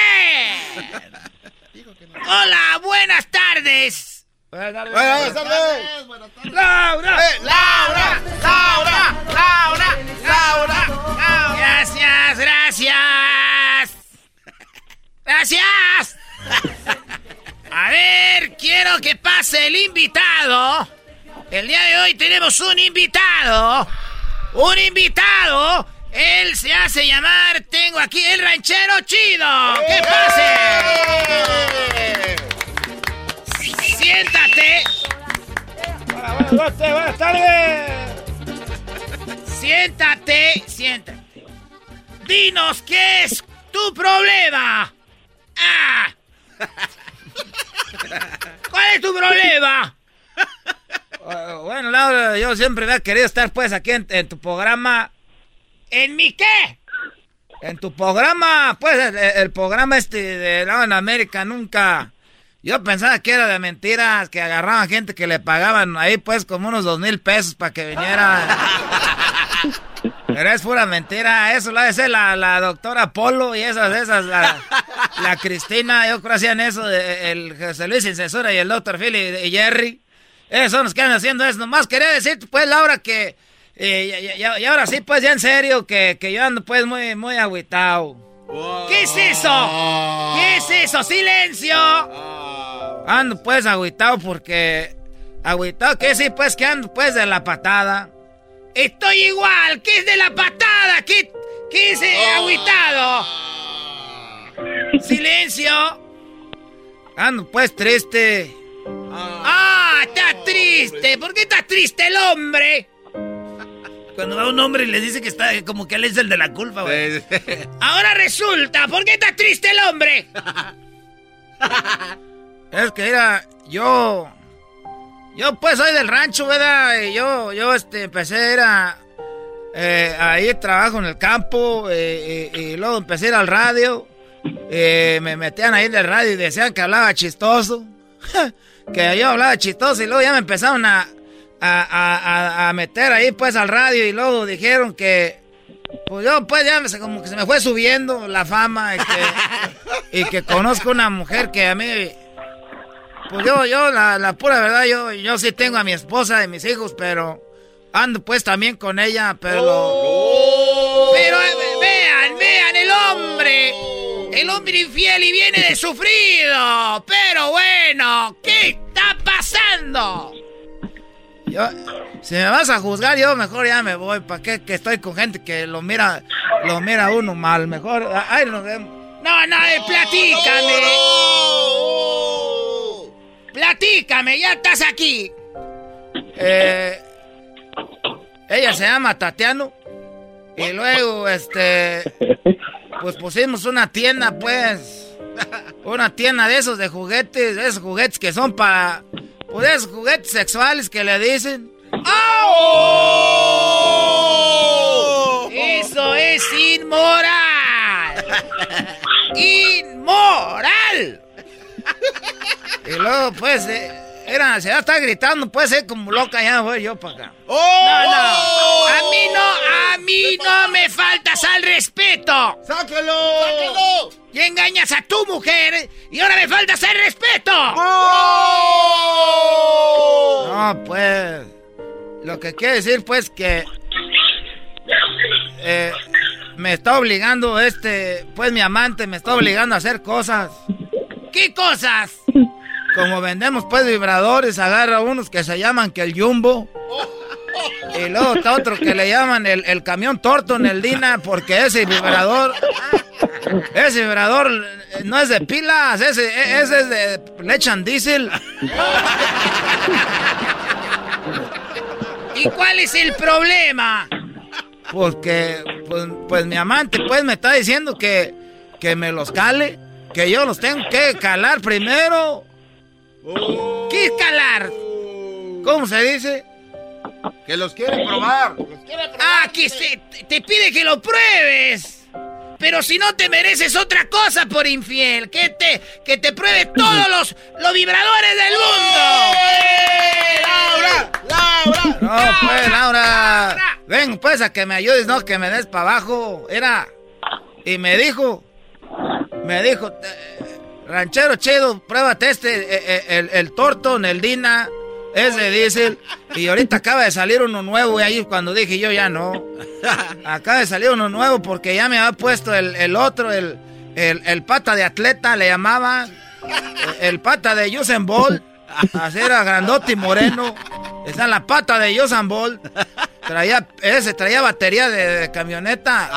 Hola, buenas tardes. Buenas tardes. Buenas tardes. Laura. Eh, Laura, Laura, Laura, Laura, Gracias, gracias. Gracias. A ver, quiero que pase el invitado. El día de hoy tenemos un invitado. Un invitado. Él se hace llamar, tengo aquí el ranchero chido. ¡Que pase! Siéntate. Buenas tardes. Siéntate, siéntate. Dinos qué es tu problema. Ah. ¿Cuál es tu problema? bueno, Laura, yo siempre había querido estar pues aquí en, en tu programa. ¿En mi qué? En tu programa, pues el, el programa este de Laura en América nunca... Yo pensaba que era de mentiras, que agarraban gente que le pagaban ahí pues como unos dos mil pesos para que viniera. [laughs] Pero es pura mentira, eso lo hace la, la doctora Polo y esas, esas, la, la Cristina, yo creo que hacían eso, de- el José Luis sin censura y el doctor Phil y, y Jerry. Esos son los que andan haciendo eso. Nomás quería decirte, pues, Laura, que... eh, y ahora sí, pues, ya en serio, que, que yo ando, pues, muy, muy agüitado. ¿Qué es eso? ¿Qué es eso? ¡Silencio! Ando, pues, agüitado porque... Agüitado, que sí, pues, que ando, pues, de la patada. Estoy igual, ¿qué es de la patada? ¿Qué, qué es eh, agüitado? Silencio. Ando pues triste. Ah, está triste. ¿Por qué está triste el hombre? Cuando va un hombre y le dice que está como que él es el de la culpa, güey. [laughs] Ahora resulta, ¿por qué está triste el hombre? [laughs] es que era yo yo pues soy del rancho, ¿verdad? Y yo, yo este, empecé a ir a... eh, ahí trabajo en el campo eh, y, y luego empecé a ir al radio. Eh, me metían ahí en el radio y decían que hablaba chistoso. [laughs] que yo hablaba chistoso y luego ya me empezaron a, a, a- a- meter ahí pues al radio y luego dijeron que... Pues yo pues ya me- como que se me fue subiendo la fama y que, [laughs] y que conozco una mujer que a mí... Pues yo, yo, la, la pura verdad, yo, yo sí tengo a mi esposa y mis hijos, pero ando pues también con ella, pero... lo- Pero eh, vean, vean, el hombre, el hombre infiel y viene de sufrido, pero bueno, ¿qué está pasando? Yo, si me vas a juzgar, yo mejor ya me voy, ¿para qué? Que estoy con gente que lo mira, lo mira uno mal, mejor, ay, nos vemos. No, no, eh, platícame. Platícame, ya estás aquí. Eh, ella se llama Tatiano. Y luego, este, pues pusimos una tienda, pues. [laughs] Una tienda de esos de juguetes, de esos juguetes que son para Pues esos juguetes sexuales que le dicen. ¡Oh! Eso es inmoral. [laughs] Inmoral. Y luego, pues, eh, era, se está gritando, puede ser como loca, ya voy yo para acá. No, no. A mí no, a mí no me faltas al respeto. ¡Sáquelo! ¡Sáquelo! Y engañas a tu mujer y ahora me faltas el respeto. No, pues. Lo que quiere decir, pues, que. eh, me está obligando este. Pues mi amante me está obligando a hacer cosas. ¿Qué cosas? Como vendemos pues vibradores, agarra unos que se llaman que el Jumbo. Y luego está otro que le llaman el, el camión Torton, el Dina, porque ese vibrador. Ese vibrador no es de pilas, ese, ese es de. Le echan diésel. ¿Y cuál es el problema? Porque, pues, pues mi amante, pues me está diciendo que, que me los cale, que yo los tengo que calar primero. ¿Qué es calar? ¿Cómo se dice? Que los quiere probar. Ah, que se, te pide que lo pruebes. Pero si no te mereces otra cosa por infiel, que te, que te pruebe todos [laughs] los, los vibradores del mundo. ¡Laura! ¡Laura! No, pues, Laura. Ven, pues, a que me ayudes, no, que me des para abajo. Era. Y me dijo. Me dijo. Ranchero chido, pruébate este, eh, eh, el, el Torton, el Dina, ese diésel. Y ahorita acaba de salir uno nuevo. Y ahí cuando dije yo ya no. [laughs] Acaba de salir uno nuevo porque ya me había puesto el, el otro, el, el, el pata de atleta, le llamaban. El pata de Usain Bolt. Así era grandote y moreno. Está en la pata de Usain Bolt. Traía, ese traía batería de, de camioneta.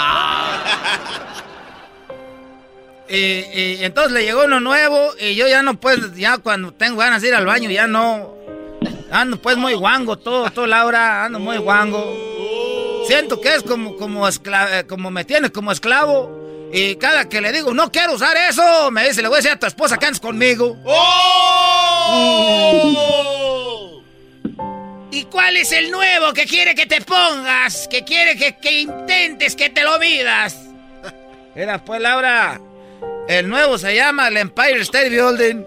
Y, y entonces le llegó uno nuevo y yo ya no puedo, ya cuando tengo ganas de ir al baño ya no. Ando pues muy guango todo, todo Laura, ando muy guango. Siento que es como, como, escla- eh, como me tiene como esclavo. Y cada que le digo, no quiero usar eso, me dice, le voy a decir a tu esposa que andes conmigo. ¿Y cuál es el nuevo que quiere que te pongas? Que quiere que, que intentes que te lo midas. Era pues, Laura. El nuevo se llama el Empire State Building.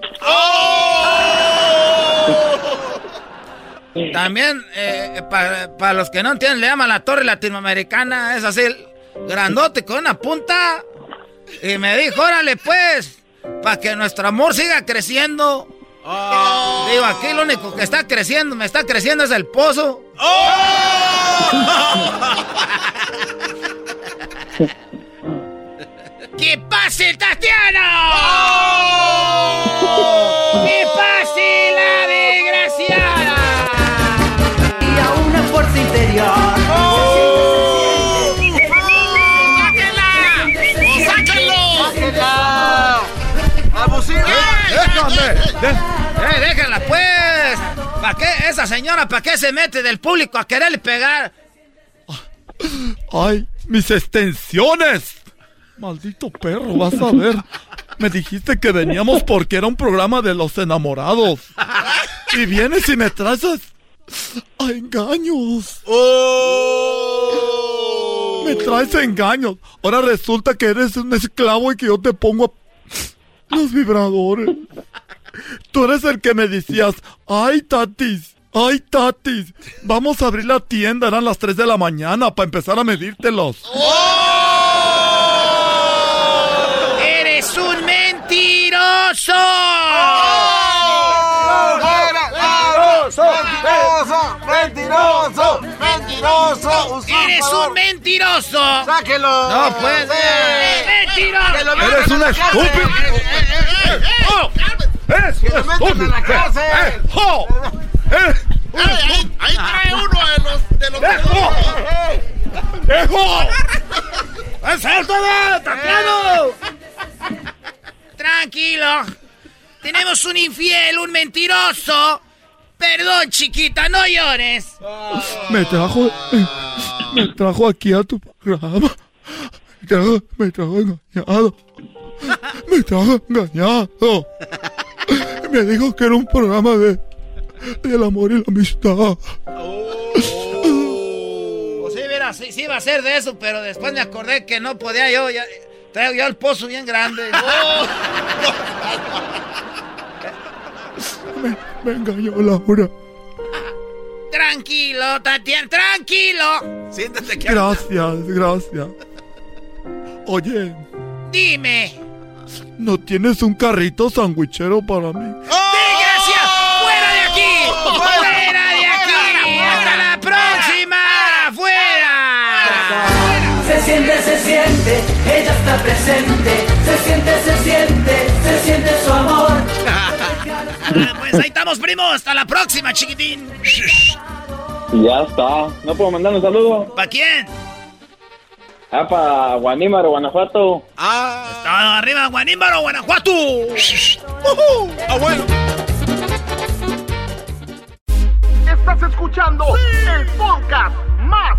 También, eh, para los que no entienden, le llaman la Torre Latinoamericana. Es así, grandote con una punta. Y me dijo, órale pues, para que nuestro amor siga creciendo. Digo, aquí lo único que está creciendo, me está creciendo es el pozo. [laughs] ¡Que pase el Tatiano! ¡Que pase la desgraciada! Y a una fuerza interior. ¡Sáquenlo! ¡Abusivos! ¡Eh, déjala pues! ¿Para qué? Esa señora, ¿para qué se mete del público a quererle pegar? ¡Ay, mis extensiones! Maldito perro, vas a ver. Me dijiste que veníamos porque era un programa de los enamorados. Y vienes y me traes a, engaños. Me traes a engaños. Ahora resulta que eres un esclavo y que yo te pongo a- los vibradores. Tú eres el que me decías, ay, tatis, ay, tatis, vamos a abrir la tienda, eran las 3 de la mañana para empezar a medírtelos. ¡Eres mentiroso! ¡Mentiroso! ¡Mentiroso! ¡Mentiroso! ¡Eres un mentiroso! ¡Sáquelo! No puede ser. ¡Mentiroso! ¡Que lo metan Eres un la cárcel! estúpido. ¡Oh! ¡Eres ¡Que un lo metan a la estúpido! ¡Eh! ¡Eh, Ahí, ahí trae uno de los de los. [laughs] Tranquilo. Tenemos un infiel, un mentiroso. Perdón, chiquita, no llores. Me trajo, me trajo aquí a tu programa. Me trajo, me trajo engañado. Me trajo engañado. Me dijo que era un programa de, del amor y la amistad. Pues sí, mira, sí, sí iba a ser de eso, pero después me acordé que no podía yo. Ya, traigo yo el pozo bien grande. [laughs] Me, me engañó Laura. Tranquilo, Tatiana, tranquilo. Siéntate aquí. Gracias, gracias. Oye, Dime. ¿no tienes un carrito sandwichero para mí? ¡Desgracia! Presente. Se siente, se siente, se siente su amor. [laughs] Pues ahí estamos, primo. Hasta la próxima, chiquitín. Ya está. ¿No puedo mandar un saludo? ¿Para quién? Ah, para Guanímaro, Guanajuato. Ah. Está arriba, Guanímbaro, Guanajuato. Ah, bueno. Estás escuchando el podcast más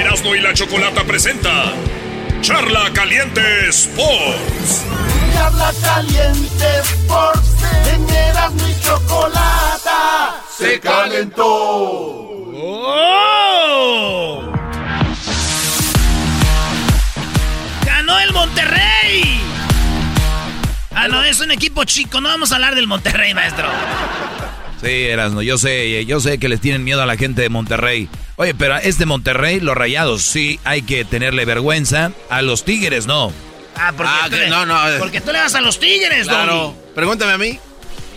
Erasmo y la Chocolata presenta Charla Caliente Sports. Charla caliente Sports en Erasmo y Chocolata se calentó. ¡Oh! ¡Ganó el Monterrey! Ah, no, es un equipo chico. No vamos a hablar del Monterrey, maestro. Sí, Erasno, yo sé, yo sé que les tienen miedo a la gente de Monterrey. Oye, pero a este Monterrey, los rayados, sí hay que tenerle vergüenza. A los Tigres, no. Ah, porque, Ah, tú, que le, no, no, porque tú le vas a los Tigres, Claro. Doggy. Pregúntame a mí.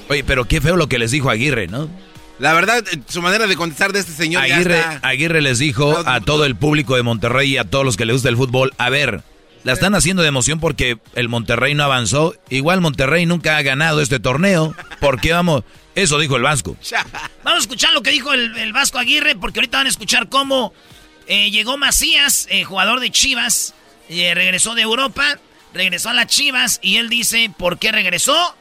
Oye, pero qué feo lo que les dijo Aguirre, ¿no? La verdad, eh, su manera de contestar de este señor ya Aguirre, está. Aguirre les dijo a todo el público de Monterrey y a todos los que les gusta el fútbol, a ver, la están haciendo de emoción porque el Monterrey no avanzó. Igual Monterrey nunca ha ganado este torneo. ¿Por qué vamos? Eso dijo el Vasco. [laughs] Vamos a escuchar lo que dijo el, el Vasco Aguirre, porque ahorita van a escuchar cómo eh, llegó Macías, eh, jugador de Chivas, eh, regresó de Europa, regresó a las Chivas, y él dice por qué regresó,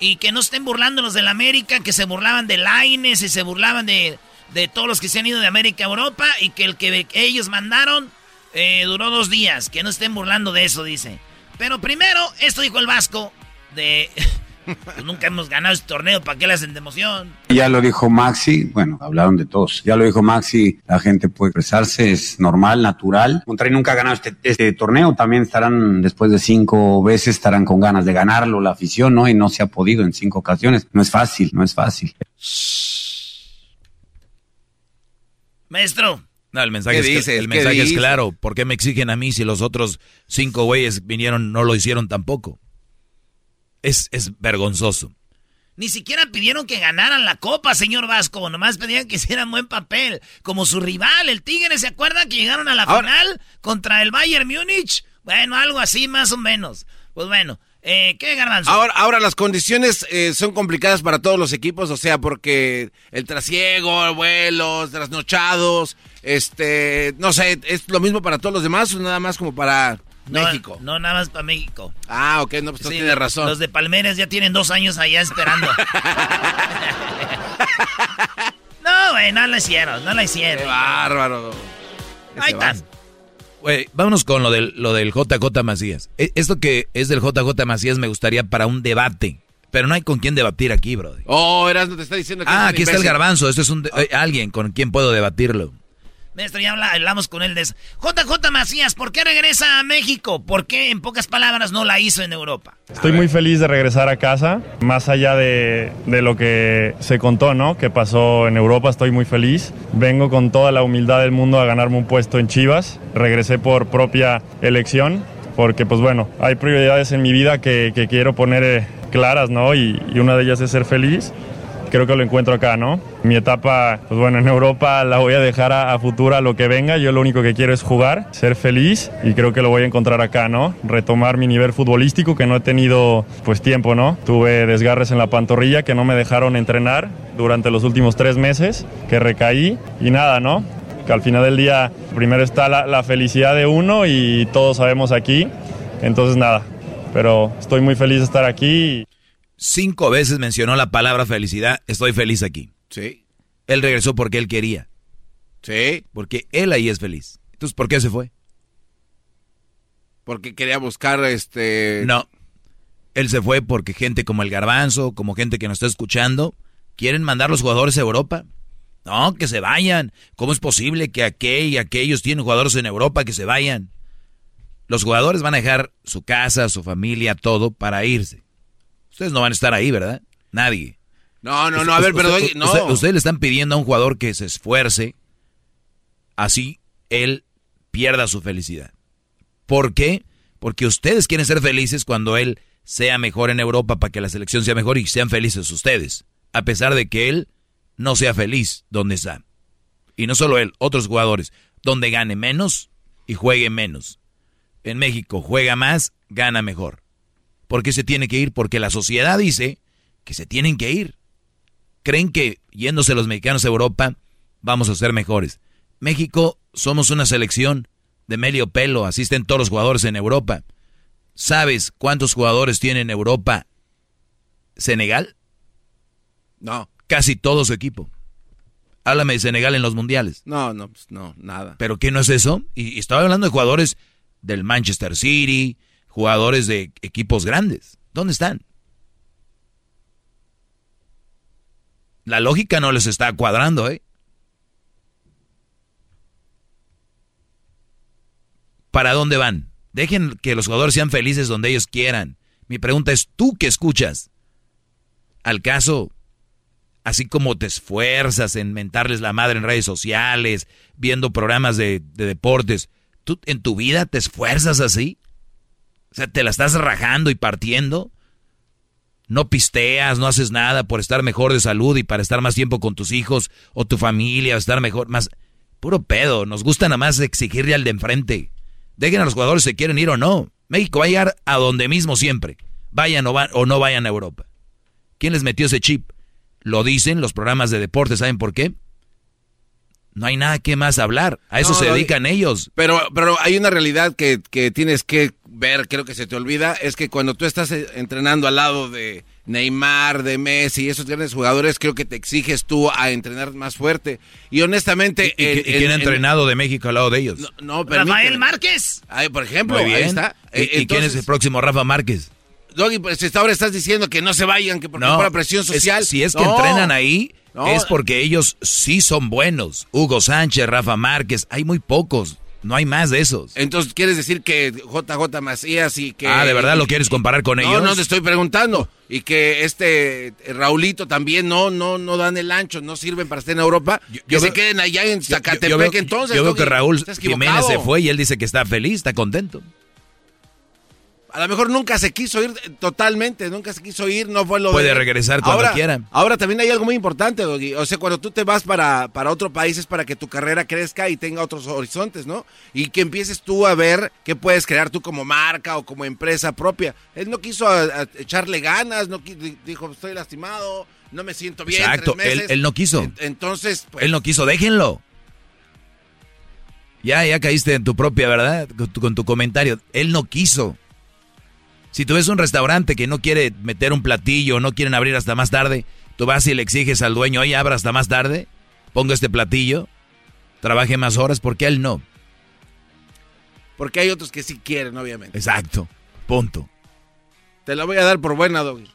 y que no estén burlando los del América, que se burlaban de Laines y se burlaban de, de todos los que se han ido de América a Europa, y que el que ellos mandaron eh, duró dos días, que no estén burlando de eso, dice. Pero primero, esto dijo el Vasco, de... [laughs] pues nunca hemos ganado este torneo, ¿para qué le hacen de emoción? Ya lo dijo Maxi, bueno, hablaron de todos. Ya lo dijo Maxi, la gente puede expresarse, es normal, natural. Monterrey nunca ha ganado este, este torneo, también estarán, después de cinco veces, estarán con ganas de ganarlo, la afición, ¿no? Y no se ha podido en cinco ocasiones. No es fácil, no es fácil. Maestro. No, el mensaje, ¿Qué es, dices? el ¿Qué mensaje es dices? claro. ¿Por qué me exigen a mí si los otros cinco güeyes vinieron, no lo hicieron tampoco? Es, es vergonzoso. Ni siquiera pidieron que ganaran la copa, señor Vasco. Nomás pedían que hicieran buen papel. Como su rival, el Tigre, ¿se acuerda que llegaron a la final contra el Bayern Múnich? Bueno, algo así más o menos. Pues bueno, eh, ¿qué garbanzo? Ahora, ahora las condiciones eh, son complicadas para todos los equipos, o sea, porque el trasiego, vuelos, trasnochados, este, no sé, es lo mismo para todos los demás o nada más como para No, México. No, nada más para México. Ah, ok, no, pues tú Sí, tienes razón. Los de Palmeras ya tienen dos años allá esperando. [laughs] [laughs] no, güey, no la hicieron, no la hicieron. Qué bárbaro. Ahí están. Vámonos con lo del, lo del JJ Macías. E- Esto que es del JJ Macías me gustaría para un debate. Pero no hay con quién debatir aquí, bro. Oh, Eras no te está diciendo que es Ah, un aquí está el garbanzo. Este es un de- eh, alguien con quien puedo debatirlo. Maestro, ya habla- hablamos con él de eso. JJ Macías, ¿por qué regresa a México? ¿Por qué, en pocas palabras, no la hizo en Europa? Estoy muy feliz de regresar a casa, más allá de, de lo que se contó, ¿no? Que pasó en Europa, estoy muy feliz. Vengo con toda la humildad del mundo a ganarme un puesto en Chivas. Regresé por propia elección, porque pues bueno, hay prioridades en mi vida que, que quiero poner eh, claras, ¿no? Y, y una de ellas es ser feliz. Creo que lo encuentro acá, ¿no? Mi etapa, pues bueno, en Europa la voy a dejar a, a futura lo que venga. Yo lo único que quiero es jugar, ser feliz y creo que lo voy a encontrar acá, ¿no? Retomar mi nivel futbolístico que no he tenido pues tiempo, ¿no? Tuve desgarres en la pantorrilla que no me dejaron entrenar durante los últimos tres meses, que recaí y nada, ¿no? Que al final del día primero está la, la felicidad de uno y todos sabemos aquí. Entonces nada, pero estoy muy feliz de estar aquí. Cinco veces mencionó la palabra felicidad. Estoy feliz aquí. Sí. Él regresó porque él quería. Sí. Porque él ahí es feliz. Entonces, ¿por qué se fue? Porque quería buscar este. No. Él se fue porque gente como el Garbanzo, como gente que nos está escuchando, quieren mandar los jugadores a Europa. No, que se vayan. ¿Cómo es posible que aquel y aquellos tienen jugadores en Europa que se vayan? Los jugadores van a dejar su casa, su familia, todo para irse. Ustedes no van a estar ahí, ¿verdad? Nadie. No, no, no, a ver, usted- No. usted- ustedes le están pidiendo a un jugador que se esfuerce, así él pierda su felicidad. ¿Por qué? Porque ustedes quieren ser felices cuando él sea mejor en Europa para que la selección sea mejor y sean felices ustedes. A pesar de que él no sea feliz donde está. Y no solo él, otros jugadores. Donde gane menos y juegue menos. En México juega más, gana mejor. ¿Por qué se tiene que ir? Porque la sociedad dice que se tienen que ir. Creen que yéndose los mexicanos a Europa vamos a ser mejores. México somos una selección de medio pelo, asisten todos los jugadores en Europa. ¿Sabes cuántos jugadores tiene en Europa Senegal? No. Casi todo su equipo. Háblame de Senegal en los mundiales. No, no, pues no, nada. ¿Pero qué no es eso? Y, y estaba hablando de jugadores del Manchester City, jugadores de equipos grandes. ¿Dónde están? La lógica no les está cuadrando, ¿eh? ¿Para dónde van? Dejen que los jugadores sean felices donde ellos quieran. Mi pregunta es, ¿tú qué escuchas? Al caso, así como te esfuerzas en mentarles la madre en redes sociales, viendo programas de, de deportes, ¿tú en tu vida te esfuerzas así? O sea, ¿te la estás rajando y partiendo? No pisteas, no haces nada por estar mejor de salud y para estar más tiempo con tus hijos o tu familia, o estar mejor, más... Puro pedo, nos gusta nada más exigirle al de enfrente. Dejen a los jugadores si quieren ir o no. México va a llegar a donde mismo siempre. Vayan o, va- o no vayan a Europa. ¿Quién les metió ese chip? Lo dicen los programas de deporte, ¿saben por qué? No hay nada que más hablar. A eso No, se no, dedican ellos. Pero, pero hay una realidad que, que tienes que ver, creo que se te olvida, es que cuando tú estás eh, entrenando al lado de Neymar, de Messi y esos grandes jugadores, creo que te exiges tú a entrenar más fuerte. Y honestamente... ¿Y, en- y quién en- ha en- entrenado de México al lado de ellos? No, Rafael permíteme. Márquez. Ay, por ejemplo, Muy bien. ahí está. ¿Y, Eh, y quién es el próximo Rafa Márquez? Doggy, pues hasta ahora estás diciendo que no se vayan, que porque No, por presión es- social. si es que No. entrenan ahí, No. es porque ellos sí son buenos. Hugo Sánchez, Rafa Márquez, hay muy pocos. No hay más de esos. Entonces, ¿quieres decir que JJ Macías y que... ah, ¿de verdad lo quieres comparar con no, ellos? No, te estoy preguntando. Y que este eh, Raulito también no, no, no dan el ancho, no sirven para estar en Europa. que yo se veo- queden allá en Yo- yo- Zacatepec yo veo, entonces. yo veo que Raúl Jiménez se fue y él dice que está feliz, está contento. A lo mejor nunca se quiso ir eh, totalmente, nunca se quiso ir, no fue lo Puede de... regresar cuando ahora, quiera. Ahora también hay algo muy importante, Doggy. O sea, cuando tú te vas para, para otro país es para que tu carrera crezca y tenga otros horizontes, ¿no? Y que empieces tú a ver qué puedes crear tú como marca o como empresa propia. Él no quiso a- a echarle ganas, no dijo, estoy lastimado, no me siento bien. Exacto, tres él, meses". él no quiso. En- Entonces, pues, Él no quiso, déjenlo. Ya, ya caíste en tu propia verdad con tu, con tu comentario. Él no quiso. Si tú ves un restaurante que no quiere meter un platillo, no quieren abrir hasta más tarde, tú vas y le exiges al dueño, oye, abra hasta más tarde, ponga este platillo, trabaje más horas, porque él no. porque hay otros que sí quieren, obviamente. Exacto, punto. Te la voy a dar por buena, Doggy.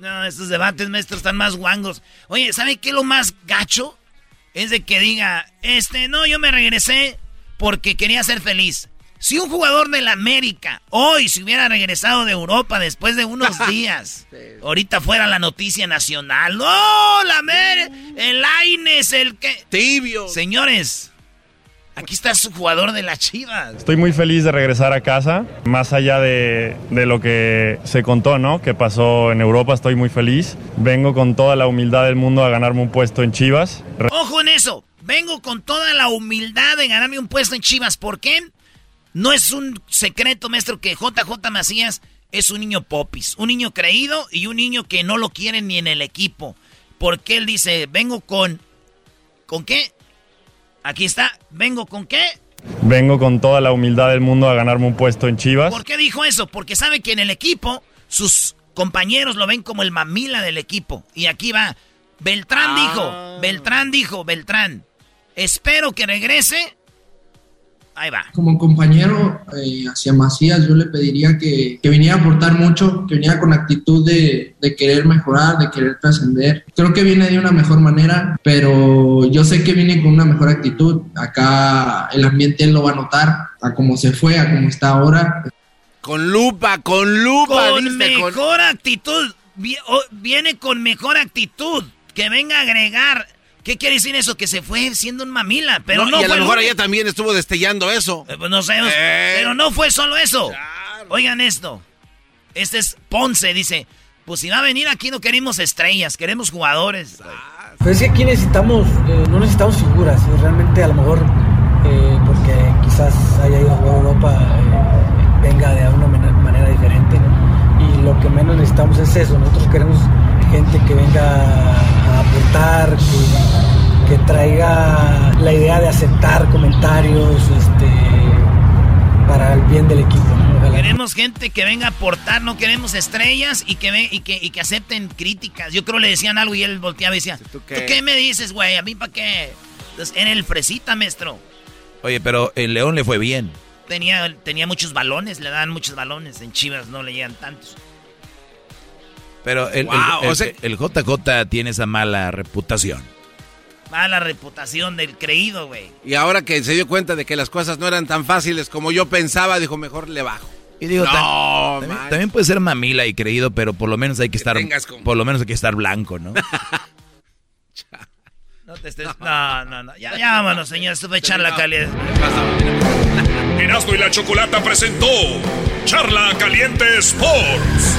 No, estos debates, maestros, están más guangos. Oye, ¿sabe qué es lo más gacho? Es de que diga, este, no, yo me regresé porque quería ser feliz. Si un jugador del América hoy se hubiera regresado de Europa después de unos [laughs] días, ahorita fuera la noticia nacional. ¡No! La América, el Aines, el que... Tibio. Señores, Aquí está su jugador de las Chivas. Estoy muy feliz de regresar a casa, más allá de, de, lo que se contó, ¿no? Que pasó en Europa, estoy muy feliz. Vengo con toda la humildad del mundo a ganarme un puesto en Chivas. Ojo en eso, vengo con toda la humildad de ganarme un puesto en Chivas. ¿Por qué? No es un secreto, maestro, que JJ Macías es un niño popis, un niño creído y un niño que no lo quieren ni en el equipo. Porque él dice, vengo con... ¿Con qué? Aquí está, vengo con qué? Vengo con toda la humildad del mundo a ganarme un puesto en Chivas. ¿Por qué dijo eso? Porque sabe que en el equipo sus compañeros lo ven como el mamila del equipo. Y aquí va. Beltrán ah. dijo, Beltrán dijo, Beltrán, espero que regrese Ahí va. Como compañero eh, hacia Macías, yo le pediría que, que, viniera a aportar mucho, que viniera con actitud de, de querer mejorar, de querer trascender. Creo que viene de una mejor manera, pero yo sé que viene con una mejor actitud. Acá el ambiente él lo va a notar, a cómo se fue, a cómo está ahora. Con lupa, con lupa. Con mejor actitud. Viene con mejor actitud. Que venga a agregar ¿Qué quiere decir eso? Que se fue siendo un mamila, pero no, y a lo mejor ella también estuvo destellando eso. Eh, pues no sé, eh. pero no fue solo eso. Oigan esto. Este es Ponce, dice, pues si va a venir aquí no queremos estrellas, queremos jugadores. Pero es que aquí necesitamos, eh, no necesitamos figuras, realmente a lo mejor, porque quizás haya ido a jugar a Europa, venga de alguna manera diferente, Y lo que menos necesitamos es eso, nosotros queremos gente que venga a aportar, que, traiga la idea de aceptar comentarios este, para el bien del equipo. Queremos gente que venga a aportar, no queremos estrellas y que, y que, y que acepten críticas. Yo creo le decían algo y él volteaba y decía, ¿tú qué, me dices, güey? ¿A mí para qué? Entonces, en el fresita, maestro. Oye, pero el León le fue bien. Tenía, tenía muchos balones, le dan muchos balones. En Chivas no le llegan tantos. Pero el, el, JJ tiene esa mala reputación. Mala reputación del creído, güey. Y ahora que se dio cuenta de que las cosas no eran tan fáciles como yo pensaba, dijo, mejor le bajo. Y digo, también, puede ser mamila y creído, pero por lo menos hay que, estar, por lo menos hay que estar blanco, ¿no? [laughs] no te estés, no, no, no, ya, ya vámonos, señor, esto fue charla caliente. Erasmo y la Chocolata presentó Charla Caliente Sports.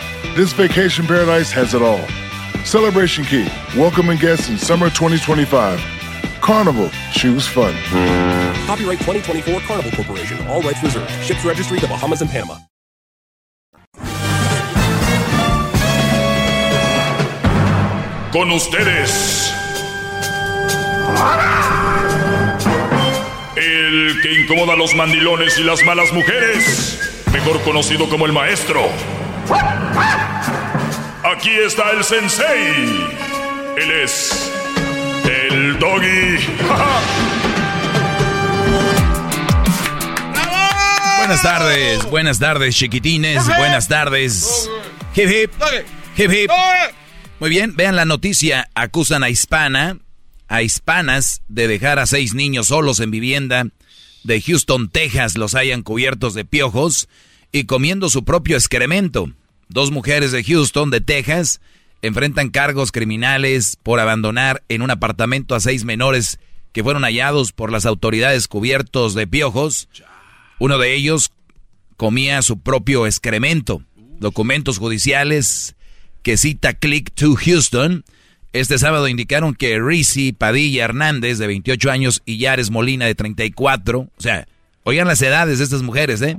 This vacation paradise has it all. Celebration Key, welcoming guests in summer 2025. Carnival, choose fun. Copyright 2024 Carnival Corporation, all rights reserved. Ships registry the Bahamas and Panama. Con ustedes. El que incomoda a los mandilones y las malas mujeres, mejor conocido como el maestro. Aquí está el sensei. Él es el doggy. Buenas tardes, buenas tardes, chiquitines. Buenas tardes. Hip hip. Hip hip. Muy bien, vean la noticia. Acusan a hispana, a hispanas, de dejar a seis niños solos en vivienda de Houston, Texas. Los hayan cubiertos de piojos y comiendo su propio excremento. Dos mujeres de Houston, de Texas, enfrentan cargos criminales por abandonar en un apartamento a seis menores que fueron hallados por las autoridades cubiertos de piojos. Uno de ellos comía su propio excremento. Documentos judiciales que cita Click to Houston este sábado indicaron que Rizzi Padilla Hernández, de 28 años, y Yares Molina, de 34, o sea, oigan las edades de estas mujeres, ¿eh?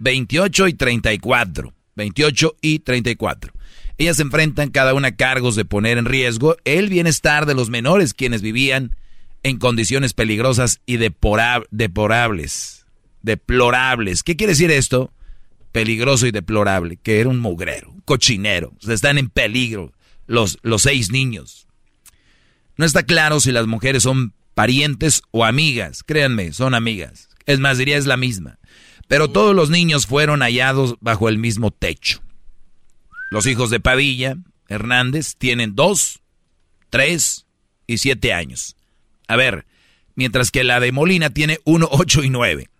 28 y 34. 28 y 34. Ellas se enfrentan cada una a cargos de poner en riesgo el bienestar de los menores quienes vivían en condiciones peligrosas y deplorables. Deplorables. ¿Qué quiere decir esto? Peligroso y deplorable, que era un mugrero, un cochinero. están en peligro los, los seis niños. No está claro si las mujeres son parientes o amigas. Créanme, son amigas. Es más, diría es la misma. Pero todos los niños fueron hallados bajo el mismo techo. Los hijos de Padilla, Hernández, tienen dos, tres y siete años. A ver, mientras que la de Molina tiene uno, ocho y nueve.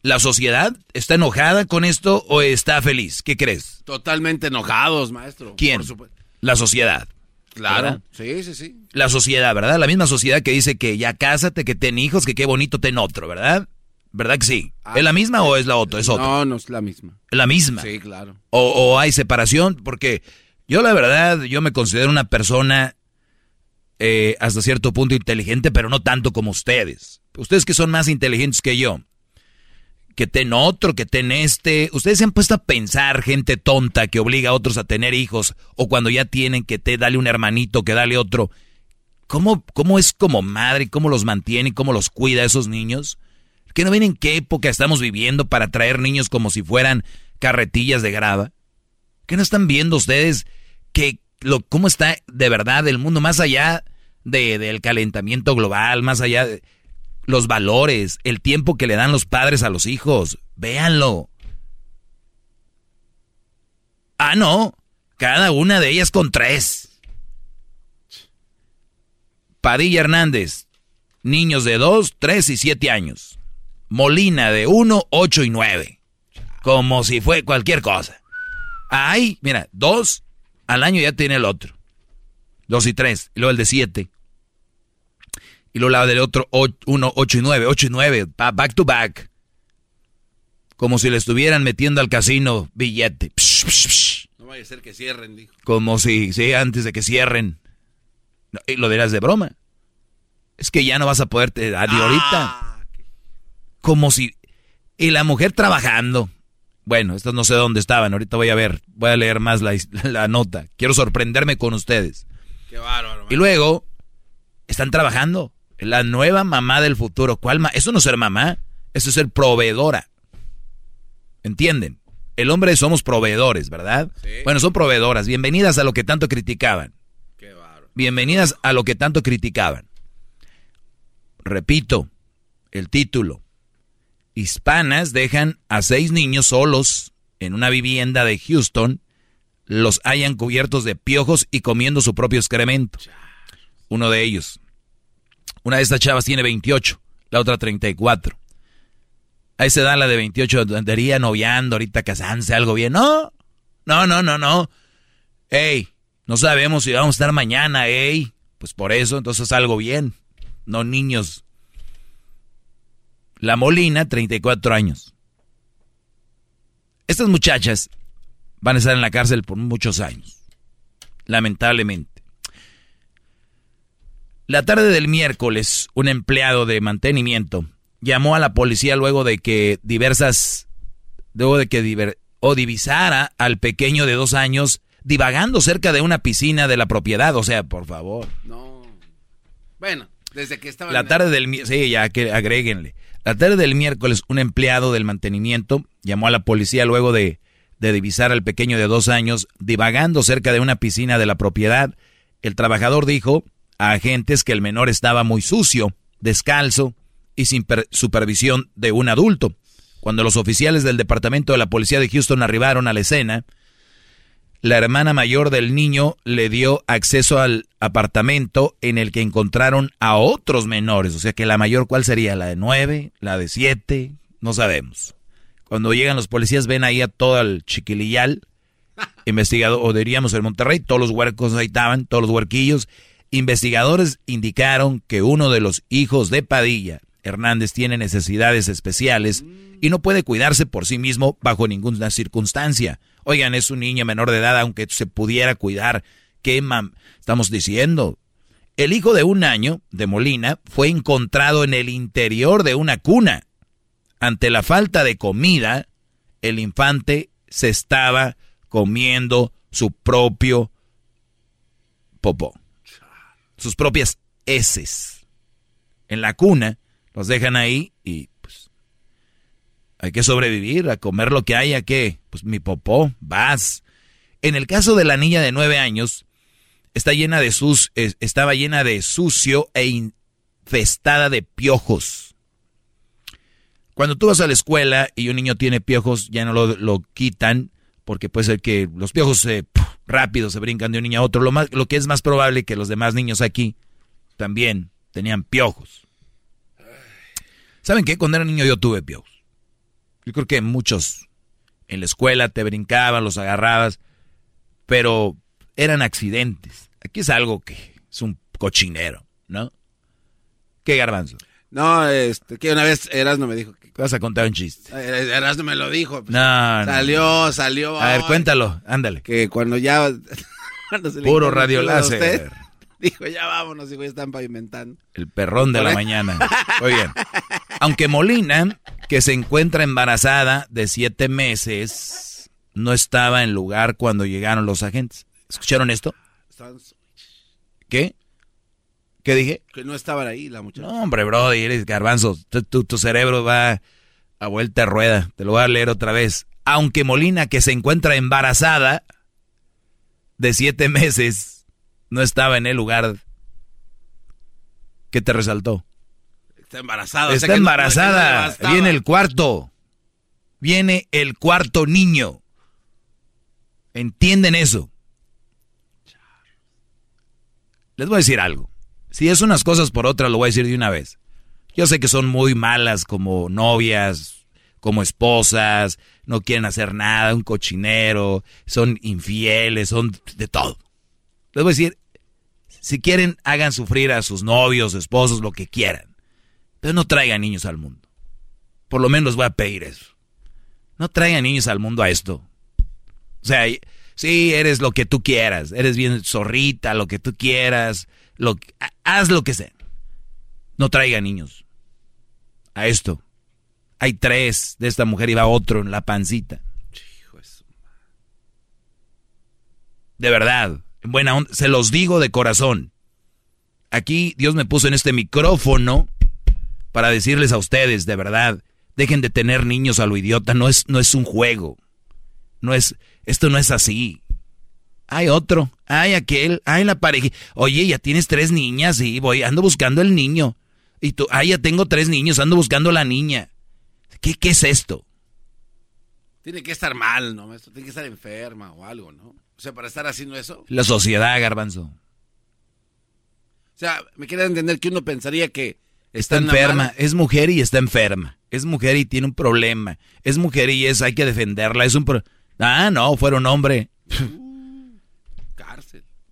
¿La sociedad está enojada con esto o está feliz? ¿Qué crees? Totalmente enojados, maestro. ¿Quién? La sociedad. Claro. ¿verdad? Sí, sí, sí. La sociedad, ¿verdad? La misma sociedad que dice que ya cásate, que ten hijos, que qué bonito ten otro, ¿verdad? ¿Verdad que sí? ¿Es la misma o es la otra? Es otra. No, no es la misma. La misma. Sí, claro. O, o hay separación, porque yo la verdad, yo me considero una persona eh, hasta cierto punto inteligente, pero no tanto como ustedes. Ustedes que son más inteligentes que yo. Que ten otro, que ten este. Ustedes se han puesto a pensar, gente tonta que obliga a otros a tener hijos, o cuando ya tienen que te dale un hermanito, que dale otro. ¿Cómo, cómo es como madre, cómo los mantiene cómo los cuida a esos niños? ¿Que no ven en qué época estamos viviendo para traer niños como si fueran carretillas de grava? ¿Qué no están viendo ustedes que lo, cómo está de verdad el mundo más allá de, del calentamiento global, más allá de los valores, el tiempo que le dan los padres a los hijos? Véanlo. Ah, no. Cada una de ellas con tres. Padilla Hernández, niños de 2, 3 y 7 años. Molina de 1, 8 y 9. Como si fue cualquier cosa. Ay, mira, dos al año ya tiene el otro. Dos y tres. Y luego el de siete. Y luego la del otro, o- uno, ocho y nueve. Ocho y nueve. pa- Back to back. Como si le estuvieran metiendo al casino billete. Psh, psh, psh. No vaya a ser que cierren, dijo. Como si, sí, antes de que cierren. No, y lo dirás de broma. Es que ya no vas a poder te- a- de ahorita. Como si. Y la mujer trabajando. Bueno, estos no sé dónde estaban. Ahorita voy a ver. Voy a leer más la, la nota. Quiero sorprenderme con ustedes. Qué bárbaro. Y luego, están trabajando. La nueva mamá del futuro. ¿Cuál ma Eso no es ser mamá. Eso es ser proveedora. ¿Entienden? El hombre somos proveedores, ¿verdad? Bueno, son proveedoras. Bienvenidas a lo que tanto criticaban. Bienvenidas a lo que tanto criticaban. Repito, el título. Hispanas dejan a seis niños solos en una vivienda de Houston, los hayan cubiertos de piojos y comiendo su propio excremento. Uno de ellos. Una de estas chavas tiene 28, la otra 34. A esa edad la de 28 andaría noviando, ahorita casándose, algo bien. No, no, no, no, no. Ey, no sabemos si vamos a estar mañana, ey. Pues por eso, entonces algo bien. No niños. La Molina, 34 años. Estas muchachas van a estar en la cárcel por muchos años. Lamentablemente. La tarde del miércoles, un empleado de mantenimiento llamó a la policía luego de que diversas, luego de que diver- o divisara al pequeño de dos años divagando cerca de una piscina de la propiedad. O sea, por favor. No. Bueno, desde que estaba... La tarde del sí, ya que agréguenle. La tarde del miércoles, un empleado del mantenimiento llamó a la policía luego de, de divisar al pequeño de dos años divagando cerca de una piscina de la propiedad. El trabajador dijo a agentes que el menor estaba muy sucio, descalzo y sin per- supervisión de un adulto. Cuando los oficiales del departamento de la policía de Houston arribaron a la escena, la hermana mayor del niño le dio acceso al apartamento en el que encontraron a otros menores. O sea que la mayor, ¿cuál sería? ¿La de nueve? ¿La de siete? No sabemos. Cuando llegan los policías ven ahí a todo el chiquilillal [laughs] investigado, o diríamos en Monterrey, todos los huercos ahí estaban, todos los huerquillos. Investigadores indicaron que uno de los hijos de Padilla, Hernández, tiene necesidades especiales y no puede cuidarse por sí mismo bajo ninguna circunstancia. Oigan, es un niño menor de edad, aunque se pudiera cuidar. ¿Qué mam estamos diciendo? El hijo de un año, de Molina, fue encontrado en el interior de una cuna. Ante la falta de comida, el infante se estaba comiendo su propio popó. Sus propias heces. En la cuna, los dejan ahí y pues hay que sobrevivir, a comer lo que haya que, pues mi popó, vas. En el caso de la niña de nueve años, está llena de sus, estaba llena de sucio e infestada de piojos. Cuando tú vas a la escuela y un niño tiene piojos, ya no lo, quitan porque puede ser que los piojos se, rápido se brincan de un niño a otro. Lo, más, lo que es más probable que los demás niños aquí también tenían piojos. ¿Saben qué? Cuando era niño yo tuve piojos. Yo creo que muchos en la escuela te brincaban, los agarrabas, pero eran accidentes. Aquí es algo que es un cochinero, ¿no? ¿Qué garbanzo? No, este, que una vez Erasmo me dijo. Vas a contar un chiste. Eh, Erasmo me lo dijo. Pues, no, Salió, salió. A ver, cuéntalo, ándale. Que cuando ya... [laughs] Puro radio láser. dijo, ya vámonos, hijo, ya están pavimentando. El perrón de la mañana. [laughs] Muy bien. Aunque Molina, que se encuentra embarazada de siete meses, no estaba en lugar cuando llegaron los agentes. ¿Escucharon esto? ¿Qué? ¿Qué dije? Que no estaban ahí la muchacha. No, hombre, bro, eres garbanzo. Tu, tu, cerebro va a vuelta de rueda. Te lo voy a leer otra vez. Aunque Molina, que se encuentra embarazada de siete [laughs] meses, no estaba en el lugar que te resaltó. Está embarazada. Está embarazada. Viene el cuarto. Viene el cuarto niño. ¿Entienden eso? Les voy a decir algo. Si es unas cosas por otras, lo voy a decir de una vez. Yo sé que son muy malas como novias, como esposas, no quieren hacer nada, un cochinero, son infieles, son de todo. Les voy a decir, si quieren, hagan sufrir a sus novios, esposos, lo que quieran. Pero no traigan niños al mundo. Por lo menos voy a pedir eso. No traigan niños al mundo a esto. O sea, Sí, eres lo que tú quieras. Eres bien zorrita, lo que tú quieras. Lo, haz lo que sea. No traiga niños. A esto. Hay tres de esta mujer y va otro en la pancita. De verdad. Buena onda. Se los digo de corazón. Aquí Dios me puso en este micrófono para decirles a ustedes, de verdad, dejen de tener niños a lo idiota. No es, no es un juego. No es, esto no es así. Hay otro, hay aquel, hay la pareja. Oye, ya tienes tres niñas, y voy, ando buscando el niño. Y tú, ah, ya tengo tres niños, ando buscando la niña. ¿Qué, qué es esto? Tiene que estar mal, ¿no? Esto tiene que estar enferma o algo, ¿no? O sea, para estar haciendo eso. La sociedad, garbanzo. O sea, me quiere entender que uno pensaría que está, enferma, es mujer y está enferma. Es mujer y tiene un problema. Es mujer y es hay que defenderla, es un problema. Ah, no, fueron hombre. cárcel. [laughs]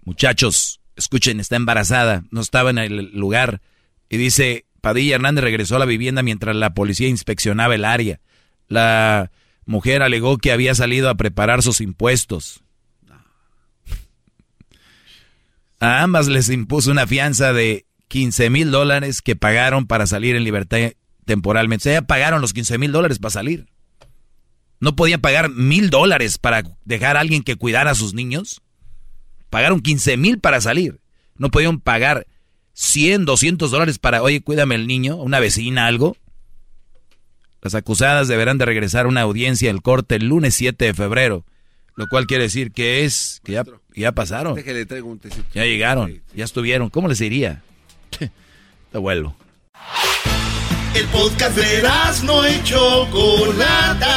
Muchachos, escuchen, está embarazada, no estaba en el lugar. Y dice, Padilla Hernández regresó a la vivienda mientras la policía inspeccionaba el área. La mujer alegó que había salido a preparar sus impuestos. [laughs] A ambas les impuso una fianza de 15 mil dólares que pagaron para salir en libertad temporalmente. O sea, ya pagaron los 15 mil dólares para salir. ¿No podía pagar mil dólares para dejar a alguien que cuidara a sus niños? Pagaron 15 mil para salir. No podían pagar 100, 200 dólares para, oye, cuídame el niño, una vecina, algo. Las acusadas deberán de regresar a una audiencia del corte el lunes 7 de febrero, lo cual quiere decir que es, que ya, ya pasaron. Ya llegaron, ya estuvieron. ¿Cómo les diría? [laughs] Te vuelvo. El podcast de no y Chocolata.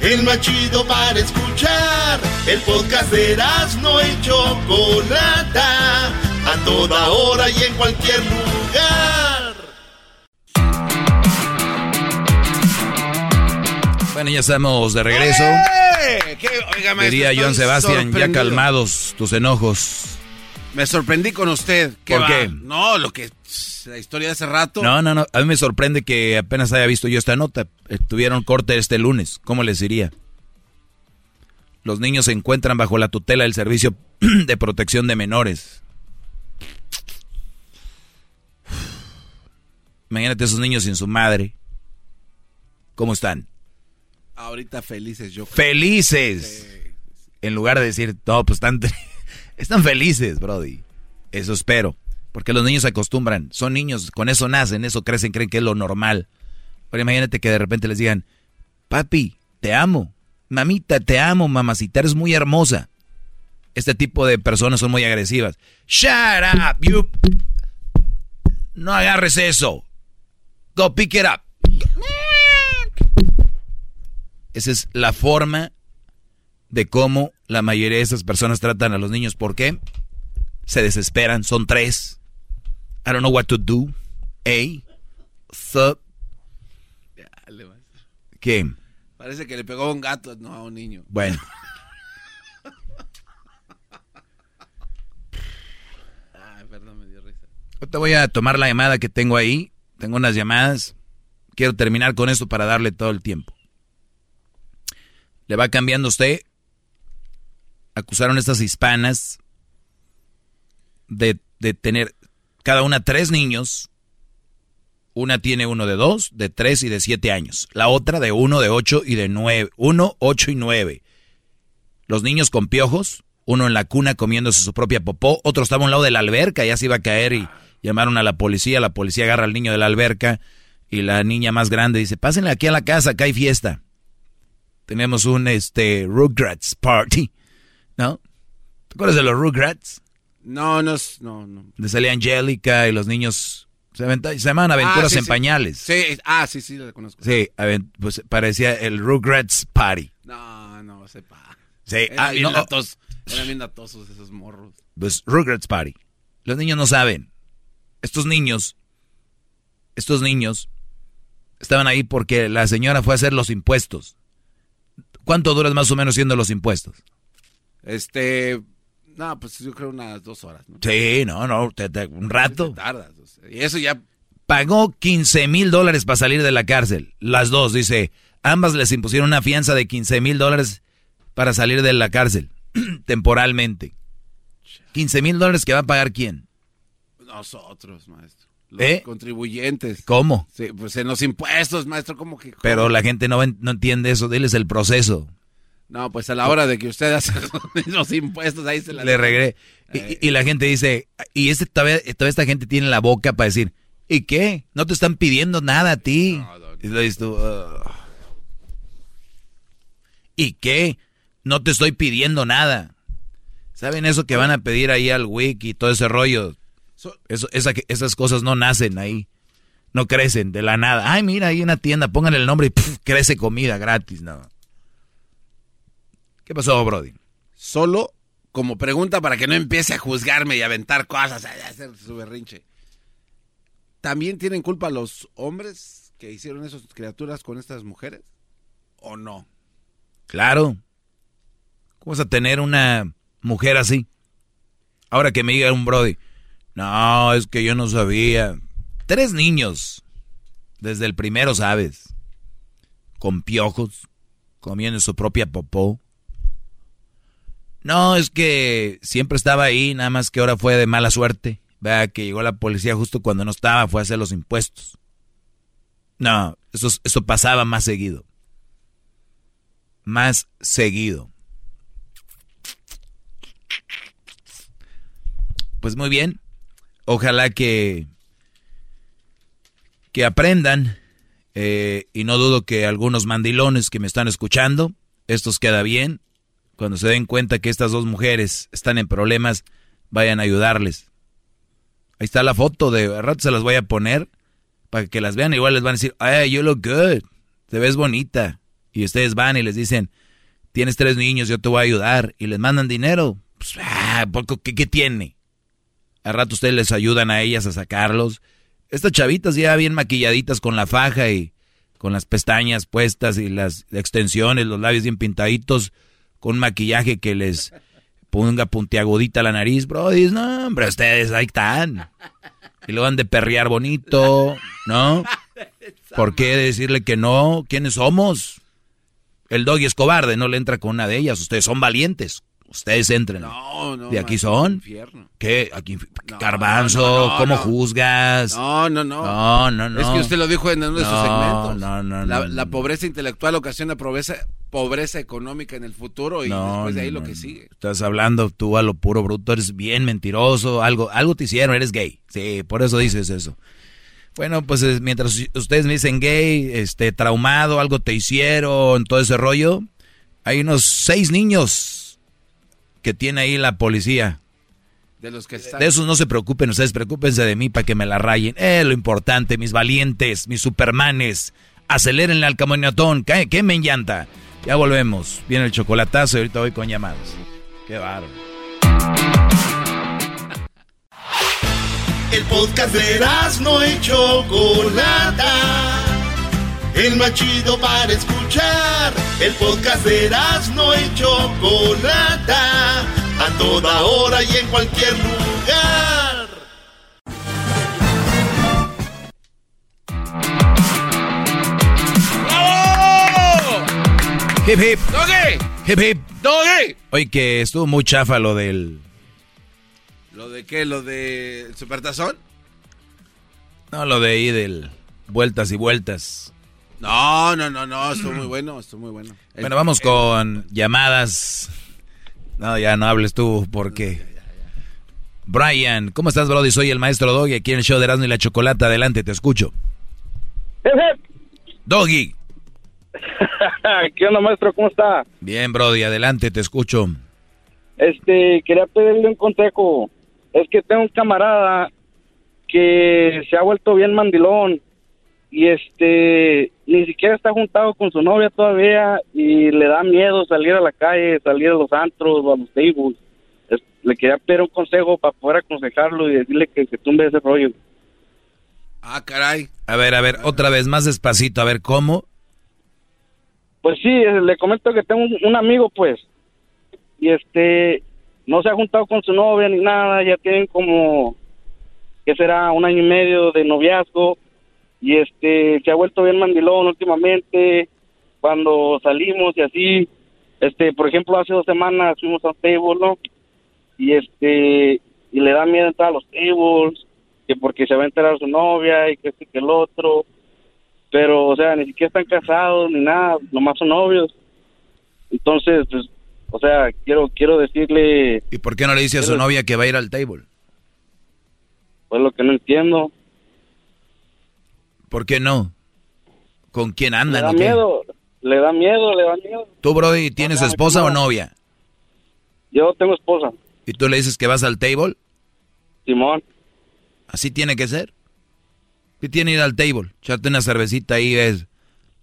El más chido para escuchar. El podcast de no y Chocolata. A toda hora y en cualquier lugar. Bueno, ya estamos de regreso. ¡Eh! Diría Joan Sebastián, ya calmados tus enojos. Me sorprendí con usted. ¿Por qué? No, lo que la historia de hace rato. No, no, no. A mí me sorprende que apenas haya visto yo esta nota. Eh, tuvieron corte este lunes. ¿Cómo les diría? Los niños se encuentran bajo la tutela del Servicio [clears throat] de Protección de Menores. Imagínate esos niños sin su madre. ¿Cómo están? Ahorita felices, yo. ¡Felices! En lugar de decir, no, pues están, [laughs] están felices, Brody. Eso espero. Porque los niños se acostumbran, son niños, con eso nacen, eso crecen, creen que es lo normal. Pero imagínate que de repente les digan, papi, te amo, mamita, te amo, mamacita, eres muy hermosa. este tipo de personas son muy agresivas. Shut up, you. No agarres eso. Go pick it up. Esa es la forma de cómo la mayoría de esas personas tratan a los niños. ¿Por qué? Se desesperan, son tres. I don't know what to do. A. Sub. ¿Qué? Parece que le pegó a un gato, no a un niño. Bueno. Ay, perdón, me dio risa. Yo te voy a tomar la llamada que tengo ahí. Tengo unas llamadas. Quiero terminar con esto para darle todo el tiempo. Le va cambiando usted. Acusaron a estas hispanas de, de tener cada una tres niños. Una tiene uno de dos, de tres y de siete años. La otra de uno, de ocho y de nueve. Uno, ocho y nueve. Los niños con piojos. Uno en la cuna comiéndose su propia popó. Otro estaba a un lado de la alberca, ya se iba a caer y llamaron a la policía. La policía agarra al niño de la alberca y la niña más grande dice, pásenle aquí a la casa, acá hay fiesta. Tenemos un este Rugrats Party, ¿no? ¿Te acuerdas de los Rugrats? No, no, es- no, no. De salía Angélica y los niños se, llamaban aventuras Ah, sí, en sí. pañales. Sí, ah, sí, sí, la conozco. Sí, pues parecía el Rugrats Party. No, no, sepa. Sí, Eran ah, bien no, datos- eran bien datosos esos morros. pues Rugrats Party. Los niños no saben. Estos niños, estos niños estaban ahí porque la señora fue a hacer los impuestos. ¿Cuánto duras más o menos haciendo los impuestos? Este, no, pues yo creo unas dos horas, ¿no? Sí, no, no, te- te- un rato. Tardas, y eso ya, Pagó 15 mil dólares para salir de la cárcel. Las dos, dice. Ambas les impusieron una fianza de 15 mil dólares para salir de la cárcel, [clears throat] temporalmente. 15 mil dólares que va a pagar quién. nosotros, maestro. Los ¿Eh? contribuyentes. ¿Cómo? Sí, pues en los impuestos, maestro, como que... Pero la gente no, no entiende eso. Diles el proceso. No, pues a la hora de que usted hace [laughs] los impuestos, ahí se la... Le regre. Y, la gente dice, y este, todavía, todavía esta gente tiene la boca para decir, ¿y qué? No te están pidiendo nada a ti. Y lo dices tú. ¿y qué? No te estoy pidiendo nada. ¿Saben eso que van a pedir ahí al wiki y todo ese rollo? Eso, esa- esas cosas no nacen ahí. No crecen de la nada. Ay, mira, hay una tienda, pónganle el nombre y crece comida gratis, no. ¿Qué pasó, Brody? Solo como pregunta para que no empiece a juzgarme y a aventar cosas, a hacer su berrinche. ¿También tienen culpa los hombres que hicieron esas criaturas con estas mujeres? ¿O no? Claro. ¿Cómo vas a tener una mujer así? Ahora que me diga un Brody. No, es que yo no sabía. Tres niños. Desde el primero, ¿sabes? Con piojos. Comiendo su propia popó. No, es que siempre estaba ahí, nada más que ahora fue de mala suerte. Vea que llegó la policía justo cuando no estaba, fue a hacer los impuestos. No, eso, eso pasaba más seguido. Más seguido. Pues muy bien. Ojalá que, que aprendan. eh, y no dudo que algunos mandilones que me están escuchando, estos queda bien. Cuando se den cuenta que estas dos mujeres están en problemas, vayan a ayudarles. Ahí está la foto de a rato se las voy a poner para que las vean. Igual les van a decir, hey, you look good. Te ves bonita. Y ustedes van y les dicen, tienes tres niños, yo te voy a ayudar. Y les mandan dinero. Pues, ah, poco, ¿qué, ¿qué tiene? A rato ustedes les ayudan a ellas a sacarlos. Estas chavitas ya bien maquilladitas con la faja y con las pestañas puestas y las extensiones, los labios bien pintaditos, con maquillaje que les ponga puntiagudita la nariz, bro. Dices, no, hombre, ustedes ahí están. Y luego han de perrear bonito, ¿no? ¿Por qué decirle que no? ¿Quiénes somos? El doggy es cobarde, no le entra con una de ellas. Ustedes son valientes. Ustedes entren. No, no. ¿De aquí son? infierno. ¿Qué? Aquí, Garbanzo, no, ¿cómo no. juzgas? No, no, no. No, no, no. Es que usted lo dijo en uno de sus segmentos. no, no, La, no, la pobreza intelectual ocasiona pobreza, pobreza económica en el futuro y después de ahí lo que sigue. Estás hablando tú a lo puro bruto, eres bien mentiroso, algo, algo te hicieron, eres gay. Sí, por eso dices eso. Bueno, pues es- mientras ustedes me dicen gay, este, traumado, algo te hicieron, todo ese rollo, hay unos seis niños que tiene ahí la policía. De los que están. De esos no se preocupen, ustedes preocúpense de mí para que me la rayen. Eh, lo importante, mis valientes, mis supermanes. Aceleren al camionetón, que quemen llanta. Ya volvemos. Viene el chocolatazo y ahorita voy con llamadas. Qué bárbaro. El podcast de no y Chocolata. El más chido para escuchar. El podcast de no y Chocolata. A toda hora y en cualquier lugar. ¡Bravo! Hip hip. ¡Doggy! Hip hip. ¡Doggy! Oye, que estuvo muy chafa lo del. ¿Lo de qué? ¿Lo de Supertazón? No, lo de ahí del. Vueltas y vueltas. No, no, no, no, estuvo muy bueno, estuvo muy bueno. El- Bueno, vamos el- con llamadas. No, ya no hables tú, porque. Brian, ¿cómo estás, Brody? Soy el maestro Doggy aquí en el show de Erasmo y la Chocolata. Adelante, te escucho. Doggy. [laughs] ¿Qué onda, maestro? ¿Cómo está? Bien, Brody, adelante, te escucho. Este, quería pedirle un consejo. Es que tengo un camarada que se ha vuelto bien mandilón y este, ni siquiera está juntado con su novia todavía y le da miedo salir a la calle, salir a los antros o a los tables. Es- le quería pedir un consejo para poder aconsejarlo y decirle que se tumbe ese rollo. Ah, caray. A ver, a ver, otra vez, más despacito, a ver, ¿cómo? Pues sí, eh, le comento que tengo un, un amigo, pues, y este, no se ha juntado con su novia ni nada, ya tienen como, que será un año y medio de noviazgo, y este, se ha vuelto bien mandilón últimamente, cuando salimos y así, este, por ejemplo, hace dos semanas fuimos a un table, ¿no? Y este, y le da miedo entrar a los tables, que porque se va a enterar su novia y que este que el otro, pero o sea ni siquiera están casados ni nada nomás son novios entonces pues o sea quiero quiero decirle ¿Y por qué no le dice a su novia que va a ir al table? pues lo que no entiendo ¿Por qué no? ¿Con quién le andan da o qué? miedo le da miedo le da miedo ¿Tú, Brody, tienes esposa o no. novia? yo tengo esposa ¿Y tú le dices que vas al table? Simón Así tiene que ser. ¿Qué tiene ir al table? Echarte una cervecita ahí, ves,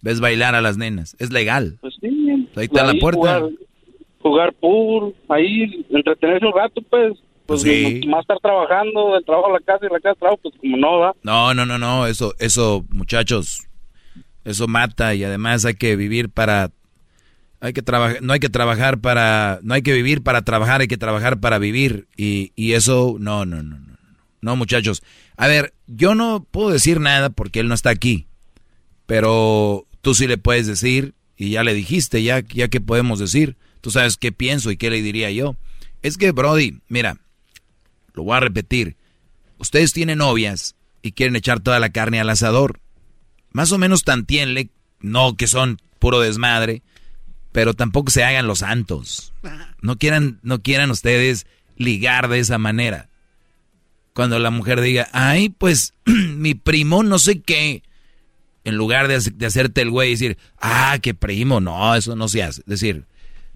ves bailar a las nenas. Es legal. pues sí Ahí está la puerta. jugar, jugar pool ahí entretenerse un rato pues pues Sí. más estar trabajando del trabajo a la casa y la casa al trabajo pues como no va No, no, no, no, eso, eso, muchachos, eso mata y además hay que vivir para, hay que trabajar, no hay que trabajar para, no hay que vivir para trabajar, hay que trabajar para vivir y, y eso, no, no, no, no, no, no, muchachos. A ver, yo no puedo decir nada porque él no está aquí, pero tú sí le puedes decir y ya le dijiste, ya, ya que podemos decir, tú sabes qué pienso y qué le diría yo. Es que, Brody, mira, lo voy a repetir. Ustedes tienen novias y quieren echar toda la carne al asador. Más o menos tantienle, no que son puro desmadre, pero tampoco se hagan los santos. No quieran, no quieran ustedes ligar de esa manera. Cuando la mujer diga, ay, pues [clears throat] mi primo no sé qué, en lugar de, de hacerte el güey y decir, ah, qué primo, no, eso no se hace. Decir,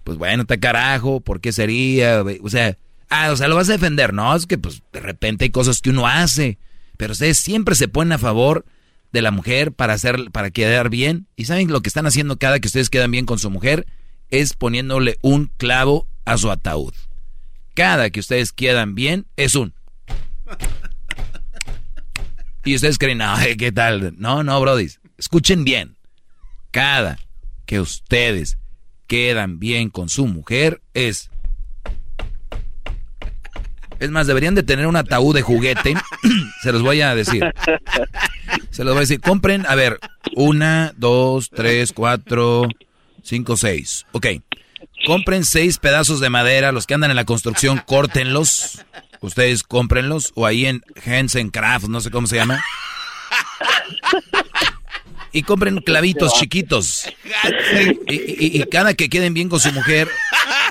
pues bueno, te carajo, ¿por qué sería? O sea, ah, o sea, lo vas a defender, no, es que pues de repente hay cosas que uno hace, pero ustedes siempre se ponen a favor de la mujer para hacer, para quedar bien, y saben lo que están haciendo cada que ustedes quedan bien con su mujer, es poniéndole un clavo a su ataúd. Cada que ustedes quedan bien es un. Y ustedes creen, ay, [laughs] ¿qué tal? No, no, Brody. Escuchen bien. Cada que ustedes quedan bien con su mujer es. Es más, deberían de tener un ataúd de juguete. [coughs] Se los voy a decir. Se los voy a decir. Compren, a ver, una, dos, tres, cuatro, cinco, seis. Ok. Compren seis pedazos de madera. Los que andan en la construcción, córtenlos. Ustedes cómprenlos. O ahí en Hansen Craft, no sé cómo se llama. Y compren clavitos chiquitos. Y, y- y cada que queden bien con su mujer,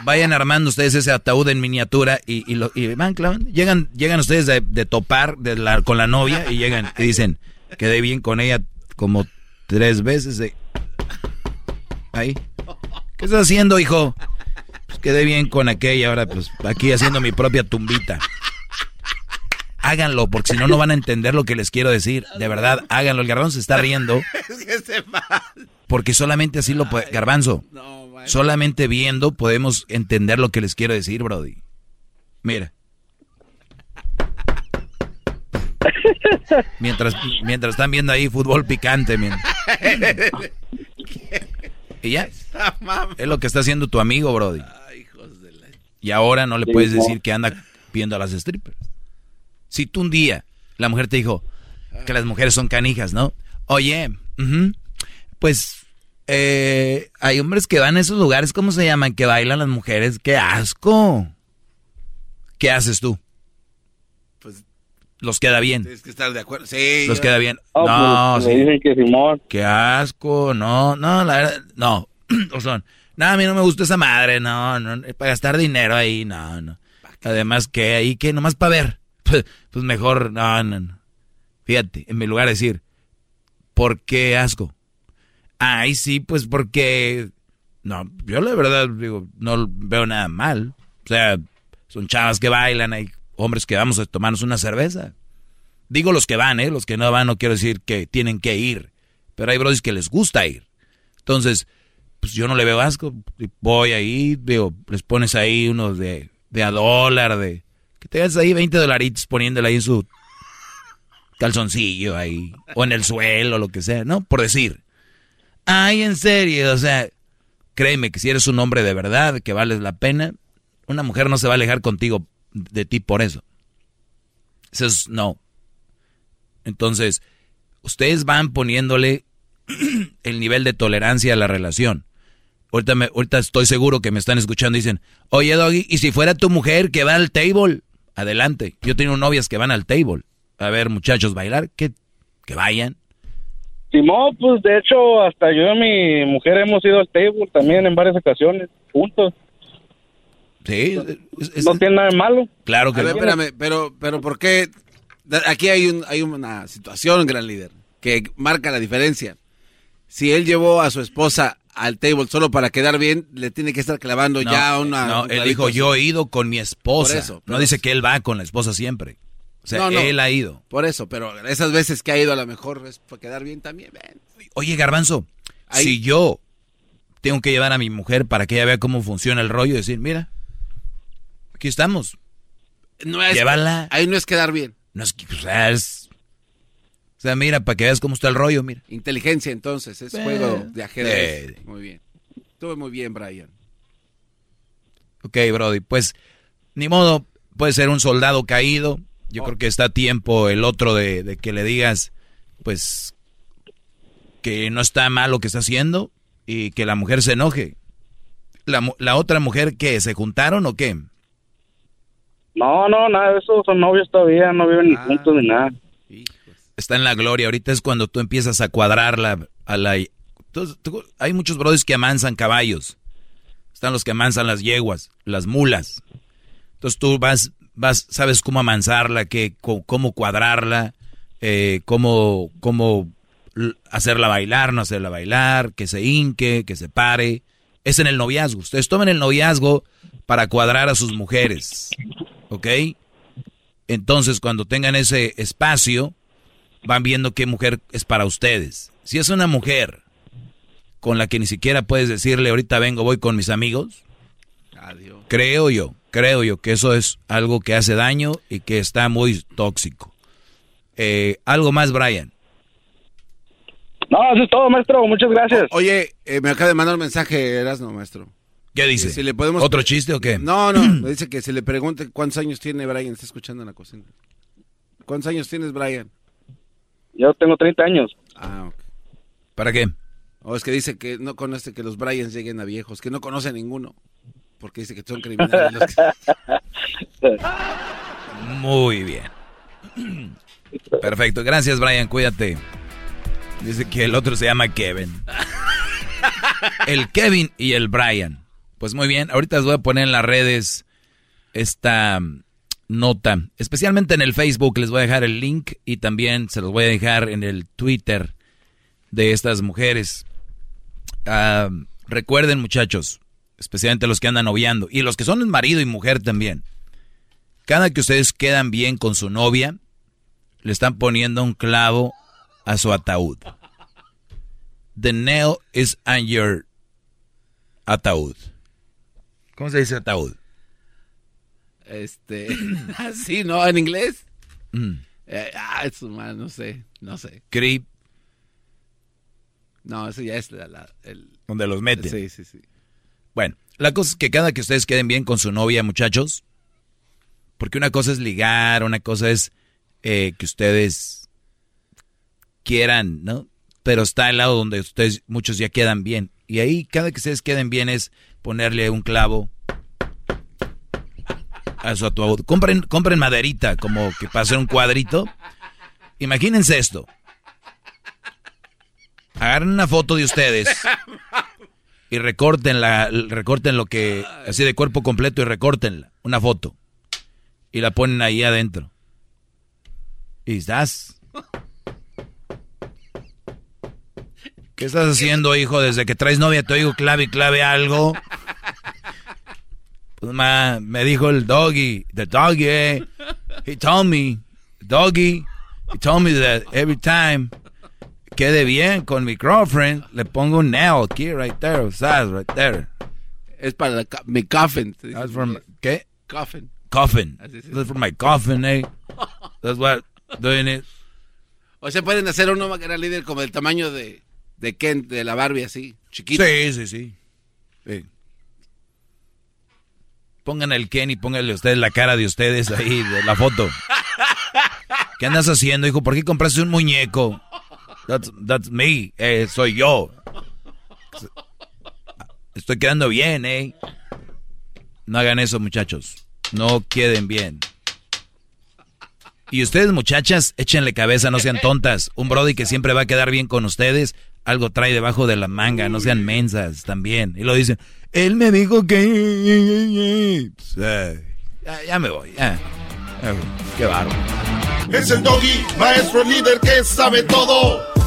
vayan armando ustedes ese ataúd en miniatura y, y lo, y van clavando. Llegan, llegan ustedes de, de topar de la- con la novia y llegan y dicen, quedé bien con ella como tres veces. de- Ahí. ¿Qué estás haciendo, hijo? quedé bien con aquella, ahora pues aquí haciendo mi propia tumbita. Háganlo, porque si no, no van a entender lo que les quiero decir. De verdad, háganlo. El garbanzo se está riendo. [laughs] Es que se va. Porque solamente así lo puede... Garbanzo, solamente viendo podemos entender lo que les quiero decir, Brody. Mira. [laughs] Mientras, mientras están viendo ahí fútbol picante, miren. [laughs] Y ya. Es lo que está haciendo tu amigo, Brody. Y ahora no le puedes decir que anda viendo a las strippers. Si tú un día la mujer te dijo que las mujeres son canijas, ¿no? Oye, pues eh, hay hombres que van a esos lugares, ¿cómo se llaman? Que bailan las mujeres. ¡Qué asco! ¿Qué haces tú? Pues Los queda bien. tienes que estar de acuerdo. Sí. Los yo- queda bien. Ah, no, pues, sí. me dicen que Simón. Qué asco, no, no, la verdad, no. [clears throat] o son, no, a mí no me gusta esa madre, no, no, para gastar dinero ahí, no, no. Además, que ahí, que nomás para ver. [laughs] Pues, pues mejor, no, no, no. Fíjate, en mi lugar de decir, ¿por qué asco? Ay, sí, pues porque, no, yo la verdad, digo, no veo nada mal. O sea, son chavas que bailan, hay hombres que vamos a tomarnos una cerveza. Digo los que van, ¿eh? Los que no van no quiero decir que tienen que ir. Pero hay brodis que les gusta ir. Entonces, pues yo no le veo asco. Voy ahí, digo, les pones ahí unos de, de a dólar, de... Que te das ahí 20 dolaritos poniéndole ahí en su calzoncillo ahí. O en el suelo, lo que sea, ¿no? Por decir. Ay, en serio, o sea, créeme que si eres un hombre de verdad, que vales la pena, una mujer no se va a alejar contigo de ti por eso. Eso es no. Entonces, ustedes van poniéndole [clears throat] el nivel de tolerancia a la relación. Ahorita, me- ahorita estoy seguro que me están escuchando y dicen, oye Doggy, ¿y si fuera tu mujer que va al table? Adelante. Yo tengo novias que van al table. A ver, muchachos, bailar, que, que vayan. Simón, pues de hecho, hasta yo y mi mujer hemos ido al table también en varias ocasiones, juntos. Sí, no tiene nada de malo. Claro que A ver, no. espérame, pero, pero ¿por qué? Aquí hay, un, hay una situación, gran líder, que marca la diferencia. Si él llevó a su esposa al table solo para quedar bien, le tiene que estar clavando No, ya una... no, él dijo, yo he ido con mi esposa. Por eso, no dice que él va con la esposa siempre. O sea, No, no. él ha ido. Por eso, pero esas veces que ha ido a lo mejor es para quedar bien también. ven. Oye, Garbanzo, Ahí- si yo tengo que llevar a mi mujer para que ella vea cómo funciona el rollo y decir, mira, aquí estamos. No es, Llévala. Ahí no es quedar bien. No es, que, o sea, es- o sea, mira, para que veas cómo está el rollo, mira. Inteligencia entonces, es Eh, juego de ajedrez. eh. Muy bien. Estuvo muy bien, Brian. Ok, Brody, pues ni modo, puede ser un soldado caído. Yo creo que está a tiempo el otro de, de que le digas, pues, que no está mal lo que está haciendo y que la mujer se enoje. La, la otra mujer, ¿qué? ¿Se juntaron o qué? No, no, nada de eso, son novios todavía, no viven ni juntos ni nada. Está en la gloria. Ahorita es cuando tú empiezas a cuadrarla a la... Tú- hay muchos brothers que amansan caballos. Están los que amansan las yeguas, las mulas. Entonces tú vas, vas, sabes cómo amansarla, cómo cuadrarla, eh, cómo, cómo hacerla bailar, no hacerla bailar, que se hinque, que se pare. Es en el noviazgo. Ustedes tomen el noviazgo para cuadrar a sus mujeres. ¿Ok? Entonces, cuando tengan ese espacio, van viendo qué mujer es para ustedes. Si es una mujer con la que ni siquiera puedes decirle, ahorita vengo, voy con mis amigos, creo yo, creo yo que eso es algo que hace daño y que está muy tóxico. Eh, algo más, Brian. No, eso es todo, maestro, muchas gracias. Oye, eh, me acaba de mandar un mensaje, Erasno, maestro. ¿Qué dice? Si le podemos ¿Otro chiste o qué? No, no, [clears throat] me dice que si le pregunte cuántos años tiene Brian, está escuchando en la cocina. ¿Cuántos años tienes, Brian? Yo tengo 30 años. Ah, ok. ¿Para qué? O es que dice que no conoce que los Bryans lleguen a viejos, que no conoce a ninguno. Porque dice que son criminales. [laughs] Muy bien. Perfecto, gracias Brian, cuídate. Dice que el otro se llama Kevin. El Kevin y el Brian. Pues muy bien, ahorita les voy a poner en las redes esta mm, nota, especialmente en el Facebook les voy a dejar el link y también se los voy a dejar en el Twitter de estas mujeres. Ah, recuerden muchachos, especialmente los que andan noviando, y los que son marido y mujer también. Cada que ustedes quedan bien con su novia, le están poniendo un clavo a su ataúd. The nail is on your ataúd. ¿Cómo se dice ataúd? Este, [clears throat] así, ¿no? En inglés. Mm. Eh, ah, es humano, no sé, no sé. Creep. No, eso ya es la, la- el... Donde los meten. Sí, sí, sí. Bueno, la cosa es que cada que ustedes queden bien con su novia, muchachos, porque una cosa es ligar, una cosa es eh, que ustedes quieran, ¿no? Pero está el lado donde ustedes, muchos ya quedan bien. Y ahí cada que ustedes queden bien es ponerle un clavo a su ataúd. Compren, compren maderita, como que para hacer un cuadrito. Imagínense esto. Agarren una foto de ustedes [laughs] y recorten la, recorten lo que, así de cuerpo completo y recortenla, una foto. Y la ponen ahí adentro. Y estás. ¿Qué estás haciendo, hijo? Desde que traes novia te oigo clave y clave algo. Pues me dijo el doggy, the doggy, eh. He told me, doggy, he told me that every time quede bien con mi girlfriend, le pongo un nail aquí, right there, ¿sabes? Right there. Es para la mi coffin. That's for my- ¿Qué? Coffin. Coffin. That's for my coffin, eh. [laughs] That's what doing it. O sea, pueden hacer uno que era líder como del tamaño de, de Ken, de la Barbie así, chiquito. Sí, sí, sí. Sí. Pongan el Ken y pónganle ustedes la cara de ustedes ahí, de la foto. [laughs] ¿Qué andas haciendo, hijo? ¿Por qué compraste un muñeco? That's, that's me, eh, soy yo. Estoy quedando bien, eh. No hagan eso, muchachos. No queden bien. Y ustedes, muchachas, échenle cabeza, no sean tontas. Un Brody que siempre va a quedar bien con ustedes, algo trae debajo de la manga, no sean mensas también. Y lo dicen, él me dijo que... Eh, ya, me voy. Ya, Qué bárbaro. Es el doggy, maestro líder que sabe todo.